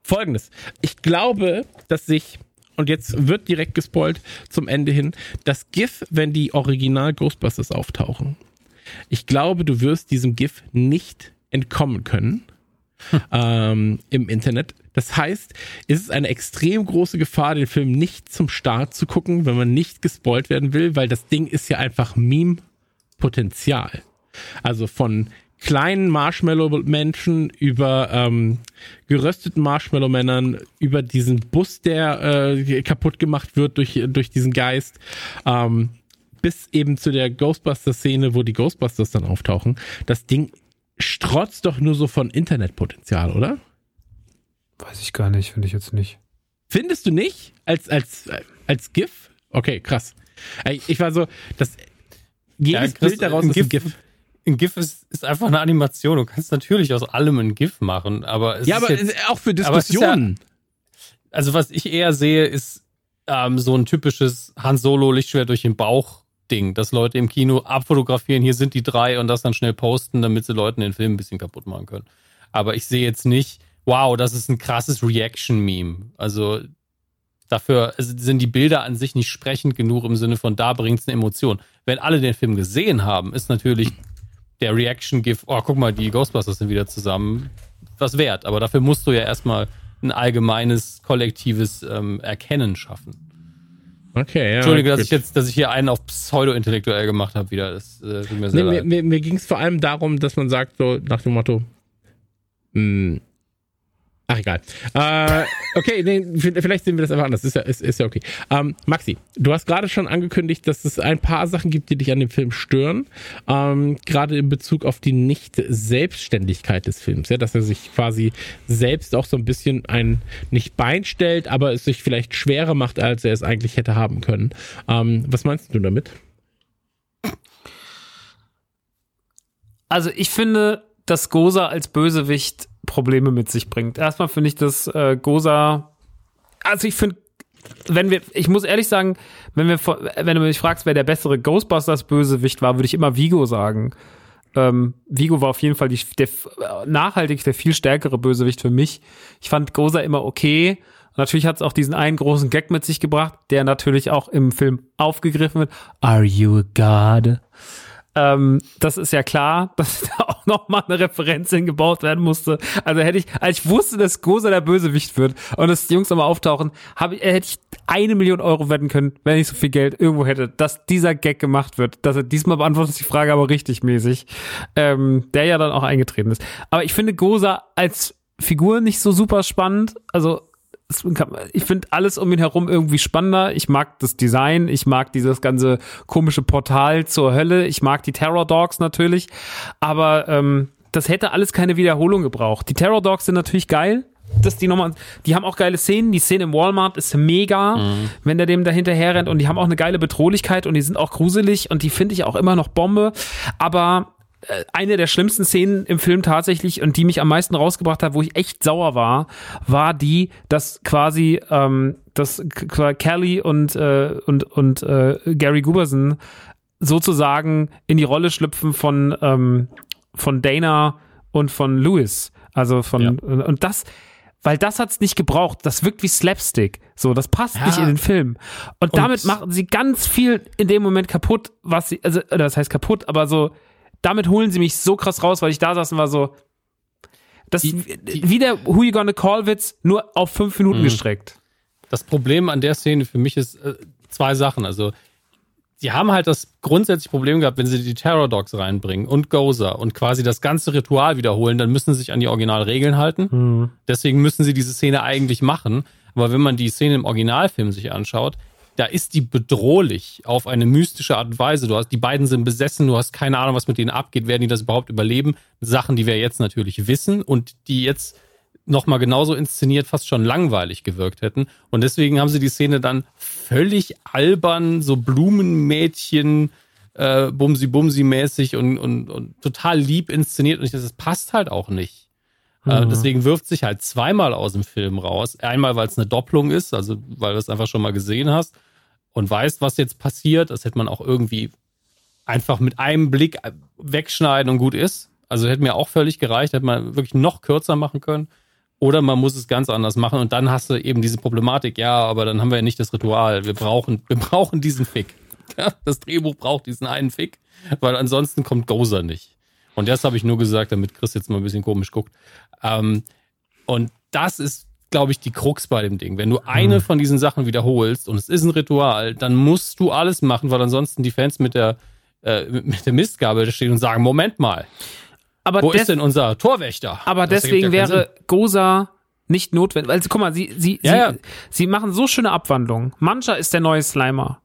Folgendes. Ich glaube, dass sich, und jetzt wird direkt gespoilt zum Ende hin, das GIF, wenn die Original Ghostbusters auftauchen. Ich glaube, du wirst diesem GIF nicht entkommen können <laughs> ähm, im Internet. Das heißt, es ist eine extrem große Gefahr, den Film nicht zum Start zu gucken, wenn man nicht gespoilt werden will, weil das Ding ist ja einfach Meme-Potenzial. Also von kleinen Marshmallow-Menschen über ähm, gerösteten Marshmallow-Männern, über diesen Bus, der äh, kaputt gemacht wird durch, durch diesen Geist, ähm, bis eben zu der Ghostbusters-Szene, wo die Ghostbusters dann auftauchen. Das Ding strotzt doch nur so von Internetpotenzial, oder? Weiß ich gar nicht, finde ich jetzt nicht. Findest du nicht? Als, als, als GIF? Okay, krass. Ich war so, das, jedes Chris, Bild daraus ein ist ein GIF- GIF. Ein GIF ist, ist einfach eine Animation. Du kannst natürlich aus allem ein GIF machen, aber es Ja, ist aber jetzt, auch für ja- Diskussionen. also was ich eher sehe, ist ähm, so ein typisches Han Solo Lichtschwert durch den Bauch Ding, dass Leute im Kino abfotografieren, hier sind die drei und das dann schnell posten, damit sie Leuten den Film ein bisschen kaputt machen können. Aber ich sehe jetzt nicht, wow, das ist ein krasses Reaction-Meme. Also dafür sind die Bilder an sich nicht sprechend genug im Sinne von, da bringt es eine Emotion. Wenn alle den Film gesehen haben, ist natürlich der Reaction-GIF, oh, guck mal, die Ghostbusters sind wieder zusammen, was wert. Aber dafür musst du ja erstmal ein allgemeines, kollektives ähm, Erkennen schaffen. Okay, ja. Entschuldige, dass gut. ich jetzt, dass ich hier einen auf pseudo-intellektuell gemacht habe wieder. Das äh, tut mir Nee, sehr mir leid. mir, mir ging es vor allem darum, dass man sagt, so nach dem Motto, mh, ach egal. Äh, okay, nee, vielleicht sehen wir das einfach anders. Ist ja, ist, ist ja okay. Ähm, Maxi, du hast gerade schon angekündigt, dass es ein paar Sachen gibt, die dich an dem Film stören. Ähm, gerade in Bezug auf die Nicht-Selbstständigkeit des Films. Ja, dass er sich quasi selbst auch so ein bisschen ein, nicht Bein stellt, aber es sich vielleicht schwerer macht, als er es eigentlich hätte haben können. Ähm, was meinst du damit? Also ich finde, dass Goza als Bösewicht Probleme mit sich bringt. Erstmal finde ich, dass äh, Goza, also ich finde, wenn wir, ich muss ehrlich sagen, wenn wir, vor- wenn du mich fragst, wer der bessere Ghostbusters-Bösewicht war, würde ich immer Vigo sagen. Ähm, Vigo war auf jeden Fall die, der, nachhaltig der viel stärkere Bösewicht für mich. Ich fand Goza immer okay. Natürlich hat es auch diesen einen großen Gag mit sich gebracht, der natürlich auch im Film aufgegriffen wird. Are you a god? Ähm, das ist ja klar, <laughs> dass da <laughs> auch nochmal eine Referenz hingebaut werden musste. Also hätte ich, als ich wusste, dass Gosa der Bösewicht wird und dass die Jungs nochmal auftauchen, ich, äh, hätte ich eine Million Euro wetten können, wenn ich so viel Geld irgendwo hätte, dass dieser Gag gemacht wird. Dass er diesmal beantwortet die Frage aber richtig mäßig, ähm, der ja dann auch eingetreten ist. Aber ich finde Gosa als Figur nicht so super spannend. Also ich finde alles um ihn herum irgendwie spannender. Ich mag das Design, ich mag dieses ganze komische Portal zur Hölle, ich mag die Terror Dogs natürlich, aber ähm, das hätte alles keine Wiederholung gebraucht. Die Terror Dogs sind natürlich geil. Dass die nochmal, die haben auch geile Szenen. Die Szene im Walmart ist mega, wenn der dem da hinterher rennt und die haben auch eine geile Bedrohlichkeit und die sind auch gruselig und die finde ich auch immer noch Bombe. Aber eine der schlimmsten Szenen im Film tatsächlich und die mich am meisten rausgebracht hat, wo ich echt sauer war, war die, dass quasi ähm, dass Kelly und äh, und und äh, Gary Guberson sozusagen in die Rolle schlüpfen von ähm, von Dana und von Lewis, also von Ja. und das weil das hat's nicht gebraucht. Das wirkt wie Slapstick. So, das passt Ja. nicht in den Film. Und, Und- damit machen sie ganz viel in dem Moment kaputt, was sie, also, das heißt kaputt, aber so, damit holen sie mich so krass raus, weil ich da saß und war so, das, Die- wie der Who You Gonna Call Witz, nur auf fünf Minuten Mhm. gestreckt. Das Problem an der Szene für mich ist äh, zwei Sachen. Also, die haben halt das grundsätzliche Problem gehabt, wenn sie die Terror Dogs reinbringen und Goza und quasi das ganze Ritual wiederholen, dann müssen sie sich an die Originalregeln halten. Deswegen müssen sie diese Szene eigentlich machen. Aber wenn man die Szene im Originalfilm sich anschaut, da ist die bedrohlich auf eine mystische Art und Weise. Du hast, die beiden sind besessen, du hast keine Ahnung, was mit denen abgeht, werden die das überhaupt überleben? Sachen, die wir jetzt natürlich wissen und die jetzt nochmal genauso inszeniert fast schon langweilig gewirkt hätten. Und deswegen haben sie die Szene dann völlig albern, so Blumenmädchen, äh, Bumsi-Bumsi-mäßig und, und, und total lieb inszeniert. Und ich, das passt halt auch nicht. Äh, mhm. Deswegen wirft sich halt zweimal aus dem Film raus. Einmal, weil es eine Doppelung ist, also weil du es einfach schon mal gesehen hast und weißt, was jetzt passiert. Das hätte man auch irgendwie einfach mit einem Blick wegschneiden und gut ist. Also hätte mir auch völlig gereicht, hätte man wirklich noch kürzer machen können. Oder man muss es ganz anders machen und dann hast du eben diese Problematik, ja, aber dann haben wir ja nicht das Ritual. Wir brauchen, wir brauchen diesen Fick. <laughs> Das Drehbuch braucht diesen einen Fick, weil ansonsten kommt Gozer nicht. Und das habe ich nur gesagt, damit Chris jetzt mal ein bisschen komisch guckt. Ähm, und das ist, glaube ich, die Krux bei dem Ding. Wenn du eine hm. von diesen Sachen wiederholst und es ist ein Ritual, dann musst du alles machen, weil ansonsten die Fans mit der, äh, mit der Mistgabel stehen und sagen, Moment mal. Aber Wo ist denn unser Torwächter? Aber das deswegen ja wäre Goza nicht notwendig. Weil, guck mal, sie, sie, ja, sie, ja. sie machen so schöne Abwandlungen. Mancha ist der neue Slimer.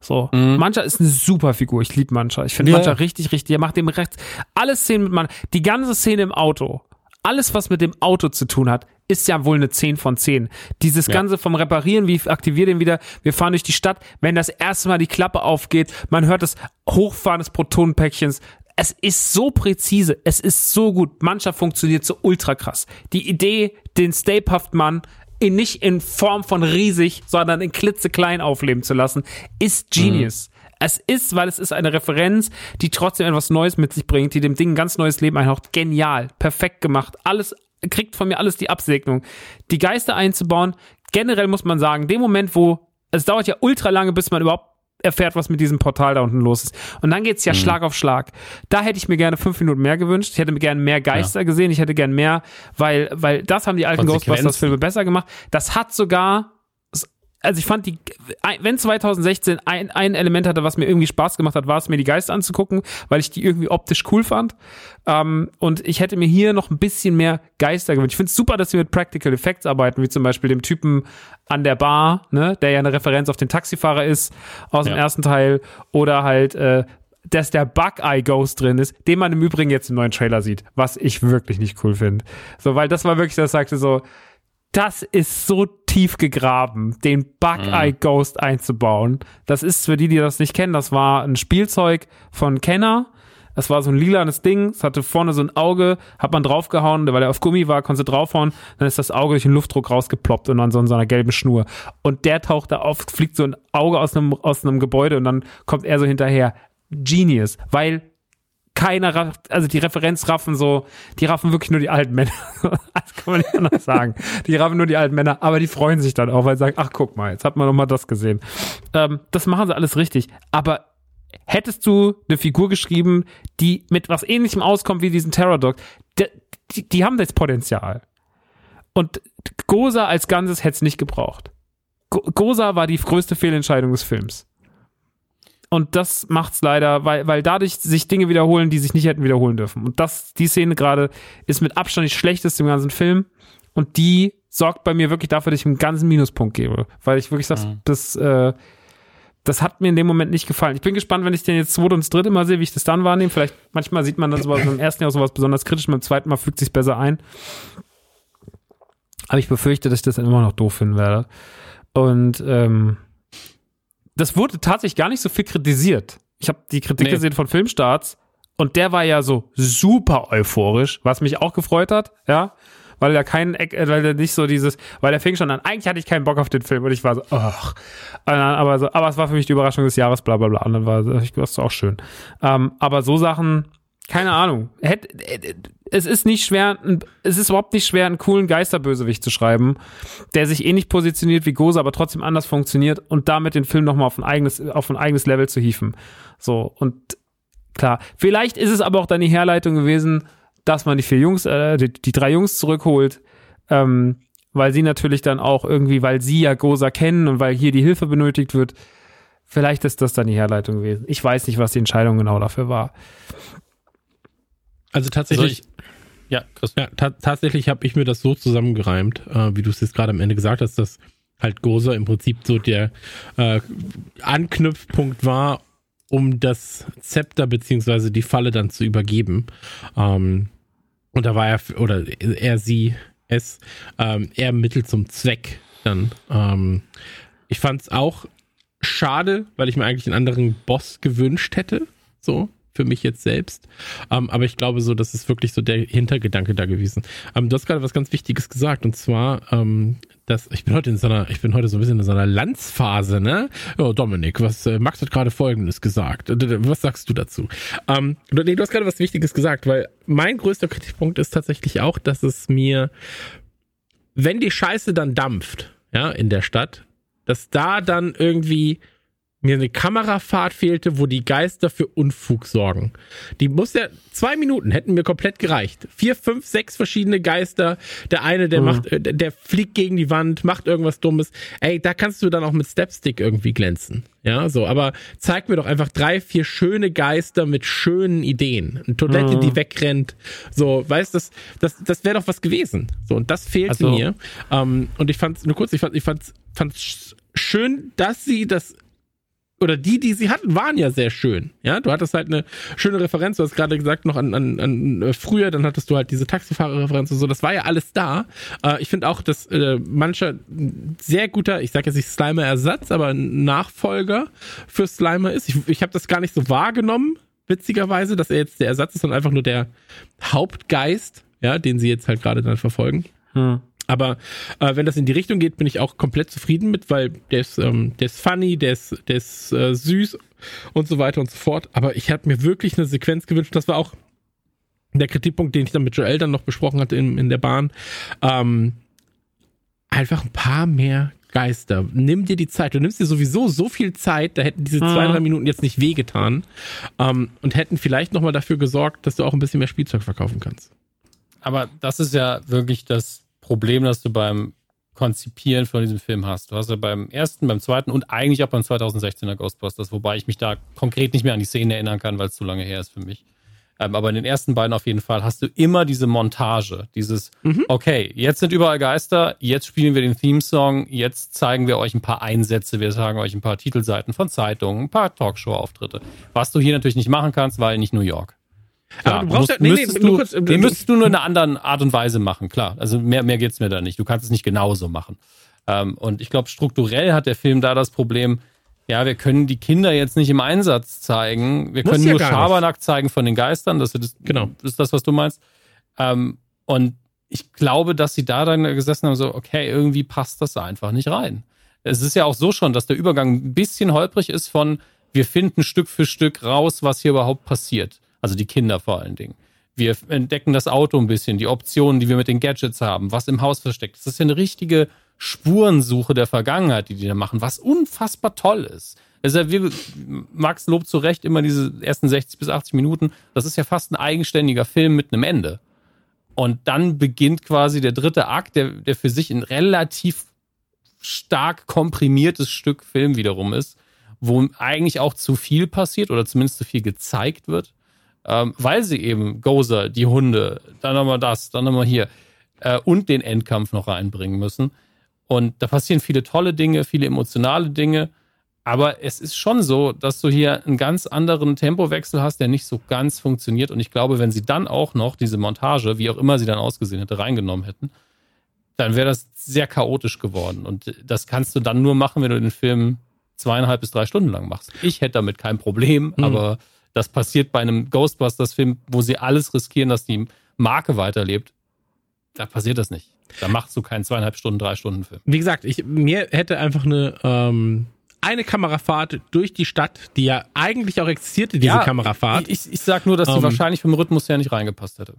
So. Mhm. Mancha ist eine super Figur. Ich liebe Mancha. Ich finde ja. Mancha richtig, richtig. Er macht dem rechts. Alle Szenen mit Mancha. Die ganze Szene im Auto. Alles, was mit dem Auto zu tun hat, ist ja wohl eine 10 von 10. Dieses ja. Ganze vom Reparieren, wie aktiviert den wieder, wir fahren durch die Stadt, wenn das erste Mal die Klappe aufgeht, man hört das Hochfahren des Protonenpäckchens, es ist so präzise, es ist so gut. Mannschaft funktioniert so ultra krass. Die Idee, den Stapehaft-Mann in, nicht in Form von riesig, sondern in klitzeklein aufleben zu lassen, ist Genius. Mhm. Es ist, weil es ist eine Referenz, die trotzdem etwas Neues mit sich bringt, die dem Ding ein ganz neues Leben einhaucht. Genial, perfekt gemacht. Alles, kriegt von mir alles die Absegnung. Die Geister einzubauen, generell muss man sagen, dem Moment, wo es dauert ja ultra lange, bis man überhaupt erfährt, was mit diesem Portal da unten los ist. Und dann geht's ja mhm. Schlag auf Schlag. Da hätte ich mir gerne fünf Minuten mehr gewünscht. Ich hätte mir gerne mehr Geister ja. gesehen. Ich hätte gerne mehr, weil, weil das haben die alten Ghostbusters-Filme besser gemacht. Das hat sogar also ich fand die, wenn 2016 ein, ein Element hatte, was mir irgendwie Spaß gemacht hat, war es mir die Geister anzugucken, weil ich die irgendwie optisch cool fand. Ähm, und ich hätte mir hier noch ein bisschen mehr Geister gewünscht. Ich finde es super, dass sie mit Practical Effects arbeiten, wie zum Beispiel dem Typen an der Bar, ne, der ja eine Referenz auf den Taxifahrer ist aus dem ja. ersten Teil. Oder halt, äh, dass der Bug-Eye Ghost drin ist, den man im Übrigen jetzt im neuen Trailer sieht, was ich wirklich nicht cool finde. So, weil das war wirklich, das sagte so, das ist so tief gegraben, den Bug-Eye mhm. Ghost einzubauen. Das ist für die, die das nicht kennen, das war ein Spielzeug von Kenner. Es war so ein lilanes Ding, es hatte vorne so ein Auge, hat man draufgehauen, weil er auf Gummi war, konnte draufhauen, dann ist das Auge durch den Luftdruck rausgeploppt und dann so in so einer gelben Schnur. Und der taucht da auf, fliegt so ein Auge aus einem, aus einem Gebäude und dann kommt er so hinterher. Genius, weil keiner, also die Referenz raffen so, die raffen wirklich nur die alten Männer. <laughs> das kann man nicht anders sagen. Die raffen nur die alten Männer, aber die freuen sich dann auch, weil sie sagen, ach guck mal, jetzt hat man noch mal das gesehen. Ähm, das machen sie alles richtig. Aber hättest du eine Figur geschrieben, die mit was ähnlichem auskommt wie diesen Terror Dog, die, die, die haben das Potenzial. Und Gosa als Ganzes hätte es nicht gebraucht. Gosa war die größte Fehlentscheidung des Films. Und das macht's leider, weil, weil dadurch sich Dinge wiederholen, die sich nicht hätten wiederholen dürfen. Und das, die Szene gerade ist mit Abstand die schlechteste im ganzen Film. Und die sorgt bei mir wirklich dafür, dass ich einen ganzen Minuspunkt gebe. Weil ich wirklich sag, mhm. das, äh, das hat mir in dem Moment nicht gefallen. Ich bin gespannt, wenn ich den jetzt zweite und das dritte Mal sehe, wie ich das dann wahrnehme. Vielleicht, manchmal sieht man dann sowas im ersten Jahr sowas besonders kritisch, beim zweiten Mal fügt sich besser ein. Aber ich befürchte, dass ich das dann immer noch doof finden werde. Und ähm, das wurde tatsächlich gar nicht so viel kritisiert. Ich habe die Kritik nee. gesehen von Filmstarts und der war ja so super euphorisch, was mich auch gefreut hat, ja, weil er kein, äh, weil er nicht so dieses, weil er fing schon an, eigentlich hatte ich keinen Bock auf den Film und ich war so, ach, aber so, aber es war für mich die Überraschung des Jahres, bla bla bla, und dann war ich, das auch schön. Ähm, aber so Sachen, keine Ahnung. Es ist nicht schwer, es ist überhaupt nicht schwer, einen coolen Geisterbösewicht zu schreiben, der sich ähnlich positioniert wie Goza, aber trotzdem anders funktioniert und damit den Film nochmal auf ein eigenes, auf ein eigenes Level zu hieven. So, und klar, vielleicht ist es aber auch dann die Herleitung gewesen, dass man die vier Jungs, äh, die, die drei Jungs zurückholt, ähm, weil sie natürlich dann auch irgendwie, weil sie ja Goza kennen und weil hier die Hilfe benötigt wird. Vielleicht ist das dann die Herleitung gewesen. Ich weiß nicht, was die Entscheidung genau dafür war. Also tatsächlich. Ja, ja ta tatsächlich habe ich mir das so zusammengereimt, äh, wie du es jetzt gerade am Ende gesagt hast, dass halt Gozer im Prinzip so der äh, Anknüpfpunkt war, um das Zepter beziehungsweise die Falle dann zu übergeben. Ähm, und da war er, oder er, sie, es, ähm, er Mittel zum Zweck dann. Ähm, ich fand es auch schade, weil ich mir eigentlich einen anderen Boss gewünscht hätte. So, für mich jetzt selbst. Ähm, aber ich glaube so, das ist wirklich so der Hintergedanke da gewesen. Ähm, du hast gerade was ganz Wichtiges gesagt und zwar, ähm, dass ich bin heute in so einer, ich bin heute so ein bisschen in so einer Landsphase, ne? Oh, Dominik, was äh, Max hat gerade Folgendes gesagt. Was sagst du dazu? Ähm, nee, du hast gerade was Wichtiges gesagt, weil mein größter Kritikpunkt ist tatsächlich auch, dass es mir, wenn die Scheiße dann dampft, ja, in der Stadt, dass da dann irgendwie mir eine Kamerafahrt fehlte, wo die Geister für Unfug sorgen. Die muss ja, zwei Minuten hätten mir komplett gereicht. Vier, fünf, sechs verschiedene Geister. Der eine, der mhm. macht, äh, der fliegt gegen die Wand, macht irgendwas Dummes. Ey, da kannst du dann auch mit Stepstick irgendwie glänzen. Ja, so, aber zeig mir doch einfach drei, vier schöne Geister mit schönen Ideen. Eine Toilette, mhm. die wegrennt. So, weißt du, das, das, das wäre doch was gewesen. So, und das fehlte also. mir. Ähm, und ich fand's, nur kurz, ich fand, ich fand's, fand's schön, dass sie das oder die, die sie hatten, waren ja sehr schön. Ja, du hattest halt eine schöne Referenz. Du hast gerade gesagt, noch an, an, an äh, früher, dann hattest du halt diese Taxifahrer-Referenz und so. Das war ja alles da. Äh, ich finde auch, dass äh, mancher sehr guter, ich sage jetzt nicht Slimer-Ersatz, aber Nachfolger für Slimer ist. Ich, ich habe das gar nicht so wahrgenommen, witzigerweise, dass er jetzt der Ersatz ist und einfach nur der Hauptgeist, ja, den sie jetzt halt gerade dann verfolgen. Hm. Aber äh, wenn das in die Richtung geht, bin ich auch komplett zufrieden mit, weil der ist, ähm, der ist funny, der ist, der ist äh, süß und so weiter und so fort. Aber ich habe mir wirklich eine Sequenz gewünscht. Das war auch der Kritikpunkt, den ich dann mit Joel dann noch besprochen hatte in, in der Bahn. Ähm, einfach ein paar mehr Geister. Nimm dir die Zeit. Du nimmst dir sowieso so viel Zeit, da hätten diese zwei, mhm. drei Minuten jetzt nicht wehgetan ähm, und hätten vielleicht nochmal dafür gesorgt, dass du auch ein bisschen mehr Spielzeug verkaufen kannst. Aber das ist ja wirklich das Problem, das du beim Konzipieren von diesem Film hast. Du hast ja beim ersten, beim zweiten und eigentlich auch beim 2016er Ghostbusters, wobei ich mich da konkret nicht mehr an die Szene erinnern kann, weil es zu lange her ist für mich. Ähm, aber in den ersten beiden auf jeden Fall hast du immer diese Montage, dieses, mhm. okay, jetzt sind überall Geister, jetzt spielen wir den Theme-Song, jetzt zeigen wir euch ein paar Einsätze, wir sagen euch ein paar Titelseiten von Zeitungen, ein paar Talkshow-Auftritte. Was du hier natürlich nicht machen kannst, weil nicht New York. Aber du brauchst musst, ja, nee, nee, du, kurz, den äh, müsstest du nur in einer anderen Art und Weise machen, klar. Also mehr, mehr geht's mir da nicht. Du kannst es nicht genauso machen. Ähm, und ich glaube, strukturell hat der Film da das Problem, ja, wir können die Kinder jetzt nicht im Einsatz zeigen. Wir Muss können ja nur Schabernack zeigen von den Geistern. Das ist, genau. das, ist das, was du meinst. Ähm, und ich glaube, dass sie da dann gesessen haben, so, okay, irgendwie passt das einfach nicht rein. Es ist ja auch so schon, dass der Übergang ein bisschen holprig ist von, wir finden Stück für Stück raus, was hier überhaupt passiert. Also die Kinder vor allen Dingen. Wir entdecken das Auto ein bisschen, die Optionen, die wir mit den Gadgets haben, was im Haus versteckt. Das ist ja eine richtige Spurensuche der Vergangenheit, die die da machen, was unfassbar toll ist. Also wir, Max lobt zu Recht immer diese ersten 60 bis 80 Minuten. Das ist ja fast ein eigenständiger Film mit einem Ende. Und dann beginnt quasi der dritte Akt, der, der für sich ein relativ stark komprimiertes Stück Film wiederum ist, wo eigentlich auch zu viel passiert oder zumindest zu viel gezeigt wird ähm, weil sie eben Gozer, die Hunde, dann nochmal das, dann nochmal hier äh, und den Endkampf noch reinbringen müssen. Und da passieren viele tolle Dinge, viele emotionale Dinge. Aber es ist schon so, dass du hier einen ganz anderen Tempowechsel hast, der nicht so ganz funktioniert. Und ich glaube, wenn sie dann auch noch diese Montage, wie auch immer sie dann ausgesehen hätte, reingenommen hätten, dann wäre das sehr chaotisch geworden. Und das kannst du dann nur machen, wenn du den Film zweieinhalb bis drei Stunden lang machst. Ich hätte damit kein Problem, mhm. aber das passiert bei einem Ghostbusters-Film, wo sie alles riskieren, dass die Marke weiterlebt. Da passiert das nicht. Da machst du keinen zweieinhalb Stunden, drei Stunden Film. Wie gesagt, ich, mir hätte einfach eine, ähm, eine Kamerafahrt durch die Stadt, die ja eigentlich auch existierte, diese ja, Kamerafahrt. Ich, ich sag nur, dass die ähm, wahrscheinlich vom Rhythmus her nicht reingepasst hätte.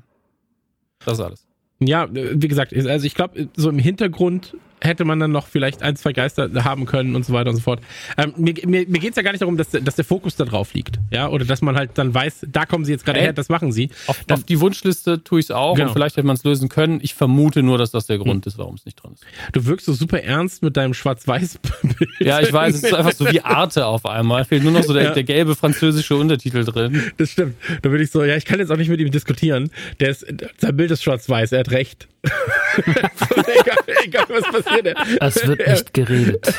Das ist alles. Ja, wie gesagt, also ich glaube, so im Hintergrund hätte man dann noch vielleicht ein, zwei Geister haben können und so weiter und so fort. Ähm, mir mir, mir geht es ja gar nicht darum, dass, dass der Fokus da drauf liegt. Ja, oder dass man halt dann weiß, da kommen sie jetzt gerade her, das machen sie. Auf, dann, auf die Wunschliste tue ich es auch genau. und vielleicht hätte man es lösen können. Ich vermute nur, dass das der Grund hm. ist, warum es nicht drin ist. Du wirkst so super ernst mit deinem Schwarz-Weiß-Bild. Ja, ich weiß, es ist einfach so wie Arte auf einmal. Fehlt nur noch so der, ja. der gelbe französische Untertitel drin. Das stimmt. Da würde ich so, ja, ich kann jetzt auch nicht mit ihm diskutieren. Der ist, sein Bild ist schwarz-weiß, er hat recht. Egal, egal, was passiert. Es wird nicht geredet.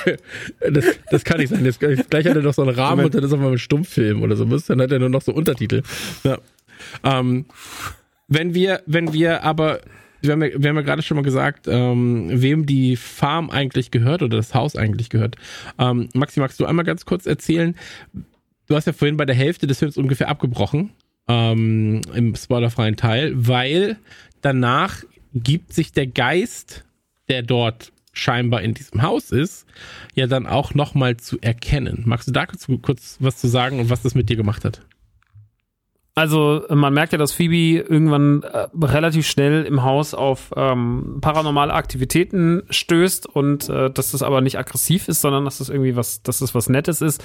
Das, das kann nicht sein. Jetzt, gleich hat er noch so einen Rahmen und dann ist auf einmal ein Stummfilm oder so. Dann hat er nur noch so Untertitel. Ja. Ähm, wenn wir, wenn wir aber wir haben ja, wir haben ja gerade schon mal gesagt, ähm, wem die Farm eigentlich gehört oder das Haus eigentlich gehört. Ähm, Maxi, magst du einmal ganz kurz erzählen? Du hast ja vorhin bei der Hälfte des Films ungefähr abgebrochen ähm, im spoilerfreien Teil, weil danach gibt sich der Geist, der dort scheinbar in diesem Haus ist, ja dann auch nochmal zu erkennen. Magst du da kurz, was zu sagen und was das mit dir gemacht hat? Also man merkt ja, dass Phoebe irgendwann äh, relativ schnell im Haus auf ähm, paranormale Aktivitäten stößt und äh, dass das aber nicht aggressiv ist, sondern dass das irgendwie was, dass das was Nettes ist.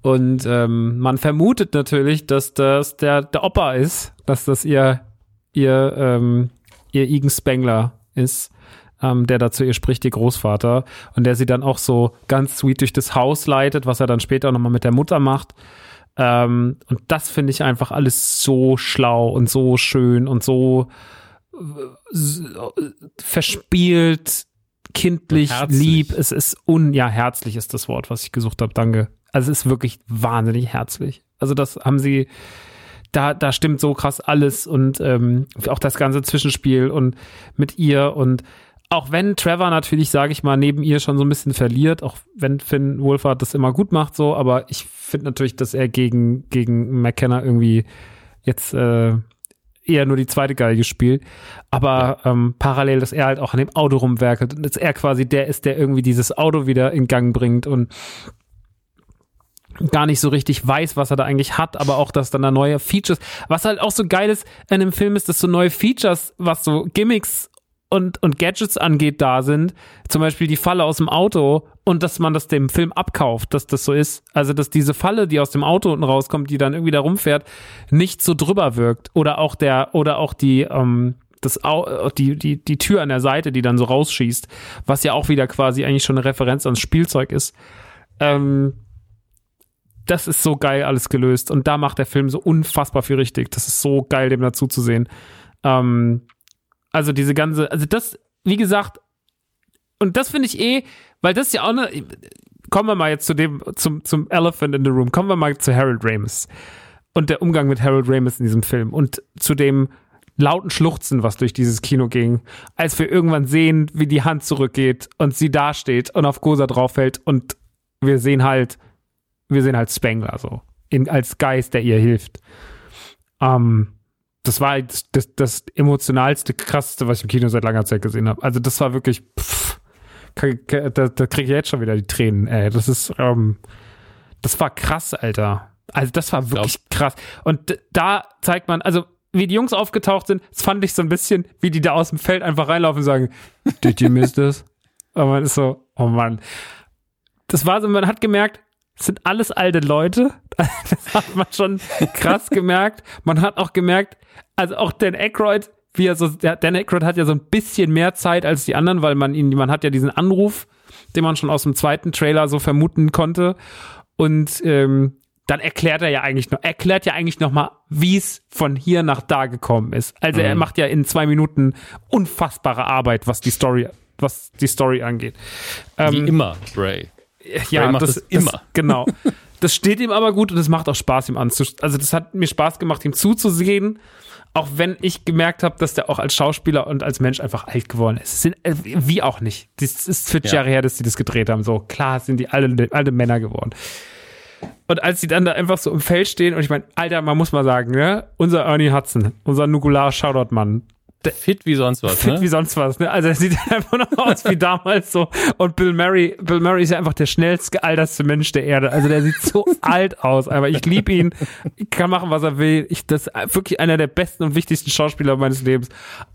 Und ähm, man vermutet natürlich, dass das der, der Opa ist, dass das ihr, ihr, ähm, ihr Igen Spengler ist, ähm, der dazu ihr spricht, ihr Großvater. Und der sie dann auch so ganz sweet durch das Haus leitet, was er dann später nochmal mit der Mutter macht. Ähm, und das finde ich einfach alles so schlau und so schön und so äh, verspielt, kindlich, lieb. Es ist un, ja, herzlich ist das Wort, was ich gesucht habe. Danke. Also es ist wirklich wahnsinnig herzlich. Also das haben sie, da, da stimmt so krass alles und ähm, auch das ganze Zwischenspiel und mit ihr und auch wenn Trevor natürlich, sage ich mal, neben ihr schon so ein bisschen verliert, auch wenn Finn Wolfhard das immer gut macht, so, aber ich finde natürlich, dass er gegen, gegen McKenna irgendwie jetzt äh, eher nur die zweite Geige spielt. Aber ähm, parallel, dass er halt auch an dem Auto rumwerkelt und dass er quasi der ist, der irgendwie dieses Auto wieder in Gang bringt und gar nicht so richtig weiß, was er da eigentlich hat, aber auch, dass dann da neue Features, was halt auch so geil ist in dem Film ist, dass so neue Features, was so Gimmicks und, und Gadgets angeht, da sind. Zum Beispiel die Falle aus dem Auto und dass man das dem Film abkauft, dass das so ist. Also, dass diese Falle, die aus dem Auto unten rauskommt, die dann irgendwie da rumfährt, nicht so drüber wirkt. Oder auch der, oder auch die, ähm, das, die, die, die Tür an der Seite, die dann so rausschießt, was ja auch wieder quasi eigentlich schon eine Referenz ans Spielzeug ist. Ähm, das ist so geil alles gelöst. Und da macht der Film so unfassbar viel richtig. Das ist so geil, dem dazu zu sehen. Ähm, also diese ganze, also das, wie gesagt, und das finde ich eh, weil das ja auch eine, kommen wir mal jetzt zu dem, zum, zum Elephant in the Room, kommen wir mal zu Harold Ramis und der Umgang mit Harold Ramis in diesem Film und zu dem lauten Schluchzen, was durch dieses Kino ging, als wir irgendwann sehen, wie die Hand zurückgeht und sie dasteht und auf Gosa draufhält und wir sehen halt, wir sehen halt Spengler so, in, als Geist, der ihr hilft. Ähm, das war das, das, das emotionalste, krasseste, was ich im Kino seit langer Zeit gesehen habe. Also das war wirklich, pff, da, da kriege ich jetzt schon wieder die Tränen, ey. Das ist, ähm, das war krass, Alter. Also das war wirklich krass. Und da zeigt man, also wie die Jungs aufgetaucht sind, das fand ich so ein bisschen, wie die da aus dem Feld einfach reinlaufen und sagen, did you miss this? <laughs> Und man ist so, oh Mann. Das war so, man hat gemerkt, es sind alles alte Leute. <laughs> Das hat man schon krass gemerkt. Man hat auch gemerkt, also auch Dan Aykroyd, wie er so, Dan Aykroyd hat ja so ein bisschen mehr Zeit als die anderen, weil man ihn, man hat ja diesen Anruf, den man schon aus dem zweiten Trailer so vermuten konnte. Und ähm, dann erklärt er ja eigentlich noch, erklärt ja eigentlich noch mal, wie es von hier nach da gekommen ist. Also mhm. er macht ja in zwei Minuten unfassbare Arbeit, was die Story, was die Story angeht. Wie ähm, immer, Bray. Ja, Ray macht das, das immer. Das, genau. <laughs> Das steht ihm aber gut und es macht auch Spaß, ihm anzuschauen. Also das hat mir Spaß gemacht, ihm zuzusehen auch wenn ich gemerkt habe, dass der auch als Schauspieler und als Mensch einfach alt geworden ist. Sind, äh, wie auch nicht. Das ist 40 ja. Jahre her, dass sie das gedreht haben. So, klar sind die alle, alle Männer geworden. Und als sie dann da einfach so im Feld stehen und ich meine, Alter, man muss mal sagen, ne? Unser Ernie Hudson, unser Nukular Shoutout-Mann, fit wie sonst was. Fit ne? wie sonst was. Ne? Also er sieht <laughs> einfach noch aus wie damals so. Und Bill Murray, Bill Murray ist ja einfach der schnellst gealterste Mensch der Erde. Also der sieht so <laughs> alt aus. Aber ich liebe ihn. Ich kann machen, was er will. Ich, das ist wirklich einer der besten und wichtigsten Schauspieler meines Lebens.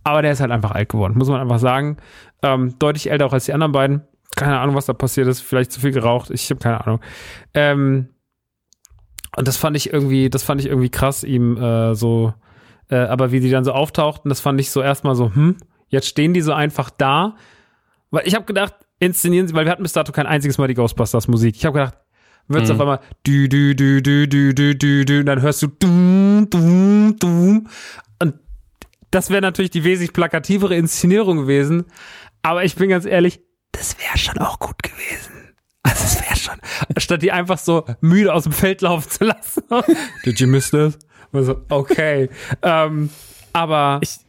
Aber der ist halt einfach alt geworden, muss man einfach sagen. Ähm, deutlich älter auch als die anderen beiden. Keine Ahnung, was da passiert ist. Vielleicht zu viel geraucht. Ich habe keine Ahnung. Ähm, und das fand ich irgendwie, das fand ich irgendwie krass, ihm äh, so äh, aber wie die dann so auftauchten, das fand ich so erstmal so, hm, jetzt stehen die so einfach da. Weil ich habe gedacht, inszenieren sie, weil wir hatten bis dato kein einziges Mal die Ghostbusters Musik. Ich habe gedacht, wird es mhm. auf einmal du du du du du du du du und dann hörst du dum dum dum und das wäre natürlich die wesentlich plakativere Inszenierung gewesen. Aber ich bin ganz ehrlich, das wäre schon auch gut gewesen. Also es wäre schon, statt die einfach so müde aus dem Feld laufen zu lassen. Did you miss this? Also, okay. ähm, aber, Ich-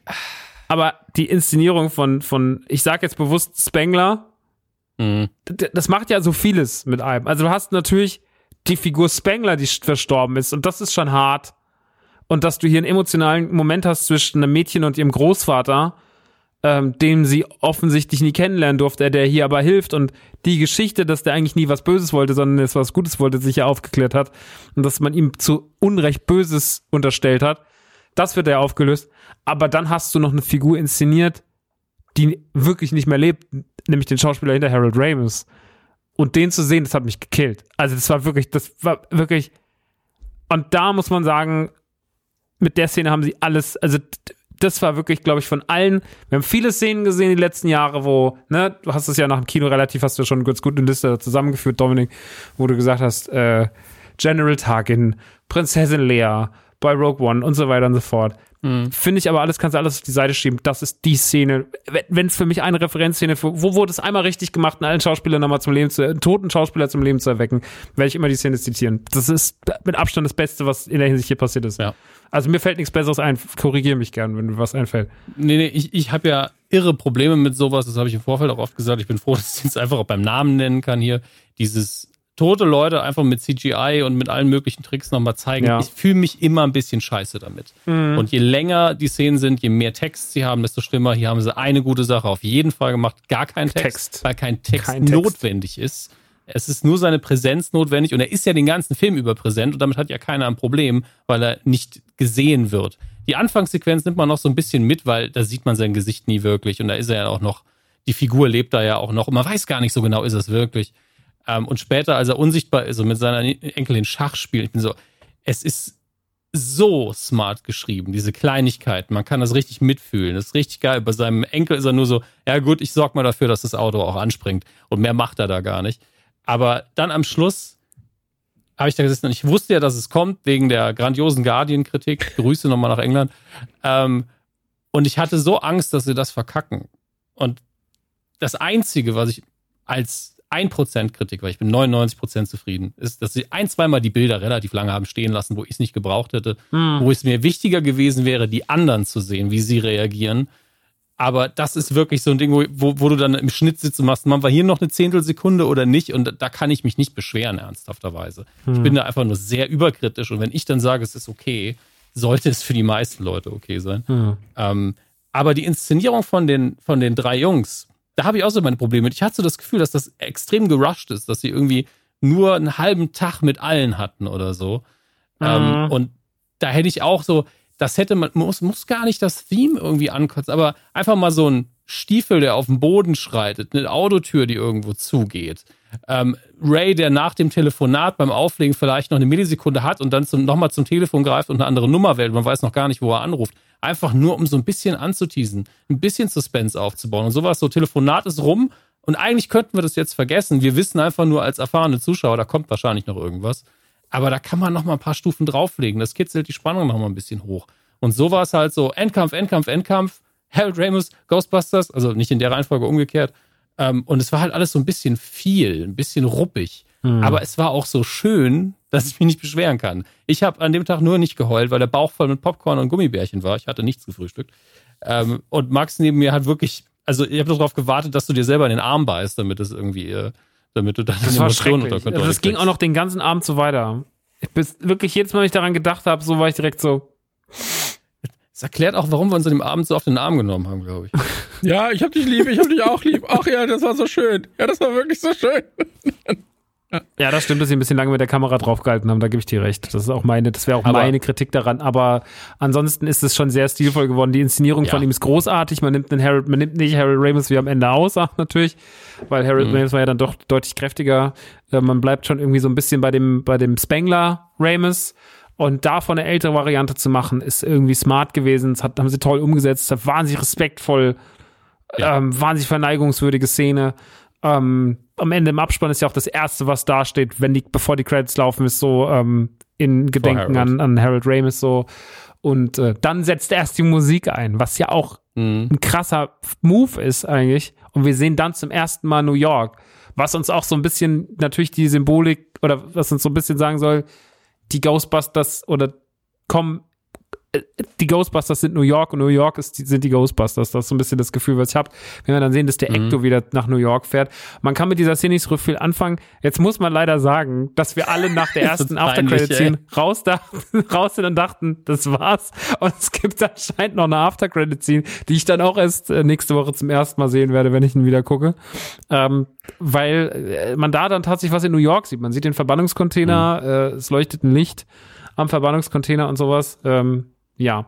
aber die Inszenierung von, von, ich sag jetzt bewusst Spengler, Mhm. das macht ja so vieles mit einem. Also du hast natürlich die Figur Spengler, die verstorben ist, und das ist schon hart. Und dass du hier einen emotionalen Moment hast zwischen einem Mädchen und ihrem Großvater, ähm, den sie offensichtlich nie kennenlernen durfte, der hier aber hilft. Und die Geschichte, dass der eigentlich nie was Böses wollte, sondern es was Gutes wollte, sich ja aufgeklärt hat. Und dass man ihm zu Unrecht Böses unterstellt hat. Das wird ja aufgelöst. Aber dann hast du noch eine Figur inszeniert, die wirklich nicht mehr lebt, nämlich den Schauspieler hinter Harold Ramis. Und den zu sehen, das hat mich gekillt. Also das war wirklich, das war wirklich. Und da muss man sagen, mit der Szene haben sie alles, also das war wirklich, glaube ich, von allen. Wir haben viele Szenen gesehen die letzten Jahre, wo, ne, du hast es ja nach dem Kino relativ, hast du schon ganz gut eine Liste zusammengeführt, Dominik, wo du gesagt hast, äh, General Tarkin, Prinzessin Leia, bei Rogue One und so weiter und so fort. Finde ich aber alles, kannst du alles auf die Seite schieben. Das ist die Szene. Wenn es für mich eine Referenzszene, für, wo wurde es einmal richtig gemacht, einen alten Schauspieler nochmal zum Leben zu, einen toten Schauspieler zum Leben zu erwecken, werde ich immer die Szene zitieren. Das ist mit Abstand das Beste, was in der Hinsicht hier passiert ist. Ja. Also mir fällt nichts Besseres ein. Korrigiere mich gern, wenn mir was einfällt. Nee, nee, ich, ich habe ja irre Probleme mit sowas, das habe ich im Vorfeld auch oft gesagt. Ich bin froh, <laughs> dass ich es einfach auch beim Namen nennen kann hier. Dieses tote Leute einfach mit CGI und mit allen möglichen Tricks nochmal zeigen. Ja. Ich fühle mich immer ein bisschen scheiße damit. Und je länger die Szenen sind, je mehr Text sie haben, desto schlimmer. Hier haben sie eine gute Sache auf jeden Fall gemacht. Gar kein Text, Text. weil kein Text Kein Text. notwendig ist. Es ist nur seine Präsenz notwendig und er ist ja den ganzen Film über präsent und damit hat ja keiner ein Problem, weil er nicht gesehen wird. Die Anfangssequenz nimmt man noch so ein bisschen mit, weil da sieht man sein Gesicht nie wirklich und da ist er ja auch noch, die Figur lebt da ja auch noch und man weiß gar nicht so genau, ist es wirklich. Ähm, und später, als er unsichtbar ist und mit seiner Enkelin Schach spielt, ich bin so, es ist so smart geschrieben, diese Kleinigkeiten. Man kann das richtig mitfühlen. Das ist richtig geil. Bei seinem Enkel ist er nur so, ja gut, ich sorg mal dafür, dass das Auto auch anspringt. Und mehr macht er da gar nicht. Aber dann am Schluss habe ich da gesessen und ich wusste ja, dass es kommt, wegen der grandiosen Guardian-Kritik. <laughs> Grüße nochmal nach England. Ähm, und ich hatte so Angst, dass sie das verkacken. Und das Einzige, was ich als 1% Kritik, weil ich bin 99% zufrieden, ist, dass sie ein, zweimal die Bilder relativ lange haben stehen lassen, wo ich es nicht gebraucht hätte, wo es mir wichtiger gewesen wäre, die anderen zu sehen, wie sie reagieren. Aber das ist wirklich so ein Ding, wo, wo, du dann im Schnitt sitzt und machst, man war hier noch eine Zehntelsekunde oder nicht und da kann ich mich nicht beschweren, ernsthafterweise. Ich bin da einfach nur sehr überkritisch und wenn ich dann sage, es ist okay, sollte es für die meisten Leute okay sein. Ähm, aber die Inszenierung von den, von den drei Jungs, da habe ich auch so meine Probleme mit. Ich hatte so das Gefühl, dass das extrem gerusht ist, dass sie irgendwie nur einen halben Tag mit allen hatten oder so. Ähm, und da hätte ich auch so, das hätte man, muss, muss gar nicht das Theme irgendwie ankotzen, aber einfach mal so ein Stiefel, der auf dem Boden schreitet, eine Autotür, die irgendwo zugeht. Ähm, Ray, der nach dem Telefonat beim Auflegen vielleicht noch eine Millisekunde hat und dann zum, nochmal zum Telefon greift und eine andere Nummer wählt. Man weiß noch gar nicht, wo er anruft. Einfach nur, um so ein bisschen anzuteasen, ein bisschen Suspense aufzubauen. Und sowas, so Telefonat ist rum und eigentlich könnten wir das jetzt vergessen. Wir wissen einfach nur als erfahrene Zuschauer, da kommt wahrscheinlich noch irgendwas. Aber da kann man noch mal ein paar Stufen drauflegen. Das kitzelt die Spannung noch mal ein bisschen hoch. Und so war es halt so: Endkampf, Endkampf, Endkampf. Harold Ramis, Ghostbusters, also nicht in der Reihenfolge umgekehrt. Ähm, und es war halt alles so ein bisschen viel, ein bisschen ruppig. Aber es war auch so schön, dass ich mich nicht beschweren kann. Ich habe an dem Tag nur nicht geheult, weil der Bauch voll mit Popcorn und Gummibärchen war. Ich hatte nichts gefrühstückt. Ähm, und Max neben mir hat wirklich, also ich habe darauf gewartet, dass du dir selber in den Arm beißt, damit es irgendwie, äh, damit du deine Das Emotionen unter Kontrolle Also das ging kriegst. auch noch den ganzen Abend so weiter. Ich bis wirklich jedes Mal, wenn ich daran gedacht habe, so war ich direkt so. Das erklärt auch, warum wir uns an dem Abend so auf den Arm genommen haben, glaube ich. Ja, ich hab dich lieb, ich hab dich auch lieb. Ach ja, das war so schön. Ja, das war wirklich so schön. Ja, das stimmt, dass sie ein bisschen lange mit der Kamera draufgehalten haben, da gebe ich dir recht. Das ist auch meine, das wäre auch Aber- meine Kritik daran. Aber ansonsten ist es schon sehr stilvoll geworden. Die Inszenierung Ja. von ihm ist großartig. Man nimmt den Harold, man nimmt nicht Harold Ramis wie am Ende aus, natürlich, weil Harold Mhm. Ramis war ja dann doch deutlich kräftiger. Äh, Man bleibt schon irgendwie so ein bisschen bei dem, bei dem Spengler Ramis. Und davon eine ältere Variante zu machen, ist irgendwie smart gewesen. Das hat, haben sie toll umgesetzt, war wahnsinnig respektvoll, Ja. ähm, wahnsinnig verneigungswürdige Szene. Ähm, am Ende im Abspann ist ja auch das erste, was da steht, wenn die, bevor die Credits laufen, ist so ähm, in Gedenken Harold. an, an Harold Ramis so. Und äh, dann setzt erst die Musik ein, was ja auch Mhm. ein krasser Move ist eigentlich. Und wir sehen dann zum ersten Mal New York, was uns auch so ein bisschen natürlich die Symbolik oder was uns so ein bisschen sagen soll, die Ghostbusters oder kommen, die Ghostbusters sind New York und New York ist, sind die Ghostbusters. Das ist so ein bisschen das Gefühl, was ich habe, wenn wir dann sehen, dass der Ecto wieder nach New York fährt. Man kann mit dieser Szene nicht so viel anfangen. Jetzt muss man leider sagen, dass wir alle nach der <laughs> ersten peinlich, After-Credit-Scene raus, dachten, <laughs> raus sind und dachten, das war's. Und es gibt anscheinend noch eine After-Credit-Scene, die ich dann auch erst äh, nächste Woche zum ersten Mal sehen werde, wenn ich ihn wieder gucke. Ähm, weil äh, man da dann tatsächlich was in New York sieht. Man sieht den Verbannungscontainer, äh, es leuchtet ein Licht am Verbannungscontainer und sowas. Ähm, ja.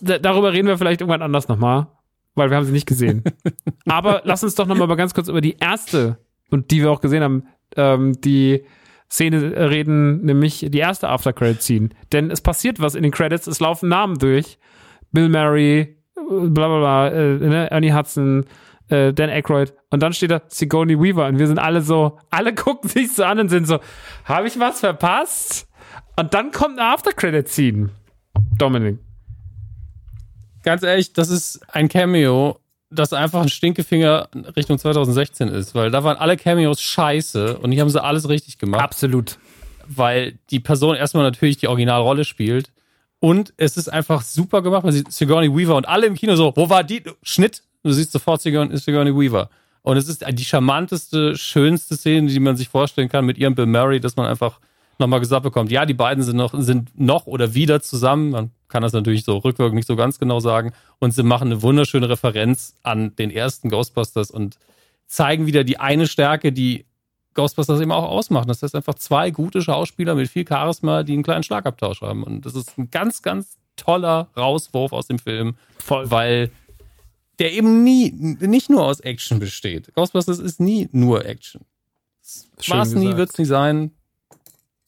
D darüber reden wir vielleicht irgendwann anders nochmal, weil wir haben sie nicht gesehen. <laughs> Aber lass uns doch nochmal ganz kurz über die erste, und die wir auch gesehen haben, ähm, die Szene reden, nämlich die erste After-Credit-Scene. Denn es passiert was in den Credits, es laufen Namen durch. Bill Murray, bla bla bla, äh, ne, Ernie Hudson, äh, Dan Aykroyd und dann steht da Sigourney Weaver und wir sind alle so, alle <laughs> gucken sich so an und sind so, habe ich was verpasst? Und dann kommt eine After-Credit-Scene. Dominik. Ganz ehrlich, das ist ein Cameo, das einfach ein Stinkefinger Richtung 2016 ist, weil da waren alle Cameos scheiße und hier haben sie alles richtig gemacht. Absolut. weil die Person erstmal natürlich die Originalrolle spielt. Und es ist einfach super gemacht, weil sie Sigourney Weaver und alle im Kino so, wo war die? Schnitt, du siehst sofort Sigourney, Sigourney Weaver. Und es ist die charmanteste, schönste Szene, die man sich vorstellen kann mit ihrem Bill Murray, dass man einfach nochmal gesagt bekommt, ja, die beiden sind noch, sind noch oder wieder zusammen. Man kann das natürlich so rückwirkend nicht so ganz genau sagen. Und sie machen eine wunderschöne Referenz an den ersten Ghostbusters und zeigen wieder die eine Stärke, die Ghostbusters eben auch ausmachen. Das heißt einfach zwei gute Schauspieler mit viel Charisma, die einen kleinen Schlagabtausch haben. Und das ist ein ganz, ganz toller Rauswurf aus dem Film, Voll. weil der eben nie, nicht nur aus Action besteht. Ghostbusters ist nie nur Action. War es nie, wird es nie sein.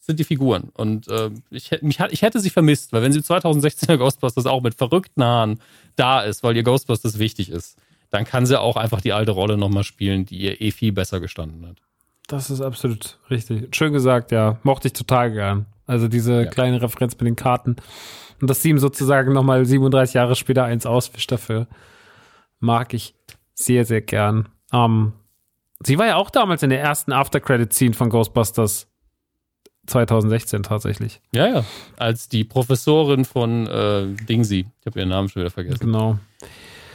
Sind die Figuren. Und äh, ich, mich, ich hätte sie vermisst, weil wenn sie 2016er Ghostbusters auch mit verrückten Haaren da ist, weil ihr Ghostbusters wichtig ist, dann kann sie auch einfach die alte Rolle nochmal spielen, die ihr eh viel besser gestanden hat. Das ist absolut richtig. Schön gesagt, ja. Mochte ich total gern. Also diese Ja. kleine Referenz mit den Karten. Und dass sie ihm sozusagen nochmal 37 Jahre später eins auswischt dafür, mag ich sehr, sehr gern. Ähm, sie war ja auch damals in der ersten After-Credit-Scene von Ghostbusters 2016 tatsächlich. Ja, ja. Als die Professorin von äh, Dingsy. Ich habe ihren Namen schon wieder vergessen. Genau.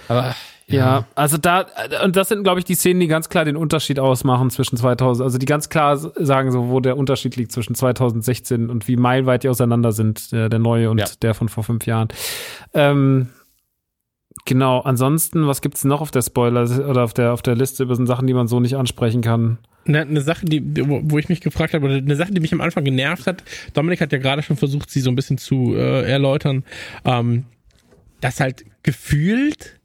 Aber Ja, also da, und das sind, glaube ich, die Szenen, die ganz klar den Unterschied ausmachen zwischen 2000, also die ganz klar sagen, so, wo der Unterschied liegt zwischen 2016 und wie meilenweit die auseinander sind, der, der neue und Ja. der von vor fünf Jahren. Ähm, genau, ansonsten, was gibt's noch auf der Spoiler oder auf der, auf der Liste über Sachen, die man so nicht ansprechen kann? Eine, eine Sache, die, wo ich mich gefragt habe, oder eine Sache, die mich am Anfang genervt hat, Dominik hat ja gerade schon versucht, sie so ein bisschen zu äh, erläutern, ähm, dass halt gefühlt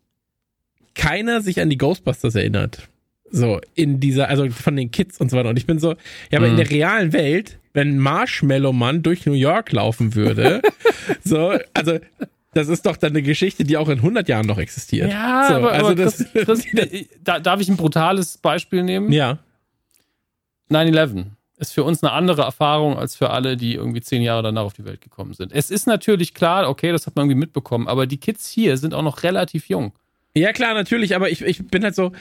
keiner sich an die Ghostbusters erinnert. So, in dieser, also von den Kids und so weiter. Und ich bin so, ja, aber in der realen Welt, wenn Marshmallow Mann durch New York laufen würde, <laughs> so, also, das ist doch dann eine Geschichte, die auch in 100 Jahren noch existiert. Ja, so, aber, also aber das, Chris, Chris, <laughs> da, darf ich ein brutales Beispiel nehmen? ja. 9-11 ist für uns eine andere Erfahrung als für alle, die irgendwie zehn Jahre danach auf die Welt gekommen sind. Es ist natürlich klar, okay, das hat man irgendwie mitbekommen, aber die Kids hier sind auch noch relativ jung. Ja, klar, natürlich, aber ich, ich bin halt so.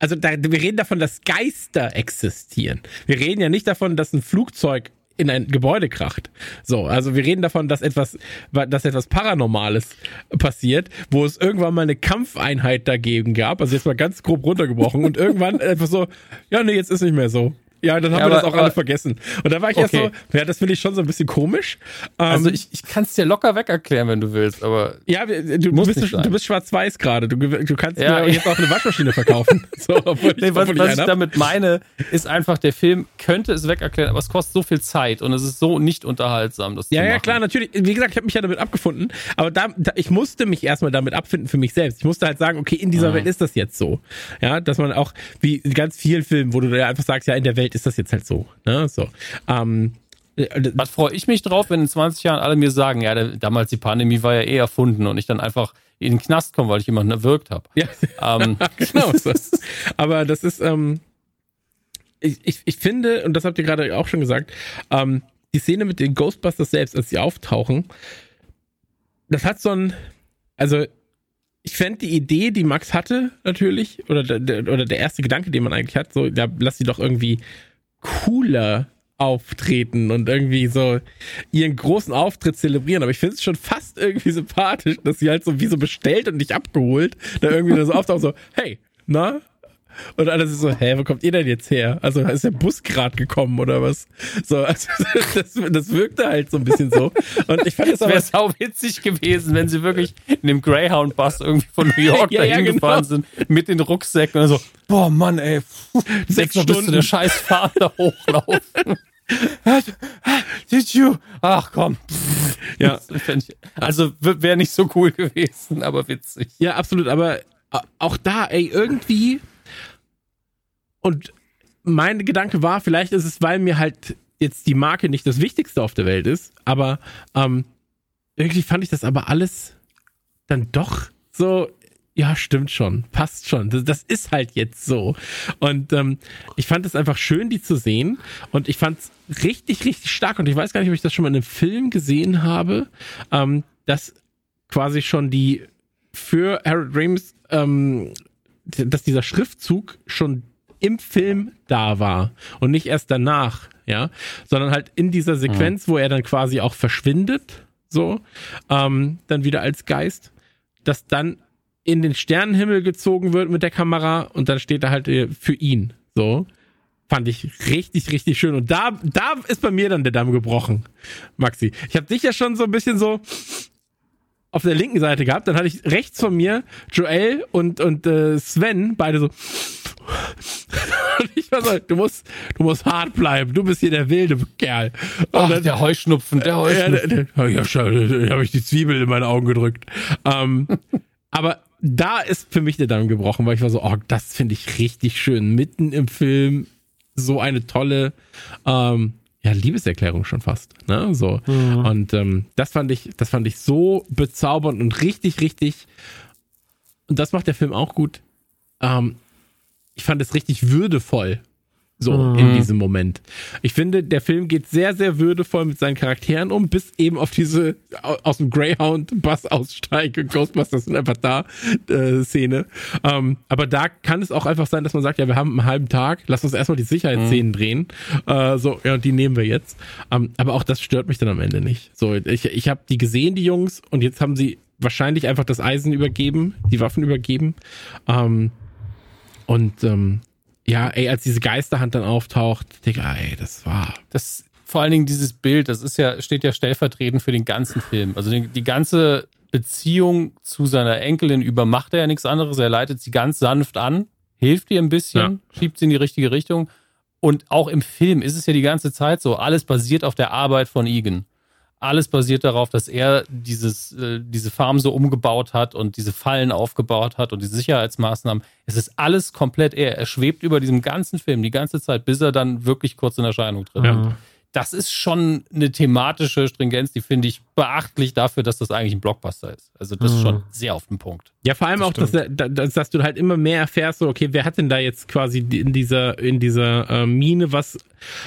Also, da, wir reden davon, dass Geister existieren. Wir reden ja nicht davon, dass ein Flugzeug in ein Gebäude kracht. So, also wir reden davon, dass etwas, dass etwas Paranormales passiert, wo es irgendwann mal eine Kampfeinheit dagegen gab, also jetzt mal ganz grob runtergebrochen und irgendwann <laughs> einfach so, ja, nee, jetzt ist nicht mehr so. Ja, dann haben Ja, wir das aber- auch alle aber- vergessen. Und da war ich erst Okay. so, ja, das finde ich schon so ein bisschen komisch. Ähm, Also ich, ich kann es dir locker weg erklären, wenn du willst, aber ja, wir- du, Muss bist, du, bist schwarz-weiß gerade. Du, du kannst Ja, mir jetzt auch eine Waschmaschine verkaufen. <laughs> So, obwohl ich, nee, was, obwohl ich was ich hab. damit meine, ist einfach, der Film könnte es weg erklären, aber es kostet so viel Zeit und es ist so nicht unterhaltsam, das Ja, ja, klar, natürlich. Wie gesagt, ich habe mich ja damit abgefunden, aber da, da ich musste mich erstmal damit abfinden für mich selbst. Ich musste halt sagen, okay, in dieser Mhm. Welt ist das jetzt so. Ja, dass man auch, wie in ganz vielen Filmen, wo du da einfach sagst, ja, in der Welt ist das jetzt halt so. Ne? So. Ähm, äh, Was freue ich mich drauf, wenn in 20 Jahren alle mir sagen, ja, der, damals die Pandemie war ja eh erfunden und ich dann einfach in den Knast komme, weil ich jemanden erwürgt habe. ja, Ähm, <laughs> genau. So. Aber das ist, ähm, ich, ich, ich finde, und das habt ihr gerade auch schon gesagt, ähm, die Szene mit den Ghostbusters selbst, als sie auftauchen, das hat so ein, also ich fände die Idee, die Max hatte, natürlich, oder der, oder der erste Gedanke, den man eigentlich hat, so, ja, lass sie doch irgendwie cooler auftreten und irgendwie so ihren großen Auftritt zelebrieren. Aber ich finde es schon fast irgendwie sympathisch, dass sie halt so wie so bestellt und nicht abgeholt, da irgendwie so <laughs> auftaucht, so, hey, na, und alles ist so, hä, wo kommt ihr denn jetzt her? Also ist der Bus gerade gekommen oder was? So, also <laughs> das, das wirkte halt so ein bisschen so. Und ich fand es wäre sau witzig gewesen, wenn sie wirklich in dem Greyhound-Bus irgendwie von New York <laughs> ja, dahin ja, genau. gefahren sind mit den Rucksäcken und so, boah Mann, ey, sechs Stunden bis zu der scheiß Fahrt hochlaufen. <laughs> Did you? Ach komm. Ja. Also wäre nicht so cool gewesen, aber witzig. Ja, absolut. Aber auch da, ey, irgendwie und mein Gedanke war, vielleicht ist es, weil mir halt jetzt die Marke nicht das Wichtigste auf der Welt ist, aber ähm, irgendwie fand ich das aber alles dann doch so, ja, stimmt schon, passt schon. Das, das ist halt jetzt so. Und ähm, ich fand es einfach schön, die zu sehen. Und ich fand es richtig, richtig stark. Und ich weiß gar nicht, ob ich das schon mal in einem Film gesehen habe, ähm, dass quasi schon die für Harold Ramis, ähm, dass dieser Schriftzug schon im Film da war und nicht erst danach, ja, sondern halt in dieser Sequenz, mhm. wo er dann quasi auch verschwindet, so, ähm, dann wieder als Geist, dass dann in den Sternenhimmel gezogen wird mit der Kamera und dann steht er halt äh, für ihn, so. Fand ich richtig, richtig schön. Und da, da ist bei mir dann der Damm gebrochen, Maxi. Ich habe dich ja schon so ein bisschen so, auf der linken Seite gehabt, dann hatte ich rechts von mir Joel und, und äh, Sven, beide so. und ich war so, du musst, du musst hart bleiben, du bist hier der wilde Kerl. Ach, dann, der Heuschnupfen, der Heuschnupfen. Ja, der, ja, schon, habe ich die Zwiebel in meine Augen gedrückt. Ähm, <laughs> aber da ist für mich der Damm gebrochen, weil ich war so, oh, das finde ich richtig schön. Mitten im Film so eine tolle ähm, ja, Liebeserklärung schon fast. Ne? So. Mhm. Und ähm, das fand ich, das fand ich so bezaubernd und richtig, richtig. Und das macht der Film auch gut. Ähm, ich fand es richtig würdevoll, so mhm. in diesem Moment. Ich finde, der Film geht sehr, sehr würdevoll mit seinen Charakteren um, bis eben auf diese aus dem Greyhound-Bus aussteige, Ghostbusters sind einfach da, äh, Szene. Ähm, aber da kann es auch einfach sein, dass man sagt, ja, wir haben einen halben Tag, lass uns erstmal die Sicherheitsszenen mhm. drehen. Äh, so, ja, die nehmen wir jetzt. Ähm, aber auch das stört mich dann am Ende nicht. So, ich, ich habe die gesehen, die Jungs, und jetzt haben sie wahrscheinlich einfach das Eisen übergeben, die Waffen übergeben. Ähm, und ähm, ja, ey, als diese Geisterhand dann auftaucht, Digga, ey, das war. Das, vor allen Dingen dieses Bild, das ist ja, steht ja stellvertretend für den ganzen Film. Also die, die ganze Beziehung zu seiner Enkelin über macht er ja nichts anderes. Er leitet sie ganz sanft an, hilft ihr ein bisschen, ja. schiebt sie in die richtige Richtung. Und auch im Film ist es ja die ganze Zeit so, alles basiert auf der Arbeit von Egan alles basiert darauf, dass er dieses, äh, diese Farm so umgebaut hat und diese Fallen aufgebaut hat und die Sicherheitsmaßnahmen. Es ist alles komplett er. Er schwebt über diesem ganzen Film die ganze Zeit, bis er dann wirklich kurz in Erscheinung tritt. Ja das ist schon eine thematische Stringenz, die finde ich beachtlich dafür, dass das eigentlich ein Blockbuster ist. Also das ist schon mhm. sehr auf den Punkt. Ja, vor allem das auch, dass, dass, dass, du halt immer mehr erfährst, so, okay, wer hat denn da jetzt quasi in dieser, in dieser äh, Mine was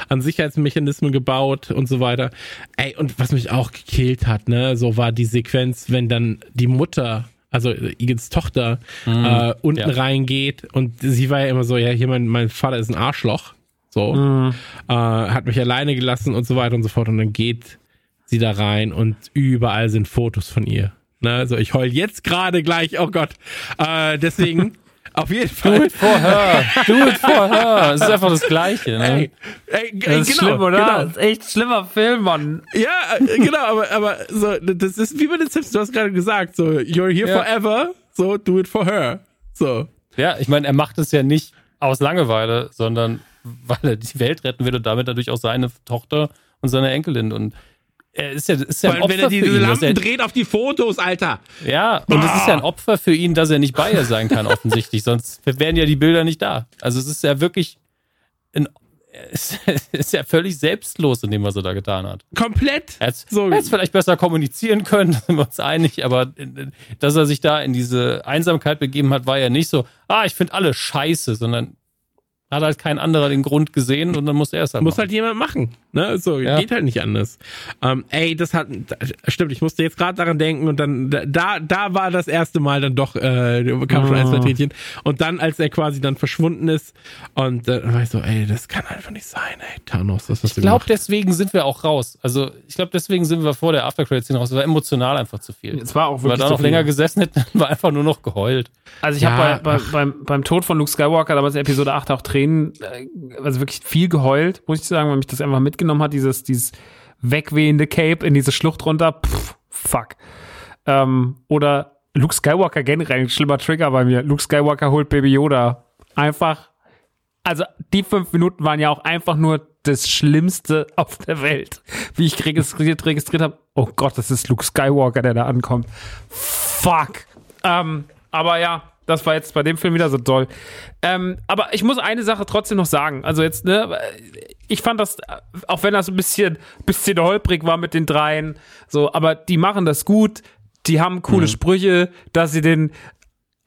an Sicherheitsmechanismen gebaut und so weiter. Ey, und was mich auch gekillt hat, ne, so war die Sequenz, wenn dann die Mutter also Igans Tochter, mhm, äh, unten ja. reingeht und sie war ja immer so, ja, hier mein, mein Vater ist ein Arschloch. So. Mhm. Äh, hat mich alleine gelassen und so weiter und so fort. Und dann geht sie da rein und überall sind Fotos von ihr. Ne? Also ich heul jetzt gerade gleich, oh Gott. Äh, deswegen. <laughs> Auf jeden Fall. Do it for her. Do it for her. <laughs> Es ist einfach das Gleiche. Ne? Ey, ey, das ist genau, schlimm, oder? Genau. Das ist echt schlimmer Film, Mann. Ja, äh, genau, aber, aber so, das ist wie bei den Simpsons, du hast gerade gesagt, so, you're here ja. forever, so, do it for her. So. Ja, ich meine, er macht es ja nicht aus Langeweile, sondern <laughs> weil er die Welt retten will und damit natürlich auch seine Tochter und seine Enkelin. Und er ist ja, ist ja ein Opfer wenn er diese ihn, Lampen er, dreht auf die Fotos, Alter. Ja, und es ist ja ein Opfer für ihn, dass er nicht bei ihr sein kann, offensichtlich. Sonst wären ja die Bilder nicht da. Also es ist ja wirklich ein es ist ja völlig selbstlos in dem, was er da getan hat. Komplett. Er hätte so. vielleicht besser kommunizieren können, <laughs> sind wir uns einig, aber dass er sich da in diese Einsamkeit begeben hat, war ja nicht so, ah, ich finde alle scheiße, sondern hat halt kein anderer den Grund gesehen und dann muss er es halt Muss machen. halt jemand machen. Ne, so Ja. geht halt nicht anders. Ähm, ey, das hat stimmt. Ich musste jetzt gerade daran denken und dann da da war das erste Mal dann doch äh, kam schon ein zwei Oh. Tränchen und dann als er quasi dann verschwunden ist und äh, dann war ich so, ey, das kann einfach nicht sein, ey, Thanos, das hast Ich du glaube, deswegen sind wir auch raus. Also, ich glaube, deswegen sind wir vor der Aftercredit-Szene raus. Es war emotional einfach zu viel. Es war auch Wenn wir wirklich da zu noch länger gesessen hätten, dann war einfach nur noch geheult. Also ich Ja, habe bei, bei, beim, beim Tod von Luke Skywalker, damals in Episode 8 auch Tränen, äh, also wirklich viel geheult, muss ich sagen, weil mich das einfach mitgenommen hat, dieses, dieses wegwehende Cape in diese Schlucht runter. Pff, fuck. Ähm, oder Luke Skywalker generell, ein schlimmer Trigger bei mir. Luke Skywalker holt Baby Yoda. Einfach, also die fünf Minuten waren ja auch einfach nur das Schlimmste auf der Welt. Wie ich registriert, registriert habe, oh Gott, das ist Luke Skywalker, der da ankommt. Fuck. Ähm, aber ja, das war jetzt bei dem Film wieder so toll. Ähm, aber ich muss eine Sache trotzdem noch sagen. Also jetzt, ne, ich fand das, auch wenn das ein bisschen, bisschen holprig war mit den dreien, so, aber die machen das gut. Die haben coole Sprüche, dass sie den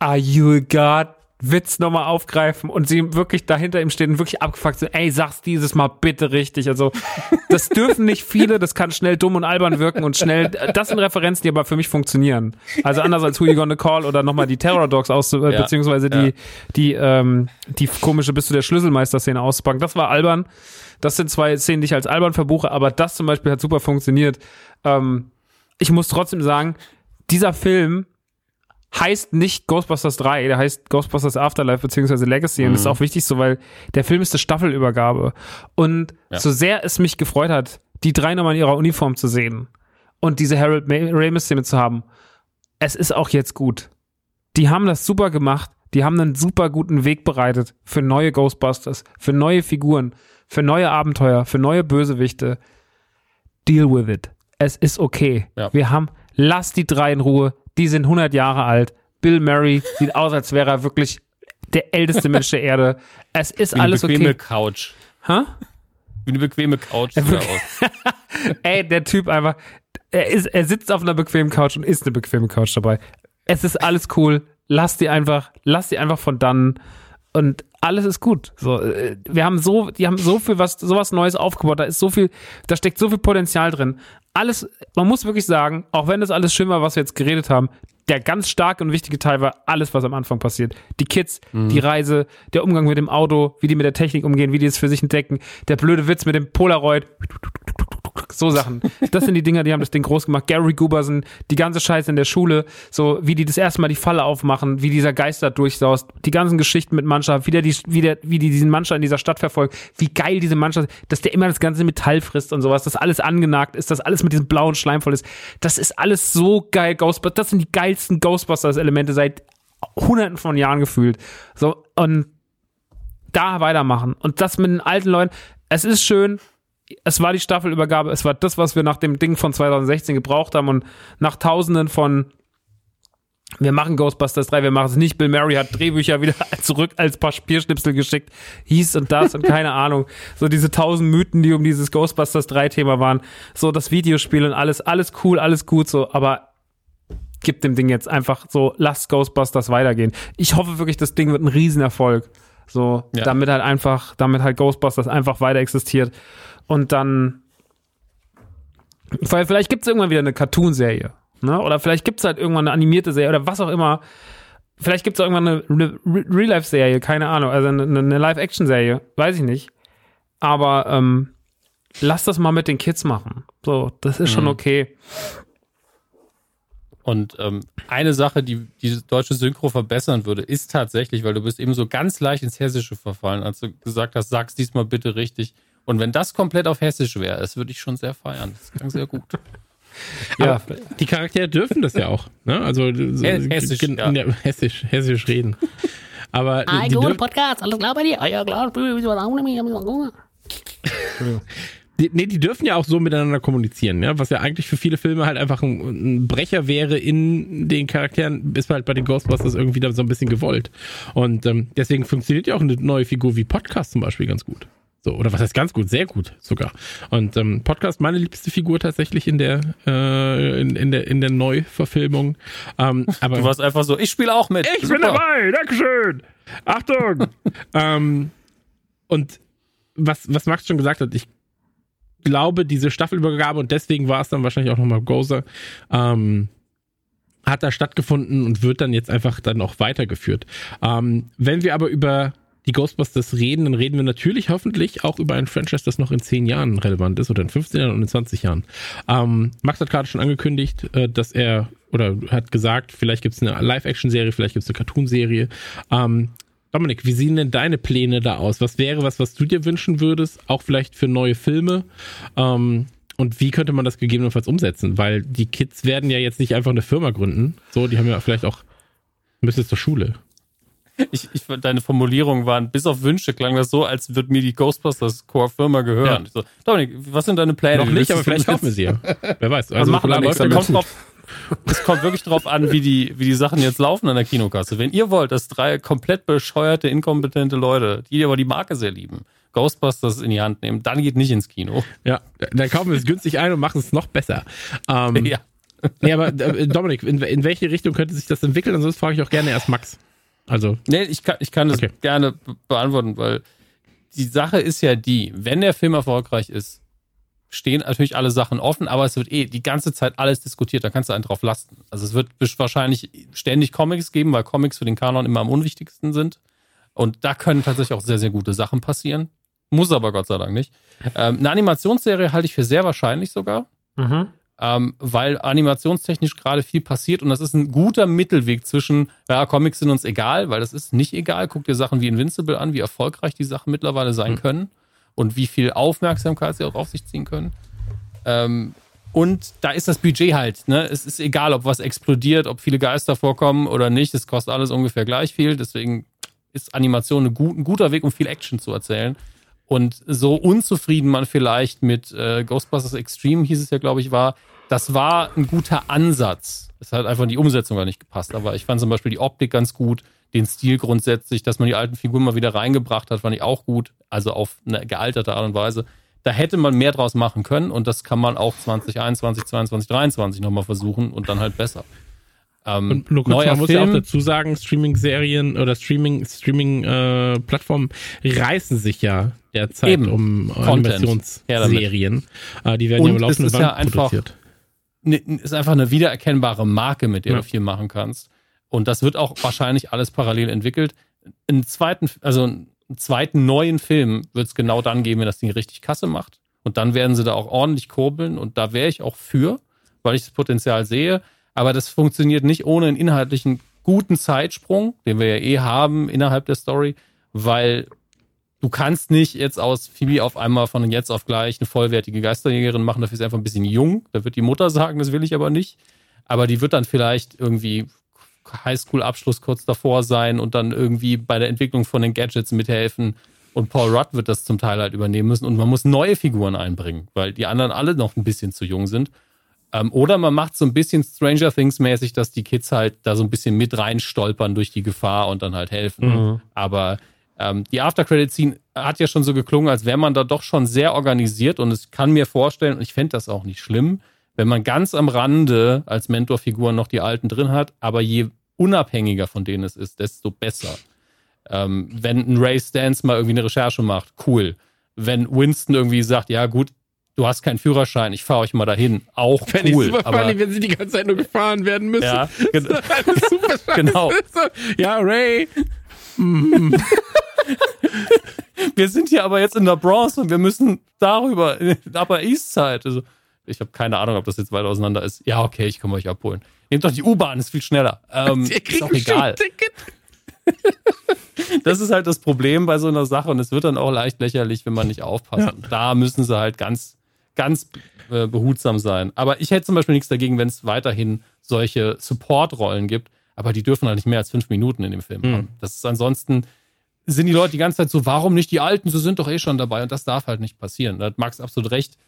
Are you a God? Witz nochmal aufgreifen und sie wirklich dahinter ihm stehen und wirklich abgefuckt sind, ey, sag's dieses Mal bitte richtig. Also, das dürfen nicht viele, das kann schnell dumm und albern wirken und schnell, das sind Referenzen, die aber für mich funktionieren. Also anders als Who You Gonna Call oder nochmal die Terror Dogs aus, äh, Ja, beziehungsweise ja. die, die, ähm, die komische Bist du der Schlüsselmeister-Szene auszupacken. Das war albern. Das sind zwei Szenen, die ich als albern verbuche, aber das zum Beispiel hat super funktioniert. Ähm, ich muss trotzdem sagen, dieser Film heißt nicht Ghostbusters 3, der heißt Ghostbusters Afterlife beziehungsweise Legacy und das ist auch wichtig so, weil der Film ist eine Staffelübergabe und Ja. so sehr es mich gefreut hat, die drei nochmal in ihrer Uniform zu sehen und diese Harold Ramis-Szene zu haben, es ist auch jetzt gut. Die haben das super gemacht, die haben einen super guten Weg bereitet für neue Ghostbusters, für neue Figuren, für neue Abenteuer, für neue Bösewichte. Deal with it. Es ist okay. Ja. Wir haben, lass die drei in Ruhe. Die sind 100 Jahre alt. Bill Murray sieht aus, als wäre er wirklich der älteste Mensch der Erde. Es ist Wie eine alles bequeme okay. Couch. Hä? Wie eine bequeme Couch sieht er aus. <laughs> Ey, der Typ einfach, er, ist, er sitzt auf einer bequemen Couch und ist eine bequeme Couch dabei. Es ist alles cool. Lass die einfach, lass die einfach von dann und alles ist gut. So, äh, wir haben so, die haben so viel was, sowas Neues aufgebaut. Da ist so viel, da steckt so viel Potenzial drin. Alles, man muss wirklich sagen, auch wenn das alles schön war, was wir jetzt geredet haben, der ganz starke und wichtige Teil war alles, was am Anfang passiert. Die Kids, die Reise, der Umgang mit dem Auto, wie die mit der Technik umgehen, wie die es für sich entdecken, der blöde Witz mit dem Polaroid. So Sachen. Das sind die Dinger, die haben das Ding groß gemacht. Gary Guberson, die ganze Scheiße in der Schule, so wie die das erste Mal die Falle aufmachen, wie dieser Geist da durchsaust, die ganzen Geschichten mit Mannschaft, wie, der die, wie, der, wie die diesen Mannschaft in dieser Stadt verfolgt, wie geil diese Mannschaft, dass der immer das ganze Metall frisst und sowas, dass alles angenagt ist, dass alles mit diesem blauen Schleim voll ist. Das ist alles so geil, Ghostbusters. Das sind die geilsten Ghostbusters-Elemente seit hunderten von Jahren gefühlt. So, und da weitermachen. Und das mit den alten Leuten. Es ist schön. Es war die Staffelübergabe. Es war das, was wir nach dem Ding von 2016 gebraucht haben. Und nach tausenden von wir machen Ghostbusters 3, wir machen es nicht. Bill Murray hat Drehbücher wieder <laughs> zurück als Papierschnipsel geschickt. Hieß und das und keine <laughs> Ahnung. So diese tausend Mythen, die um dieses Ghostbusters 3 Thema waren. So das Videospiel und alles, alles cool, alles gut so. Aber gib dem Ding jetzt einfach so, lasst Ghostbusters weitergehen. Ich hoffe wirklich, das Ding wird ein Riesenerfolg. So, Ja. damit halt einfach, damit halt Ghostbusters einfach weiter existiert. Und dann, weil vielleicht gibt es irgendwann wieder eine Cartoon-Serie. Ne? Oder vielleicht gibt es halt irgendwann eine animierte Serie oder was auch immer. Vielleicht gibt es irgendwann eine, eine Re- Real-Life-Serie, keine Ahnung, also eine, eine Live-Action-Serie, weiß ich nicht. Aber ähm, lass das mal mit den Kids machen. So, das ist schon okay. Und ähm, eine Sache, die die deutsche Synchro verbessern würde, ist tatsächlich, weil du bist eben so ganz leicht ins Hessische verfallen, als du gesagt hast, sag's diesmal bitte richtig. Und wenn das komplett auf Hessisch wäre, das würde ich schon sehr feiern. Das klang sehr gut. <laughs> Ja, Die Charaktere dürfen das ja auch. Ne? Also so, Hä- hessisch, ja. ja, hessisch, hessisch reden. Aber Ein die, dürf, Podcast, alles klar bei dir? Ah, Ja, klar, die, nee, die dürfen ja auch so miteinander kommunizieren, ja? was ja eigentlich für viele Filme halt einfach ein, ein Brecher wäre in den Charakteren, ist halt bei den Ghostbusters irgendwie da so ein bisschen gewollt. Und ähm, deswegen funktioniert ja auch eine neue Figur wie Podcast zum Beispiel ganz gut. So, oder was heißt ganz gut, sehr gut sogar. Und ähm, Podcast, meine liebste Figur tatsächlich in der, äh, in, in der, in der Neuverfilmung. Ähm, aber Du warst einfach so, ich spiele auch mit. Ich bin dabei, Dankeschön. Achtung. <laughs> ähm, und was, was Max schon gesagt hat, ich glaube, diese Staffelübergabe und deswegen war es dann wahrscheinlich auch nochmal Gozer, ähm, hat da stattgefunden und wird dann jetzt einfach dann auch weitergeführt. Ähm, wenn wir aber über die Ghostbusters reden, dann reden wir natürlich hoffentlich auch über ein Franchise, das noch in 10 Jahren relevant ist oder in 15 Jahren und in 20 Jahren. Ähm, Max hat gerade schon angekündigt, äh, dass er oder hat gesagt, vielleicht gibt es eine Live-Action-Serie, vielleicht gibt es eine Cartoon-Serie. Ähm, Dominik, wie sehen denn deine Pläne da aus? Was wäre was, was du dir wünschen würdest? Auch vielleicht für neue Filme? Ähm, und wie könnte man das gegebenenfalls umsetzen? Weil die Kids werden ja jetzt nicht einfach eine Firma gründen. So, die haben ja vielleicht auch, müssen zur Schule. Ich, ich, deine Formulierungen waren, bis auf Wünsche klang das so, als würde mir die Ghostbusters Core Firma gehören. Ja. So, Dominik, was sind deine Pläne? Noch nicht, aber vielleicht kaufen wir sie ja. <laughs> Wer weiß. Also machen wir nichts. läuft Da ja kommt drauf, es kommt wirklich drauf an, wie die, wie die Sachen jetzt laufen an der Kinokasse. Wenn ihr wollt, dass drei komplett bescheuerte, inkompetente Leute, die aber die Marke sehr lieben, Ghostbusters in die Hand nehmen, dann geht nicht ins Kino. Ja, dann kaufen wir es günstig ein und machen es noch besser. Ähm, <laughs> Ja. Nee, aber äh, Dominik, in, in welche Richtung könnte sich das entwickeln? Ansonsten frage ich auch gerne erst Max. Also, Nee, ich kann, ich kann das Okay. gerne be- beantworten, weil die Sache ist ja die, wenn der Film erfolgreich ist, stehen natürlich alle Sachen offen, aber es wird eh die ganze Zeit alles diskutiert, da kannst du einen drauf lasten. Also es wird wahrscheinlich ständig Comics geben, weil Comics für den Kanon immer am unwichtigsten sind. Und da können tatsächlich auch sehr, sehr gute Sachen passieren. Muss aber Gott sei Dank nicht. Ähm, eine Animationsserie halte ich für sehr wahrscheinlich sogar Mhm. Ähm, weil animationstechnisch gerade viel passiert und das ist ein guter Mittelweg zwischen, ja, Comics sind uns egal, weil das ist nicht egal. Guck dir Sachen wie Invincible an, wie erfolgreich die Sachen mittlerweile sein können und wie viel Aufmerksamkeit sie auch auf sich ziehen können. Ähm, und da ist das Budget halt, ne? Es ist egal, ob was explodiert, ob viele Geister vorkommen oder nicht. Es kostet alles ungefähr gleich viel. Deswegen ist Animation ein, gut, ein guter Weg, um viel Action zu erzählen. Und so unzufrieden man vielleicht mit äh, Ghostbusters Extreme, hieß es ja, glaube ich, war, das war ein guter Ansatz. Es hat einfach die Umsetzung gar nicht gepasst. Aber ich fand zum Beispiel die Optik ganz gut, den Stil grundsätzlich, dass man die alten Figuren mal wieder reingebracht hat, fand ich auch gut. Also auf eine gealterte Art und Weise. Da hätte man mehr draus machen können und das kann man auch 2021, 22, 23 nochmal versuchen und dann halt besser. Ähm, und nur neuer man muss ja auch Film, dazu sagen, Streaming-Serien oder Streaming, Streaming-Plattformen reißen sich ja derzeit Eben. um Animationsserien. Äh, die werden Und ja im laufenden ist Band ja einfach- produziert. ne- ist einfach eine wiedererkennbare Marke, mit der Ja. du viel machen kannst. Und das wird auch wahrscheinlich alles parallel entwickelt. Einen zweiten, also einen zweiten neuen Film wird es genau dann geben, wenn das Ding richtig Kasse macht. Und dann werden sie da auch ordentlich kurbeln. Und da wäre ich auch für, weil ich das Potenzial sehe. Aber das funktioniert nicht ohne einen inhaltlichen guten Zeitsprung, den wir ja eh haben innerhalb der Story, weil du kannst nicht jetzt aus Phoebe auf einmal von jetzt auf gleich eine vollwertige Geisterjägerin machen, dafür ist sie einfach ein bisschen jung. Da wird die Mutter sagen, das will ich aber nicht. Aber die wird dann vielleicht irgendwie Highschool-Abschluss kurz davor sein und dann irgendwie bei der Entwicklung von den Gadgets mithelfen. Und Paul Rudd wird das zum Teil halt übernehmen müssen. Und man muss neue Figuren einbringen, weil die anderen alle noch ein bisschen zu jung sind. Ähm, oder man macht so ein bisschen Stranger Things mäßig, dass die Kids halt da so ein bisschen mit reinstolpern durch die Gefahr und dann halt helfen. Aber ähm, die After-Credit-Scene hat ja schon so geklungen, als wäre man da doch schon sehr organisiert und ich kann mir vorstellen, und ich fände das auch nicht schlimm, wenn man ganz am Rande als Mentorfiguren noch die Alten drin hat, aber je unabhängiger von denen es ist, desto besser. Ähm, wenn ein Ray Stance mal irgendwie eine Recherche macht, cool. Wenn Winston irgendwie sagt, ja gut, du hast keinen Führerschein, ich fahre euch mal dahin, auch ich cool. super aber, funny, wenn sie die ganze Zeit nur gefahren werden müssen. ja, gen Das ist super <laughs> scheiße. Genau. Ja, Ray. <laughs> wir sind hier aber jetzt in der Bronx und wir müssen darüber, in der Upper East Side. Also, ich habe keine Ahnung, ob das jetzt weit auseinander ist. Ja, okay, ich komme euch abholen. Nehmt doch die U-Bahn, ist viel schneller. Ähm, <laughs> Ihr ist ein egal. Ticket. Das ist halt das Problem bei so einer Sache und es wird dann auch leicht lächerlich, wenn man nicht aufpasst. Ja. Da müssen sie halt ganz, ganz äh, behutsam sein. Aber ich hätte zum Beispiel nichts dagegen, wenn es weiterhin solche Support-Rollen gibt, aber die dürfen halt nicht mehr als fünf Minuten in dem Film haben. Das ist ansonsten, sind die Leute die ganze Zeit so, warum nicht die Alten? Sie sind doch eh schon dabei und das darf halt nicht passieren. Da hat Max absolut recht.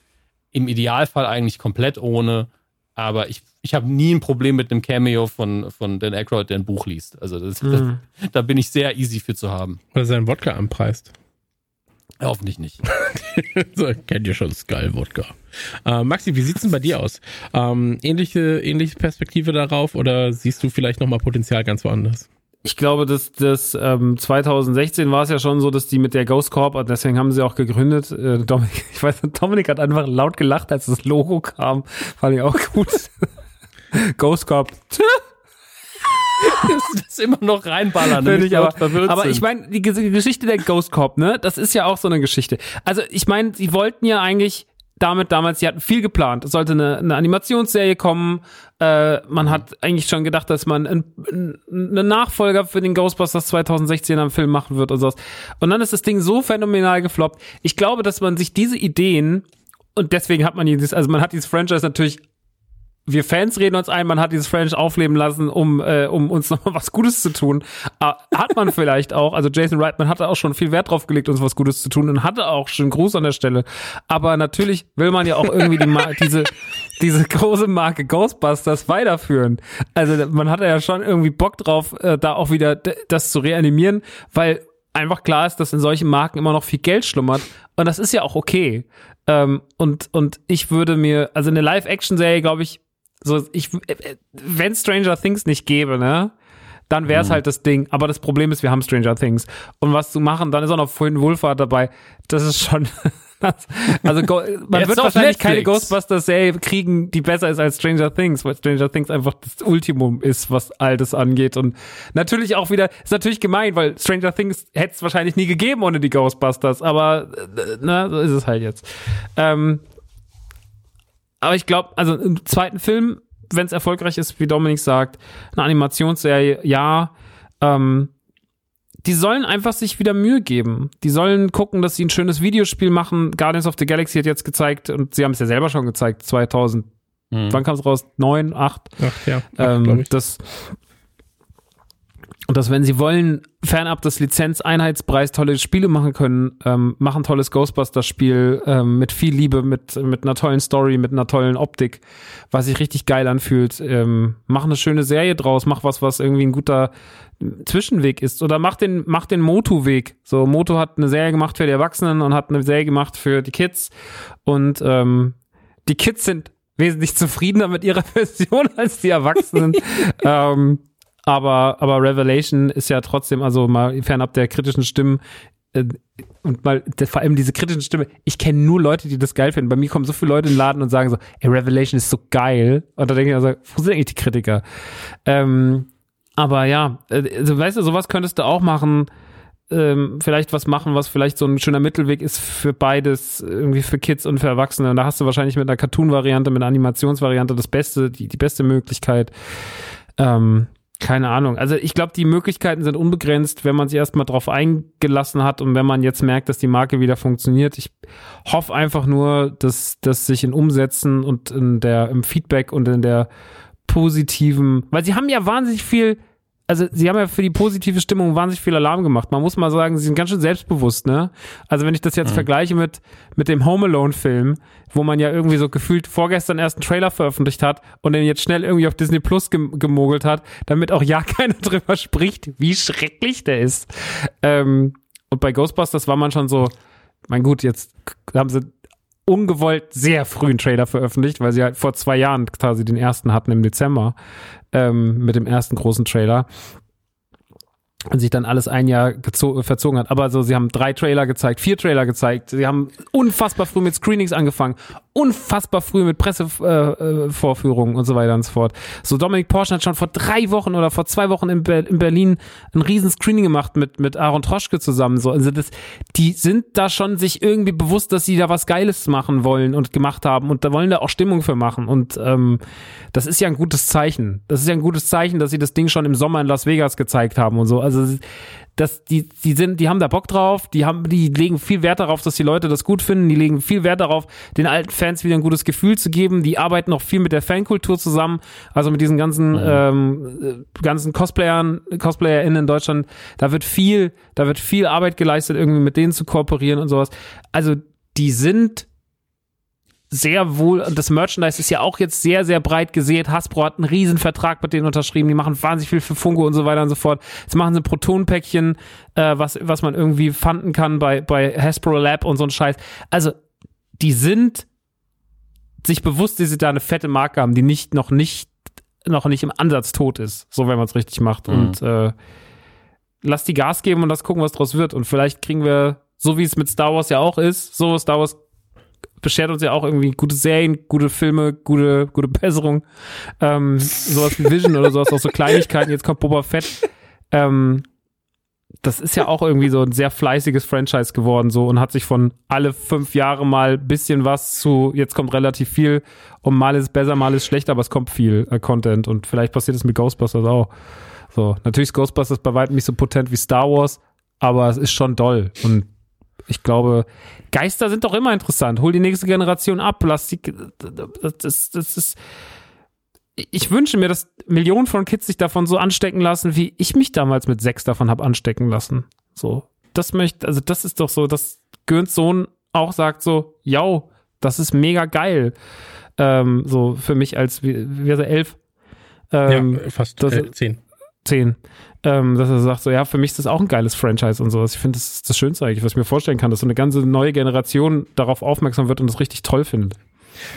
Im Idealfall eigentlich komplett ohne. Aber ich, ich habe nie ein Problem mit einem Cameo von, von Dan Aykroyd, der ein Buch liest. Also das, Mhm. das, <laughs> da bin ich sehr easy für zu haben. Oder seinen Wodka anpreist. Hoffentlich nicht. <laughs> So, kennt ihr schon Skull-Wodka. Äh, Maxi, wie sieht's denn bei dir aus? Ähm, ähnliche, ähnliche Perspektive darauf oder siehst du vielleicht nochmal Potenzial ganz woanders? ich glaube, dass das ähm, 2016 war es ja schon so, dass die mit der Ghost Corp, und deswegen haben sie auch gegründet. Äh, Dominik, <laughs> ich weiß, Dominik hat einfach laut gelacht, als das Logo kam. Fand ich auch gut. <laughs> Ghost Corp. <laughs> das immer noch reinballern. Finde ich aber, aber ich meine, die Ges- Geschichte der Ghost Corp, ne, das ist ja auch so eine Geschichte. Also ich meine, sie wollten ja eigentlich damit damals, sie hatten viel geplant. Es sollte eine, eine Animationsserie kommen. Äh, man hat eigentlich schon gedacht, dass man einen einen Nachfolger für den Ghostbusters 2016 am Film machen wird und sowas. Und dann ist das Ding so phänomenal gefloppt. Ich glaube, dass man sich diese Ideen und deswegen hat man dieses, also man hat dieses Franchise natürlich wir Fans reden uns ein, man hat dieses Franchise aufleben lassen, um, äh, um uns <laughs> nochmal was Gutes zu tun. Äh, hat man vielleicht auch, also Jason Reitman hatte auch schon viel Wert drauf gelegt, uns was Gutes zu tun und hatte auch schon Gruß an der Stelle. Aber natürlich will man ja auch irgendwie die Mar <laughs> diese, diese große Marke Ghostbusters weiterführen. Also man hatte ja schon irgendwie Bock drauf, äh, da auch wieder das zu reanimieren, weil einfach klar ist, dass in solchen Marken immer noch viel Geld schlummert. Und das ist ja auch okay. Ähm, und, und ich würde mir, also eine Live-Action-Serie, glaube ich, so, ich, äh, wenn Stranger Things nicht gäbe, ne, dann wäre es halt das Ding. Aber das Problem ist, wir haben Stranger Things. Und was zu machen, dann ist auch noch vorhin Wohlfahrt dabei. Das ist schon. <laughs> Das, also go, man Jetzt wird wahrscheinlich keine Netflix. Ghostbusters-Serie kriegen, die besser ist als Stranger Things, weil Stranger Things einfach das Ultimum ist, was all das angeht. Und natürlich auch wieder, ist natürlich gemein, weil Stranger Things hätte es wahrscheinlich nie gegeben ohne die Ghostbusters. Aber äh, na, so ist es halt jetzt. Ähm, aber ich glaube, also im zweiten Film, wenn es erfolgreich ist, wie Dominik sagt, eine Animationsserie, ja, ähm, die sollen einfach sich wieder Mühe geben. Die sollen gucken, dass sie ein schönes Videospiel machen. Guardians of the Galaxy hat jetzt gezeigt, und sie haben es ja selber schon gezeigt, 2000, Mhm. wann kam es raus? Neun, acht? Ach ja, Ähm, ich. das, und dass, wenn sie wollen, fernab des Lizenzeinheitspreis tolle Spiele machen können, ähm, machen tolles Ghostbusters-Spiel ähm, mit viel Liebe, mit, mit einer tollen Story, mit einer tollen Optik, was sich richtig geil anfühlt. Ähm, mach eine schöne Serie draus, mach was, was irgendwie ein guter Zwischenweg ist. Oder mach den, mach den Motu-Weg. So, Motu hat eine Serie gemacht für die Erwachsenen und hat eine Serie gemacht für die Kids. Und ähm, die Kids sind wesentlich zufriedener mit ihrer <laughs> Version als die Erwachsenen. <laughs> ähm, aber, aber Revelation ist ja trotzdem, also mal fernab der kritischen Stimmen, äh, und mal vor allem diese kritischen Stimme, ich kenne nur Leute, die das geil finden. Bei mir kommen so viele Leute in den Laden und sagen so, ey, Revelation ist so geil. Und da denke ich also, wo sind eigentlich die Kritiker? Ähm, aber ja, also, weißt du, sowas könntest du auch machen. Ähm, vielleicht was machen, was vielleicht so ein schöner Mittelweg ist für beides, irgendwie für Kids und für Erwachsene. Und da hast du wahrscheinlich mit einer Cartoon-Variante, mit einer Animationsvariante das Beste, die, die beste Möglichkeit. Ähm, keine Ahnung. Also ich glaube, die Möglichkeiten sind unbegrenzt, wenn man sich erstmal drauf eingelassen hat und wenn man jetzt merkt, dass die Marke wieder funktioniert. Ich hoffe einfach nur, dass das sich in Umsetzen und in der im Feedback und in der positiven, weil sie haben ja wahnsinnig viel also sie haben ja für die positive Stimmung wahnsinnig viel Alarm gemacht. Man muss mal sagen, sie sind ganz schön selbstbewusst, ne? Also wenn ich das jetzt vergleiche mit, mit dem Home Alone Film, wo man ja irgendwie so gefühlt vorgestern erst einen Trailer veröffentlicht hat und den jetzt schnell irgendwie auf Disney Plus gem gemogelt hat, damit auch ja <laughs> keiner drüber spricht, wie schrecklich der ist. Ähm, und bei Ghostbusters war man schon so, mein gut, jetzt haben sie ungewollt sehr früh einen Trailer veröffentlicht, weil sie halt vor zwei Jahren quasi den ersten hatten im Dezember ähm, mit dem ersten großen Trailer und sich dann alles ein Jahr verzogen hat. Aber so, sie haben drei Trailer gezeigt, vier Trailer gezeigt. Sie haben unfassbar früh mit Screenings angefangen, unfassbar früh mit Pressevorführungen äh, Vorführungen und so weiter und so fort. So Dominik Porsche hat schon vor drei Wochen oder vor zwei Wochen in, Ber in Berlin ein riesen Screening gemacht mit mit Aaron Troschke zusammen. So, also das, die sind da schon sich irgendwie bewusst, dass sie da was Geiles machen wollen und gemacht haben und da wollen da auch Stimmung für machen. Und ähm, das ist ja ein gutes Zeichen. Das ist ja ein gutes Zeichen, dass sie das Ding schon im Sommer in Las Vegas gezeigt haben und so. Also das, die, die sind, die haben da Bock drauf, die haben, die legen viel Wert darauf, dass die Leute das gut finden, die legen viel Wert darauf, den alten Fans wieder ein gutes Gefühl zu geben, die arbeiten auch viel mit der Fankultur zusammen, also mit diesen ganzen, ähm, äh, ganzen Cosplayern, CosplayerInnen in Deutschland, da wird viel, da wird viel Arbeit geleistet, irgendwie mit denen zu kooperieren und sowas. Also, die sind sehr wohl, und das Merchandise ist ja auch jetzt sehr, sehr breit gesät. Hasbro hat einen riesen Vertrag mit denen unterschrieben, die machen wahnsinnig viel für Funko und so weiter und so fort. Jetzt machen sie ein Protonpäckchen, äh, was, was man irgendwie fanden kann bei, bei Hasbro Lab und so ein Scheiß. Also, die sind sich bewusst, dass sie da eine fette Marke haben, die nicht, noch nicht, noch nicht im Ansatz tot ist, so wenn man es richtig macht. Und äh, lass die Gas geben und lass gucken, was draus wird. Und vielleicht kriegen wir, so wie es mit Star Wars ja auch ist, so Star Wars beschert uns ja auch irgendwie gute Serien, gute Filme, gute, gute Besserung. Ähm, sowas wie Vision oder sowas, auch so Kleinigkeiten. Jetzt kommt Boba Fett. Ähm, das ist ja auch irgendwie so ein sehr fleißiges Franchise geworden so und hat sich von alle fünf Jahre mal bisschen was zu jetzt kommt relativ viel und mal ist es besser, mal ist schlechter, aber es kommt viel äh, Content und vielleicht passiert es mit Ghostbusters auch. So, natürlich ist Ghostbusters bei weitem nicht so potent wie Star Wars, aber es ist schon doll und ich glaube, Geister sind doch immer interessant. Hol die nächste Generation ab, lass die, das, das, ist, ich wünsche mir, dass Millionen von Kids sich davon so anstecken lassen, wie ich mich damals mit sechs davon habe anstecken lassen. So, das möchte, also das ist doch so, dass Gönns Sohn auch sagt so, ja, das ist mega geil. Ähm, so für mich als, wie, wie er, elf? Ähm, ja, fast das- äh, zehn. Zehn. Ähm, dass er sagt, so ja, für mich ist das auch ein geiles Franchise und sowas. Ich finde, das ist das Schönste eigentlich, was ich mir vorstellen kann, dass so eine ganze neue Generation darauf aufmerksam wird und das richtig toll findet.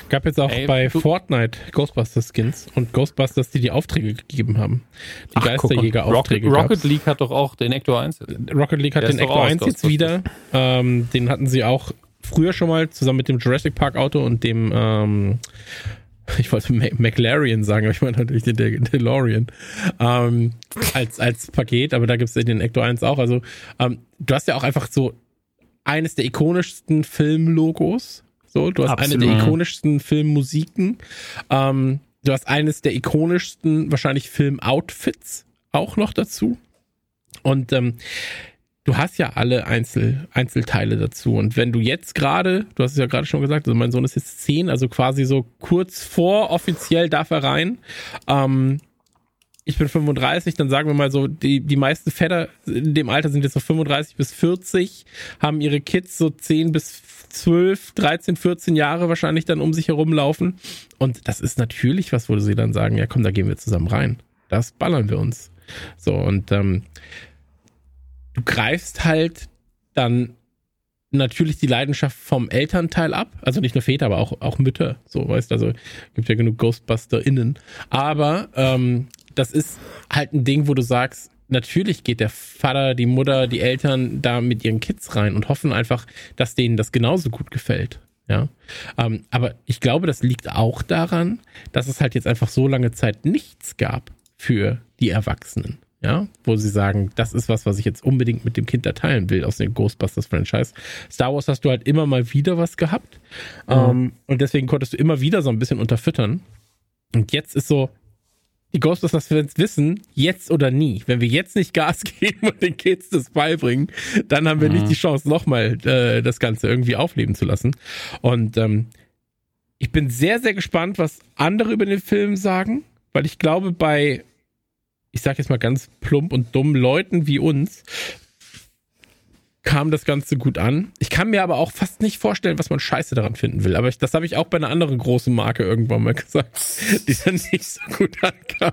Gab jetzt auch Ey, bei Fortnite Ghostbusters Skins und Ghostbusters, die die Aufträge gegeben haben. Die Ach, guck mal. Rocket, Geisterjäger-Aufträge Rocket. League hat doch auch den Ector 1. Rocket League hat Der den Ecto auch 1 aus jetzt wieder. Ähm, den hatten sie auch früher schon mal zusammen mit dem Jurassic Park Auto und dem, ähm, <laughs> ich wollte McLaren sagen, aber ich meine natürlich den De DeLorean, ähm, als, als Paket, aber da gibt es den Ecto 1 auch. Also, ähm, du hast ja auch einfach so eines der ikonischsten Filmlogos. So, du hast Absolut. eine der ikonischsten Filmmusiken. Ähm, du hast eines der ikonischsten, wahrscheinlich Filmoutfits auch noch dazu. Und ähm, du hast ja alle Einzel, Einzelteile dazu. Und wenn du jetzt gerade, du hast es ja gerade schon gesagt, also mein Sohn ist jetzt zehn, also quasi so kurz vor offiziell darf er rein. Ähm, ich bin 35, dann sagen wir mal so, die, die meisten Väter in dem Alter sind jetzt so 35 bis 40, haben ihre Kids so 10 bis 12, 13, 14 Jahre wahrscheinlich dann um sich herumlaufen. Und das ist natürlich was, wo sie dann sagen, ja komm, da gehen wir zusammen rein. Das ballern wir uns. So, und ähm, du greifst halt dann natürlich die Leidenschaft vom Elternteil ab. Also nicht nur Väter, aber auch, auch Mütter. So, weißt du, also gibt ja genug GhostbusterInnen. Aber ähm, das ist halt ein Ding, wo du sagst, natürlich geht der Vater, die Mutter, die Eltern da mit ihren Kids rein und hoffen einfach, dass denen das genauso gut gefällt. Ja. Ähm, aber ich glaube, das liegt auch daran, dass es halt jetzt einfach so lange Zeit nichts gab für die Erwachsenen. Ja, wo sie sagen, das ist was, was ich jetzt unbedingt mit dem Kind da teilen will aus dem Ghostbusters-Franchise. Star Wars hast du halt immer mal wieder was gehabt. Ähm, und deswegen konntest du immer wieder so ein bisschen unterfüttern. Und jetzt ist so, die Ghostbusters-Fans wissen, jetzt oder nie. Wenn wir jetzt nicht Gas <laughs> geben und den Kids das beibringen, dann haben wir nicht die Chance, nochmal äh, das Ganze irgendwie aufleben zu lassen. Und ähm, ich bin sehr, sehr gespannt, was andere über den Film sagen, weil ich glaube, bei, ich sag jetzt mal ganz plump und dumm, Leuten wie uns, kam das Ganze gut an. Ich kann mir aber auch fast nicht vorstellen, was man scheiße daran finden will. Aber ich, das habe ich auch bei einer anderen großen Marke irgendwann mal <laughs> gesagt, die dann nicht so gut ankam.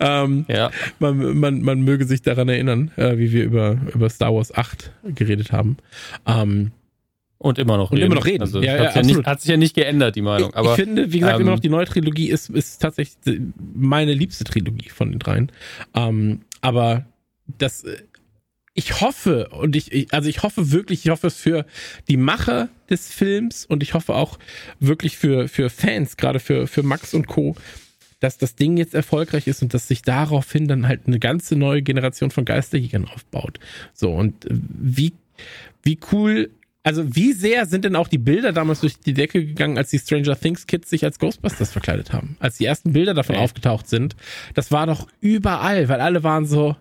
Ähm, Ja. man, man, man möge sich daran erinnern, äh, wie wir über, über Star Wars 8 geredet haben. Ähm, Und immer noch Und reden. immer noch reden. Also, Ja, hat, ja, sich ja nicht, hat sich ja nicht geändert, die Meinung. Aber ich finde, wie gesagt, ähm, immer noch die neue Trilogie ist, ist tatsächlich meine liebste Trilogie von den dreien. Ähm, aber das, ich hoffe, und ich, ich, also ich hoffe wirklich, ich hoffe es für die Macher des Films und ich hoffe auch wirklich für, für Fans, gerade für, für Max und Co., dass das Ding jetzt erfolgreich ist und dass sich daraufhin dann halt eine ganze neue Generation von Geisterjägern aufbaut. So, und äh, wie, wie cool, also wie sehr sind denn auch die Bilder damals durch die Decke gegangen, als die Stranger Things Kids sich als Ghostbusters verkleidet haben? Als die ersten Bilder davon Ey. aufgetaucht sind, das war doch überall, weil alle waren so,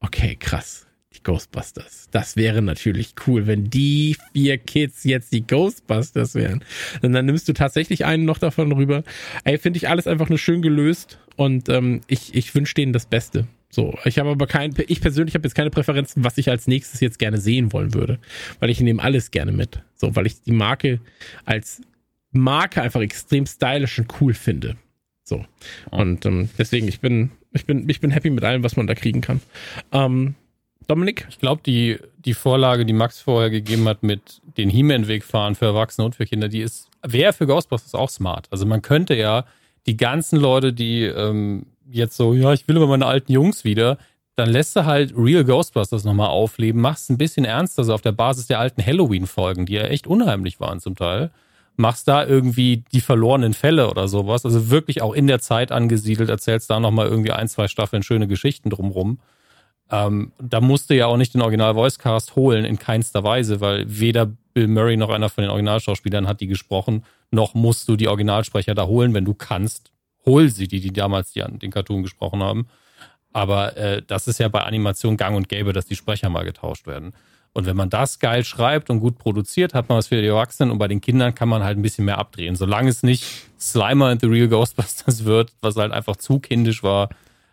okay, krass, die Ghostbusters. Das wäre natürlich cool, wenn die vier Kids jetzt die Ghostbusters wären. Und dann nimmst du tatsächlich einen noch davon rüber. Ey, finde ich alles einfach nur schön gelöst und ähm, ich, ich wünsche denen das Beste. So, ich habe aber kein, ich persönlich habe jetzt keine Präferenzen, was ich als nächstes jetzt gerne sehen wollen würde, weil ich nehme alles gerne mit. So, weil ich die Marke als Marke einfach extrem stylisch und cool finde. So. Und ähm, deswegen, ich bin, ich bin, ich bin happy mit allem, was man da kriegen kann. Ähm, Dominik? Ich glaube, die, die Vorlage, die Max vorher gegeben hat mit den He-Man-Weg fahren für Erwachsene und für Kinder, die ist, wäre für Ghostbusters auch smart. Also man könnte ja die ganzen Leute, die ähm, jetzt so, ja, ich will aber meine alten Jungs wieder, dann lässt du halt Real Ghostbusters nochmal aufleben, machst ein bisschen ernster, so auf der Basis der alten Halloween-Folgen, die ja echt unheimlich waren zum Teil. Machst da irgendwie die verlorenen Fälle oder sowas, also wirklich auch in der Zeit angesiedelt, erzählst da nochmal irgendwie ein, zwei Staffeln schöne Geschichten drumrum. Ähm, da musst du ja auch nicht den Original-Voicecast holen, in keinster Weise, weil weder Bill Murray noch einer von den Originalschauspielern hat die gesprochen, noch musst du die Originalsprecher da holen, wenn du kannst. Hol sie, die, die damals die, den Cartoon gesprochen haben. Aber äh, das ist ja bei Animation gang und gäbe, dass die Sprecher mal getauscht werden. Und wenn man das geil schreibt und gut produziert, hat man was für die Erwachsenen und bei den Kindern kann man halt ein bisschen mehr abdrehen. Solange es nicht Slimer and the Real Ghostbusters <laughs> wird, was halt einfach zu kindisch war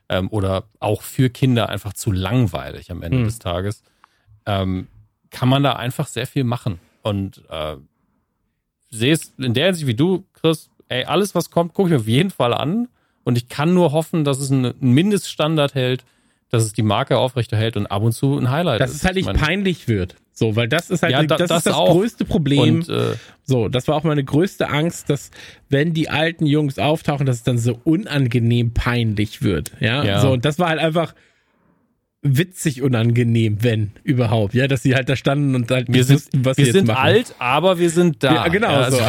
ähm, oder auch für Kinder einfach zu langweilig am Ende Hm. des Tages, ähm, kann man da einfach sehr viel machen. Und äh, sehe es in der Hinsicht wie du, Chris, ey, alles, was kommt, gucke ich auf jeden Fall an. Und ich kann nur hoffen, dass es einen Mindeststandard hält, dass es die Marke aufrechterhält und ab und zu ein Highlight Dass es halt nicht meine, peinlich wird. So, weil das ist halt, Ja, da- das, das ist das auch. größte Problem. Und äh, So, das war auch meine größte Angst, dass wenn die alten Jungs auftauchen, dass es dann so unangenehm peinlich wird. Ja, Ja. so und das war halt einfach witzig unangenehm, wenn überhaupt. Ja, dass sie halt da standen und halt wir nicht sind, wussten, was sie wir sind machen. alt, aber wir sind da. Ja, genau Ja, so, also-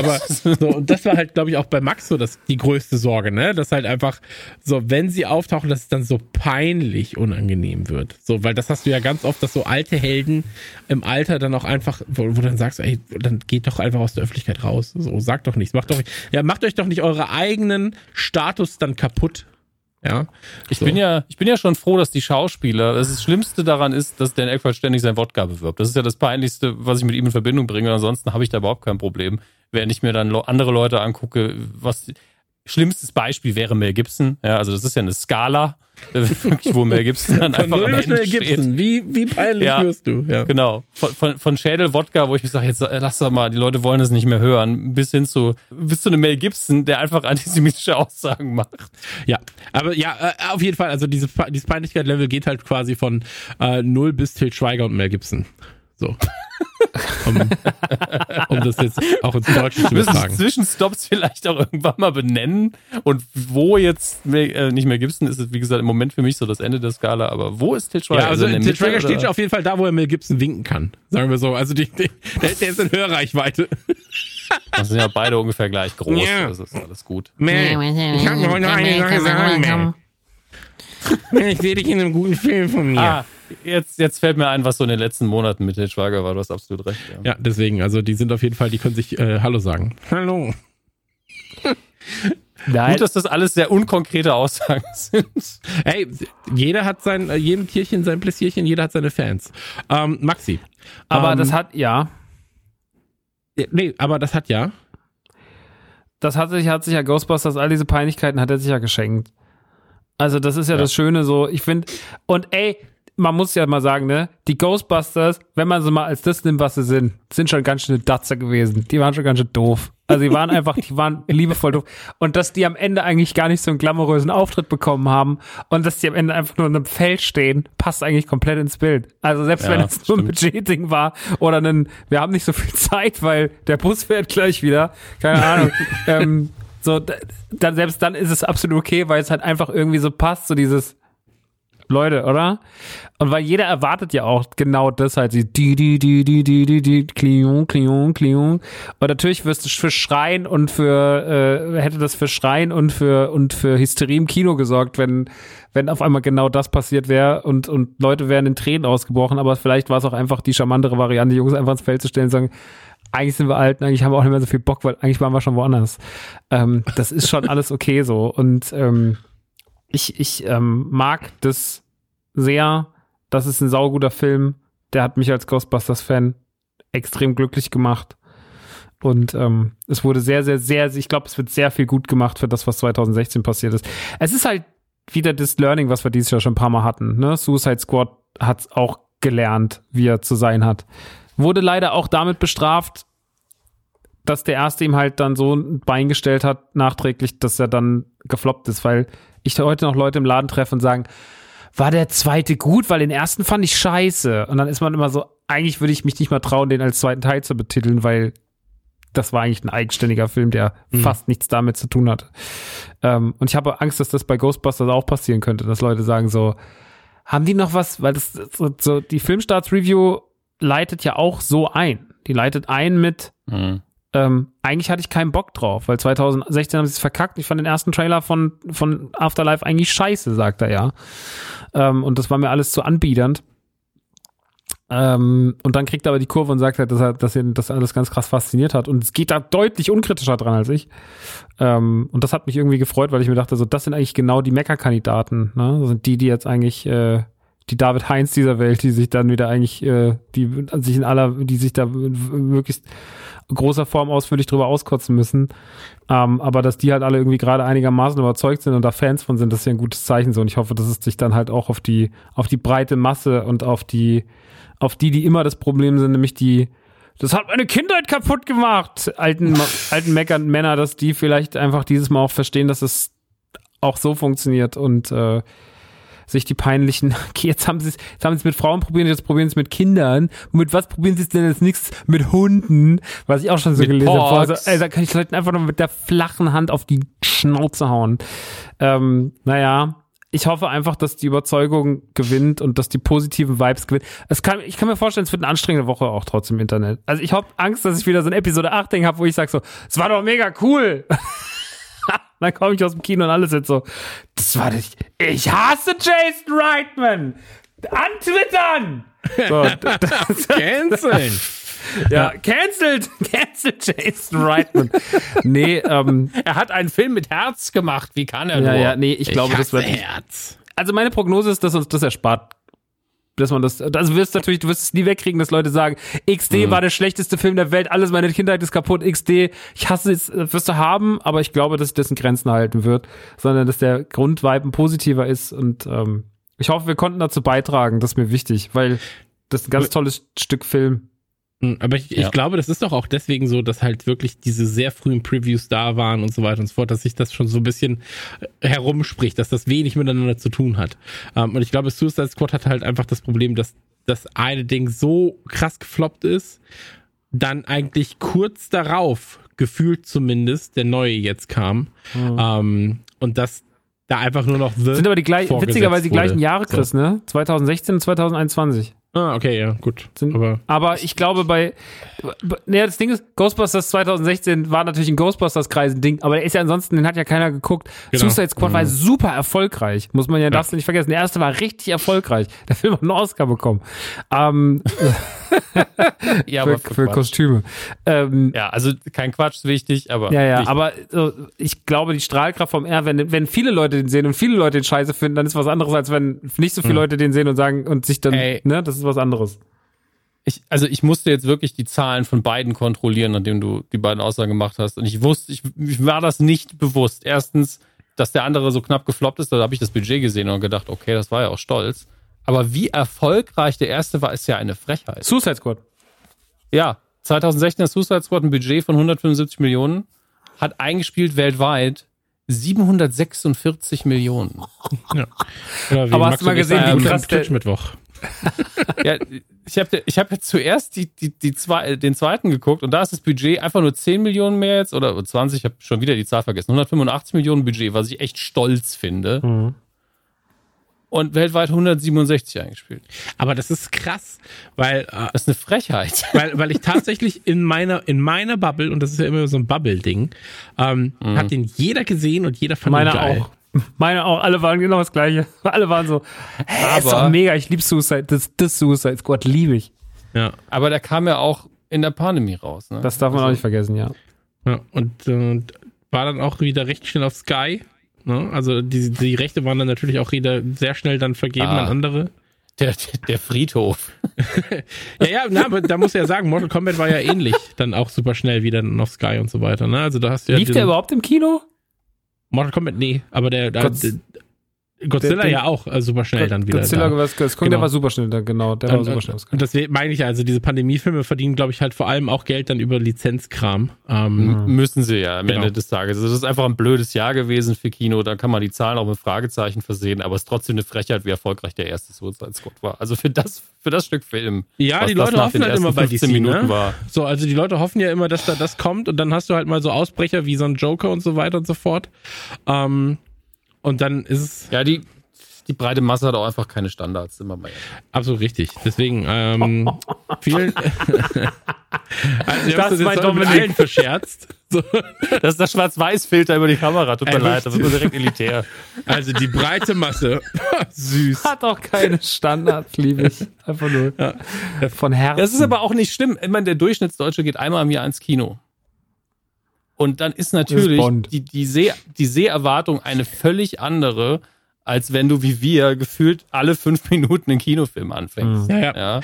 aber so, und das war halt, glaube ich, auch bei Max so das, die größte Sorge, ne? Dass halt einfach so, wenn sie auftauchen, dass es dann so peinlich unangenehm wird. So, weil das hast du ja ganz oft, dass so alte Helden im Alter dann auch einfach, wo, wo du dann sagst, ey, dann geht doch einfach aus der Öffentlichkeit raus. So, sagt doch nichts, macht doch, ja, macht euch doch nicht eure eigenen Status dann kaputt. Ja. Ich So. bin ja, ich bin ja schon froh, dass die Schauspieler, das, das Schlimmste daran ist, dass Dan Aykroyd ständig sein Wodka bewirbt. Das ist ja das Peinlichste, was ich mit ihm in Verbindung bringe. Ansonsten habe ich da überhaupt kein Problem. Während ich mir dann andere Leute angucke, was schlimmstes Beispiel wäre Mel Gibson. Ja, also das ist ja eine Skala, <laughs> wo Mel Gibson dann einfach null am bis Ende Mel steht. Gibson. Wie, wie peinlich Ja. wirst du? Ja. Genau. Von, von, von Schädel Wodka, wo ich sage, jetzt äh, lass doch mal, die Leute wollen es nicht mehr hören, bis hin zu, bis zu einem Mel Gibson, der einfach <laughs> antisemitische Aussagen macht. Ja, aber ja, äh, auf jeden Fall, also diese, dieses Peinlichkeit-Level geht halt quasi von äh, 0 bis Til Schweiger und Mel Gibson. So. <laughs> um, um das jetzt auch ins Deutsche zu übertragen. Zwischenstops vielleicht auch irgendwann mal benennen. Und wo jetzt Mel- äh, nicht mehr Gibson ist, ist wie gesagt im Moment für mich so das Ende der Skala. Aber wo ist Til Schweiger? Ja, also Til Mitte, Schweiger steht oder? auf jeden Fall da, wo er Mel Gibson winken kann. Sagen wir so. Also die, die, der, der ist in Hörreichweiche. Das sind ja beide ungefähr gleich groß. Ja. Das ist alles gut. Mel, ich kann nur noch eine Sache sagen, Mel. Ich sehe dich in einem guten Film von mir. Ah, jetzt, jetzt fällt mir ein, was so in den letzten Monaten mit Til Schweiger war. Du hast absolut recht. Ja. Ja, deswegen, also die sind auf jeden Fall, die können sich äh, Hallo sagen. Hallo. Nein, Gut, dass das alles sehr unkonkrete Aussagen <laughs> sind. Ey, jeder hat sein, äh, jedem Tierchen sein Pläsierchen, jeder hat seine Fans. Ähm, Maxi. aber ähm, das hat, ja, Nee, aber das hat ja. das hat sich, hat sich ja Ghostbusters, all diese Peinlichkeiten hat er sich ja geschenkt. Also das ist ja, Ja. das Schöne so, ich finde, und ey, man muss ja mal sagen, ne, die Ghostbusters, wenn man sie mal als das nimmt, was sie sind, sind schon ganz schön Datzer gewesen. Die waren schon ganz schön doof. Also die waren einfach, die waren <laughs> liebevoll doof. Und dass die am Ende eigentlich gar nicht so einen glamourösen Auftritt bekommen haben und dass die am Ende einfach nur in einem Feld stehen, passt eigentlich komplett ins Bild. Also selbst Ja, wenn es nur ein stimmt. Budgetding war oder ein, wir haben nicht so viel <laughs> Zeit, weil der Bus fährt gleich wieder, keine Ahnung. <laughs> ähm, so, da- dann, selbst dann ist es absolut okay, weil es halt einfach irgendwie so passt, so dieses Leute, oder? Und weil jeder erwartet ja auch genau das halt, die die die die die die die die Klion Klion Klion und natürlich wirst du für Schreien und für äh, hätte das für Schreien und für und für Hysterie im Kino gesorgt, wenn wenn auf einmal genau das passiert wäre und und Leute wären in Tränen ausgebrochen, aber vielleicht war es auch einfach die charmantere Variante, die Jungs einfach ins Feld zu stellen und sagen, eigentlich sind wir alt, eigentlich haben wir auch nicht mehr so viel Bock, weil eigentlich waren wir schon woanders. Ähm, das ist schon <laughs> alles okay so und ähm, ich, ich ähm, mag das sehr. Das ist ein sauguter Film. Der hat mich als Ghostbusters-Fan extrem glücklich gemacht. Und ähm, es wurde sehr, sehr, sehr, ich glaube, es wird sehr viel gut gemacht für das, was 2016 passiert ist. Es ist halt wieder das Learning, was wir dieses Jahr schon ein paar Mal hatten. Ne? Suicide Squad hat auch gelernt, wie er zu sein hat. Wurde leider auch damit bestraft, dass der erste ihm halt dann so ein Bein gestellt hat, nachträglich, dass er dann gefloppt ist, weil ich heute noch Leute im Laden treffe und sagen, war der zweite gut, weil den ersten fand ich scheiße. Und dann ist man immer so, eigentlich würde ich mich nicht mal trauen, den als zweiten Teil zu betiteln, weil das war eigentlich ein eigenständiger Film, der fast nichts damit zu tun hatte. Ähm, und ich habe Angst, dass das bei Ghostbusters auch passieren könnte, dass Leute sagen so, haben die noch was, weil das so, so die Filmstarts-Review leitet ja auch so ein. Die leitet ein mit, Mhm. Ähm, eigentlich hatte ich keinen Bock drauf, weil 2016 haben sie es verkackt. Ich fand den ersten Trailer von, von Afterlife eigentlich scheiße, sagt er ja. Ähm, und das war mir alles zu anbiedernd. Ähm, und dann kriegt er aber die Kurve und sagt halt, dass er, dass ihn das alles ganz krass fasziniert hat. Und es geht da deutlich unkritischer dran als ich. Ähm, und das hat mich irgendwie gefreut, weil ich mir dachte, so, das sind eigentlich genau die Mecker-Kandidaten. Ne? Das sind die, die jetzt eigentlich äh, die David Heinz dieser Welt, die sich dann wieder eigentlich, äh, die sich in aller, die sich da möglichst großer Form ausführlich drüber auskotzen müssen. Ähm, aber dass die halt alle irgendwie gerade einigermaßen überzeugt sind und da Fans von sind, das ist ja ein gutes Zeichen so. Und ich hoffe, dass es sich dann halt auch auf die, auf die breite Masse und auf die, auf die, die immer das Problem sind, nämlich die, das hat meine Kindheit kaputt gemacht, alten, <laughs> alten Meckern Männer, dass die vielleicht einfach dieses Mal auch verstehen, dass es auch so funktioniert und äh, sich die peinlichen, <laughs> okay, jetzt haben sie es, jetzt haben sie es mit Frauen probiert, jetzt probieren sie es mit Kindern. Und mit was probieren sie es denn jetzt nichts? Mit Hunden, was ich auch schon so Mit gelesen habe. Porks. Also, ey, da kann ich Leuten einfach nur mit der flachen Hand auf die Schnauze hauen. Ähm, naja, ich hoffe einfach, dass die Überzeugung gewinnt und dass die positiven Vibes gewinnen. Es kann, ich kann mir vorstellen, es wird eine anstrengende Woche auch trotzdem im Internet. Also ich habe Angst, dass ich wieder so ein Episode 8 Ding habe, wo ich sage so, es war doch mega cool. <laughs> Dann komme ich aus dem Kino und alles jetzt so, das war nicht, ich hasse Jason Reitman. Antwittern! So, <laughs> das, <laughs> Canceln. ja, cancelled, <laughs> cancelled Jason Reitman. Nee, ähm, Er hat einen Film mit Herz gemacht. Wie kann er ja, nur? ja, nee, ich glaube, das wird, Herz. also meine Prognose ist, dass uns das erspart. Dass man das, also wirst natürlich, du wirst es nie wegkriegen, dass Leute sagen, XD war der schlechteste Film der Welt, alles meine Kindheit ist kaputt, XD, ich hasse es, wirst du haben, aber ich glaube, dass sich das in Grenzen halten wird, sondern dass der Grundvibe ein positiver ist und ähm, ich hoffe, wir konnten dazu beitragen, das ist mir wichtig, weil das ist ein ganz tolles Stück Film. Hm, Aber ich, ich Ja. glaube, das ist doch auch deswegen so, dass halt wirklich diese sehr frühen Previews da waren und so weiter und so fort, dass sich das schon so ein bisschen äh, herumspricht, dass das wenig miteinander zu tun hat. Ähm, und ich glaube, Suicide Squad hat halt einfach das Problem, dass das eine Ding so krass gefloppt ist, dann eigentlich kurz darauf, gefühlt zumindest, der neue jetzt kam. Ähm, und das da einfach nur noch The Sind aber die gleichen, vorgesetzt witzigerweise die gleichen. Jahre, So. Chris, ne? 2016 und 2021. Ah, okay, ja, gut. Sind- aber Aber ich glaube bei, naja, das Ding ist, Ghostbusters 2016 war natürlich ein Ghostbusters-Kreis ein Ding, aber der ist ja ansonsten, den hat ja keiner geguckt. Genau. Suicide Squad war super erfolgreich, muss man ja, darfst du nicht vergessen. Der erste war richtig erfolgreich. <laughs> Der Film hat einen Oscar bekommen. Ähm, <laughs> ja, für, aber für. Kostüme. Ähm, Ja, also kein Quatsch wichtig, aber ja, ja, wichtig. aber so, ich glaube, die Strahlkraft vom R, wenn, wenn viele Leute den sehen und viele Leute den scheiße finden, dann ist was anderes, als wenn nicht so viele Leute den sehen und sagen und sich dann, Ey. ne, das ist was anderes. ich, also ich musste jetzt wirklich die Zahlen von beiden kontrollieren, nachdem du die beiden Aussagen gemacht hast. Und ich wusste, ich, ich war das nicht bewusst. Erstens, dass der andere so knapp gefloppt ist, da habe ich das Budget gesehen und gedacht, okay, das war ja auch stolz. Aber wie erfolgreich der erste war, ist ja eine Frechheit. Suicide Squad. Ja, 2016 hat Suicide Squad ein Budget von 175 Millionen, hat eingespielt weltweit 746 Millionen. ja. Aber hast du mal gesehen, wie krass der- Twitch-Mittwoch. Ja, ich habe ich hab jetzt zuerst die, die, die zwei, den zweiten geguckt und da ist das Budget einfach nur 10 Millionen mehr jetzt oder 20, ich habe schon wieder die Zahl vergessen. 185 Millionen Budget, was ich echt stolz finde. Und weltweit 167 eingespielt. Aber das ist krass, weil, äh, Das ist eine Frechheit. weil, weil ich <laughs> tatsächlich in meiner, in meiner Bubble, und das ist ja immer so ein Bubble-Ding, ähm, hat den jeder gesehen und jeder fand Meine ihn geil. auch. Meine auch. Alle waren genau das Gleiche. <laughs> Alle waren so, hä, ist doch Aber- mega. Ich liebe Suicide. Das, das Suicide Squad liebe ich. Ja. Aber der kam ja auch in der Pandemie raus. Ne? Das darf man auch nicht vergessen, ja. ja. Und äh, war dann auch wieder recht schnell auf Sky. Ne? Also die, die Rechte waren dann natürlich auch wieder sehr schnell dann vergeben Ah. an andere. der, der Friedhof. <laughs> Ja, ja, na, aber da muss ja sagen, Mortal Kombat war ja ähnlich, dann auch super schnell wieder auf Sky und so weiter. Ne? Also da hast du ja Lief diesen- der überhaupt im Kino? Mortal Kombat, nee, aber der, der, der Godzilla der- ja auch äh, super schnell dann wieder. Godzilla, da. was, das, der Genau. war super schnell, da, genau. Der war Und, super schnell. und das meine ich ja, also diese Pandemiefilme verdienen, glaube ich, halt vor allem auch Geld dann über Lizenzkram. Ähm, Müssen sie ja am Genau. Ende des Tages. Also Das ist einfach ein blödes Jahr gewesen für Kino. Da kann man die Zahlen auch mit Fragezeichen versehen, aber es ist trotzdem eine Frechheit, wie erfolgreich der erste Suicide Squad war. Also für das, für das Stück Film. Ja, was die das Leute nach hoffen halt immer bei 15 DC, Minuten ne? war. So, also die Leute hoffen ja immer, dass da das kommt und dann hast du halt mal so Ausbrecher wie so ein Joker und so weiter und so fort. Ähm, und dann ist es. Ja, die, die breite Masse hat auch einfach keine Standards, sind wir mal ehrlich. Absolut richtig. Deswegen, ähm, <laughs> vielen. <laughs> also, Das ist mein Dominik. verscherzt. So. Das ist der Schwarz-Weiß-Filter über die Kamera, tut mir leid, da wird man direkt elitär. Also die breite Masse. <laughs> Süß. Hat auch keine Standards, liebe ich. Einfach nur von Herzen. Das ist aber auch nicht schlimm. Ich meine, der Durchschnittsdeutsche geht einmal im Jahr ins Kino. Und dann ist natürlich Bond. die, die, Seh, die Seherwartung eine völlig andere, als wenn du wie wir gefühlt alle fünf <laughs> Minuten einen Kinofilm anfängst. Ja, ja. Ja.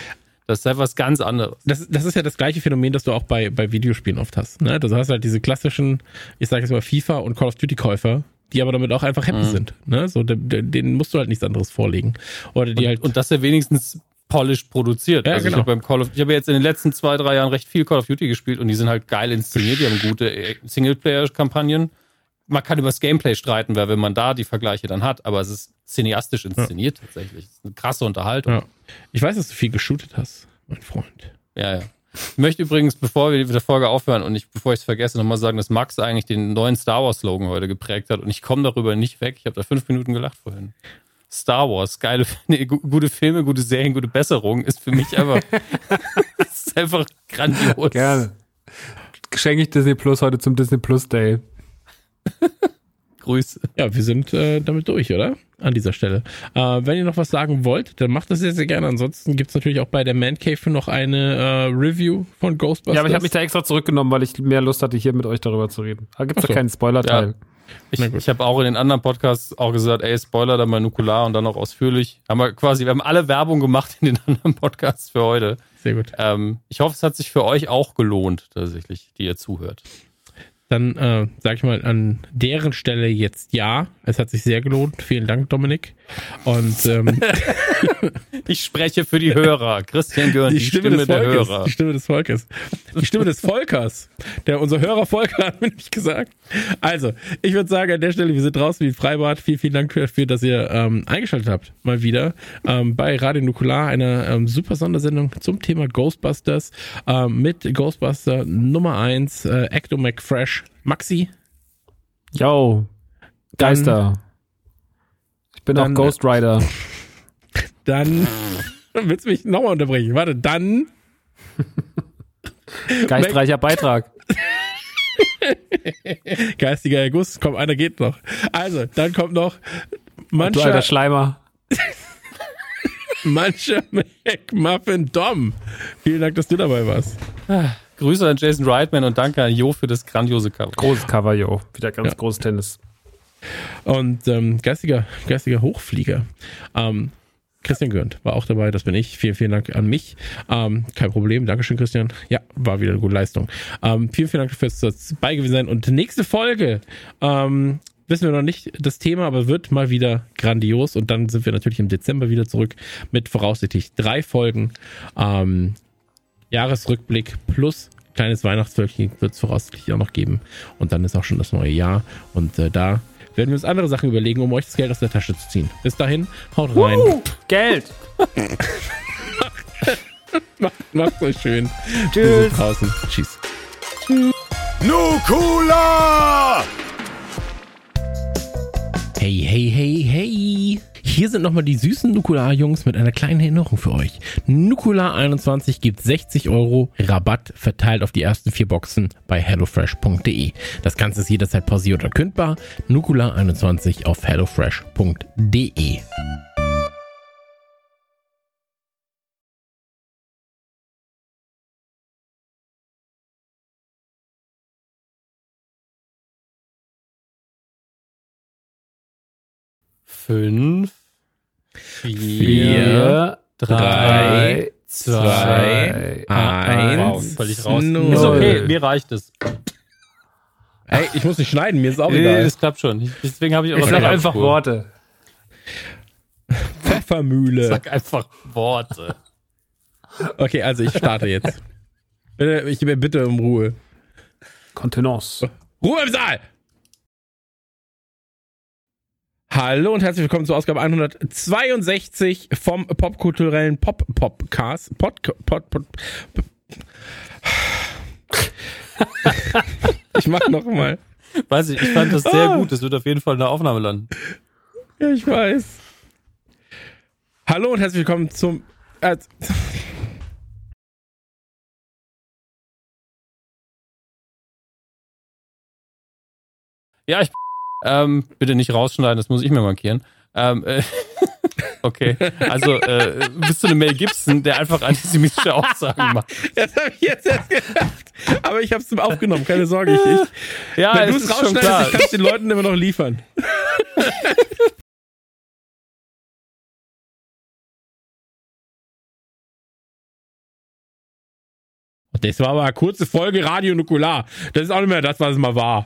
Das ist etwas ganz anderes. Das, das ist ja das gleiche Phänomen, das du auch bei, bei Videospielen oft hast. Ne? Du hast halt diese klassischen, ich sage jetzt mal FIFA und Call of Duty Käufer, die aber damit auch einfach happy sind. Ne? So, de, de, denen musst du halt nichts anderes vorlegen. Oder die halt. Und das ja wenigstens polished produziert. Ja, also genau. ich habe beim Call of, ich habe jetzt in den letzten zwei, drei Jahren recht viel Call of Duty gespielt und die sind halt geil inszeniert, die haben gute äh, Singleplayer-Kampagnen. Man kann über das Gameplay streiten, weil wenn man da die Vergleiche dann hat, aber es ist cineastisch inszeniert tatsächlich. Es ist eine krasse Unterhaltung. ja. Ich weiß, dass du viel geshootet hast, mein Freund. Ja, ja. Ich möchte übrigens, bevor wir mit der Folge aufhören und ich, bevor ich es vergesse, nochmal sagen, dass Max eigentlich den neuen Star Wars-Slogan heute geprägt hat und ich komme darüber nicht weg. Ich habe da fünf Minuten gelacht vorhin. Star Wars, geile, <laughs> nee, gu- gute Filme, gute Serien, gute Besserung ist für mich einfach, <laughs> <laughs> ist einfach grandios. Gerne. Schenke ich Disney Plus heute zum Disney Plus Day. Grüße. Ja, wir sind äh, damit durch, oder? An dieser Stelle. Äh, wenn ihr noch was sagen wollt, dann macht das sehr, sehr gerne. Ansonsten gibt's natürlich auch bei der Man Cave noch eine äh, Review von Ghostbusters. Ja, aber ich habe mich da extra zurückgenommen, weil ich mehr Lust hatte, hier mit euch darüber zu reden. Da gibt's Ach doch so. keinen Spoiler-Teil. Ich, ich habe auch in den anderen Podcasts auch gesagt, ey, Spoiler, dann mal Nukular und dann noch ausführlich. Haben wir quasi, wir haben alle Werbung gemacht in den <laughs> anderen Podcasts für heute. Sehr gut. Ähm, ich hoffe, es hat sich für euch auch gelohnt, tatsächlich, die ihr zuhört. Dann äh, sage ich mal an deren Stelle jetzt ja. Es hat sich sehr gelohnt. Vielen Dank, Dominik. Und ähm, <laughs> Ich spreche für die Hörer. Christian Görn, die, Stimme, des der Volkes. Hörer. Die Stimme des Volkes. Die Stimme des Volkers. Der unser Hörer Volker hat mir gesagt. Also, ich würde sagen, an der Stelle, wir sind draußen wie ein Freibad. Vielen, vielen Dank dafür, dass ihr ähm, eingeschaltet habt. Mal wieder ähm, bei Radio Nukular, einer ähm, super Sondersendung zum Thema Ghostbusters ähm, mit Ghostbuster Nummer 1, äh, Ecto McFresh Maxi. Yo, Geister. Ich bin dann- auch Ghost Rider. <laughs> Dann willst du mich nochmal unterbrechen. Warte, dann <laughs> Geistreicher Beitrag. <laughs> geistiger Erguss. Komm, einer geht noch. Also, dann kommt noch Du alter mancher, Schleimer. mancher McMuffin Dom. Vielen Dank, dass du dabei warst. Grüße an Jason Reitman und danke an Jo für das grandiose Cover. Großes Cover, yo. Wieder ganz Ja. großes Tennis. Und ähm, geistiger, geistiger Hochflieger. Ähm, Christian Gürnt war auch dabei, das bin ich. Vielen, vielen Dank an mich. Ähm, kein Problem, Dankeschön, Christian. Ja, war wieder eine gute Leistung. Ähm, vielen, vielen Dank fürs dabei gewesen sein. Und nächste Folge, ähm, wissen wir noch nicht das Thema, aber wird mal wieder grandios. Und dann sind wir natürlich im Dezember wieder zurück mit voraussichtlich drei Folgen. Ähm, Jahresrückblick plus kleines Weihnachtsvölkchen wird es voraussichtlich auch noch geben. Und dann ist auch schon das neue Jahr. Und äh, da werden wir uns andere Sachen überlegen, um euch das Geld aus der Tasche zu ziehen. Bis dahin, haut rein. Geld. <laughs> Macht's euch schön. Sind draußen. Tschüss. Nukula! Hey, hey, hey, hey. Hier sind nochmal die süßen Nukular-Jungs mit einer kleinen Erinnerung für euch. Nukular21 gibt 60 Euro Rabatt verteilt auf die ersten vier Boxen bei hellofresh.de. Das Ganze ist jederzeit pausiert oder kündbar. Nukular21 auf hellofresh.de. Fünf, vier, drei, zwei, eins. Völlig raus. null. Ist okay, mir reicht es. Ey, ich muss nicht schneiden, mir ist auch Nee, egal. das klappt schon. Ich- Deswegen habe ich auch Ich sag einfach Tonspur. Worte. Pfeffermühle. Sag einfach Worte. Okay, also ich starte jetzt. Bitte, <laughs> ich bitte um Ruhe. Kontenance. Ruhe im Saal! Hallo und herzlich willkommen zur Ausgabe 162 vom popkulturellen Pop-Popcast. Pod, Pod, Pod, ich mach noch mal. Weiß ich, ich fand das sehr gut. Das wird auf jeden Fall in der Aufnahme landen. Ja, ich weiß. Hallo und herzlich willkommen zum. Äh, Ja, ich. Ähm, bitte nicht rausschneiden, das muss ich mir markieren. Ähm, äh, <laughs> okay, also äh, bist du eine Mel Gibson, der einfach antisemitische Aussagen macht. <laughs> das habe ich jetzt erst gedacht. Aber ich habe es aufgenommen, keine Sorge. Ich, ich, Ja, wenn du es rausschneidest, ich kann es den Leuten immer noch liefern. Das war aber eine kurze Folge Radio Nukular. Das ist auch nicht mehr das, was es mal war.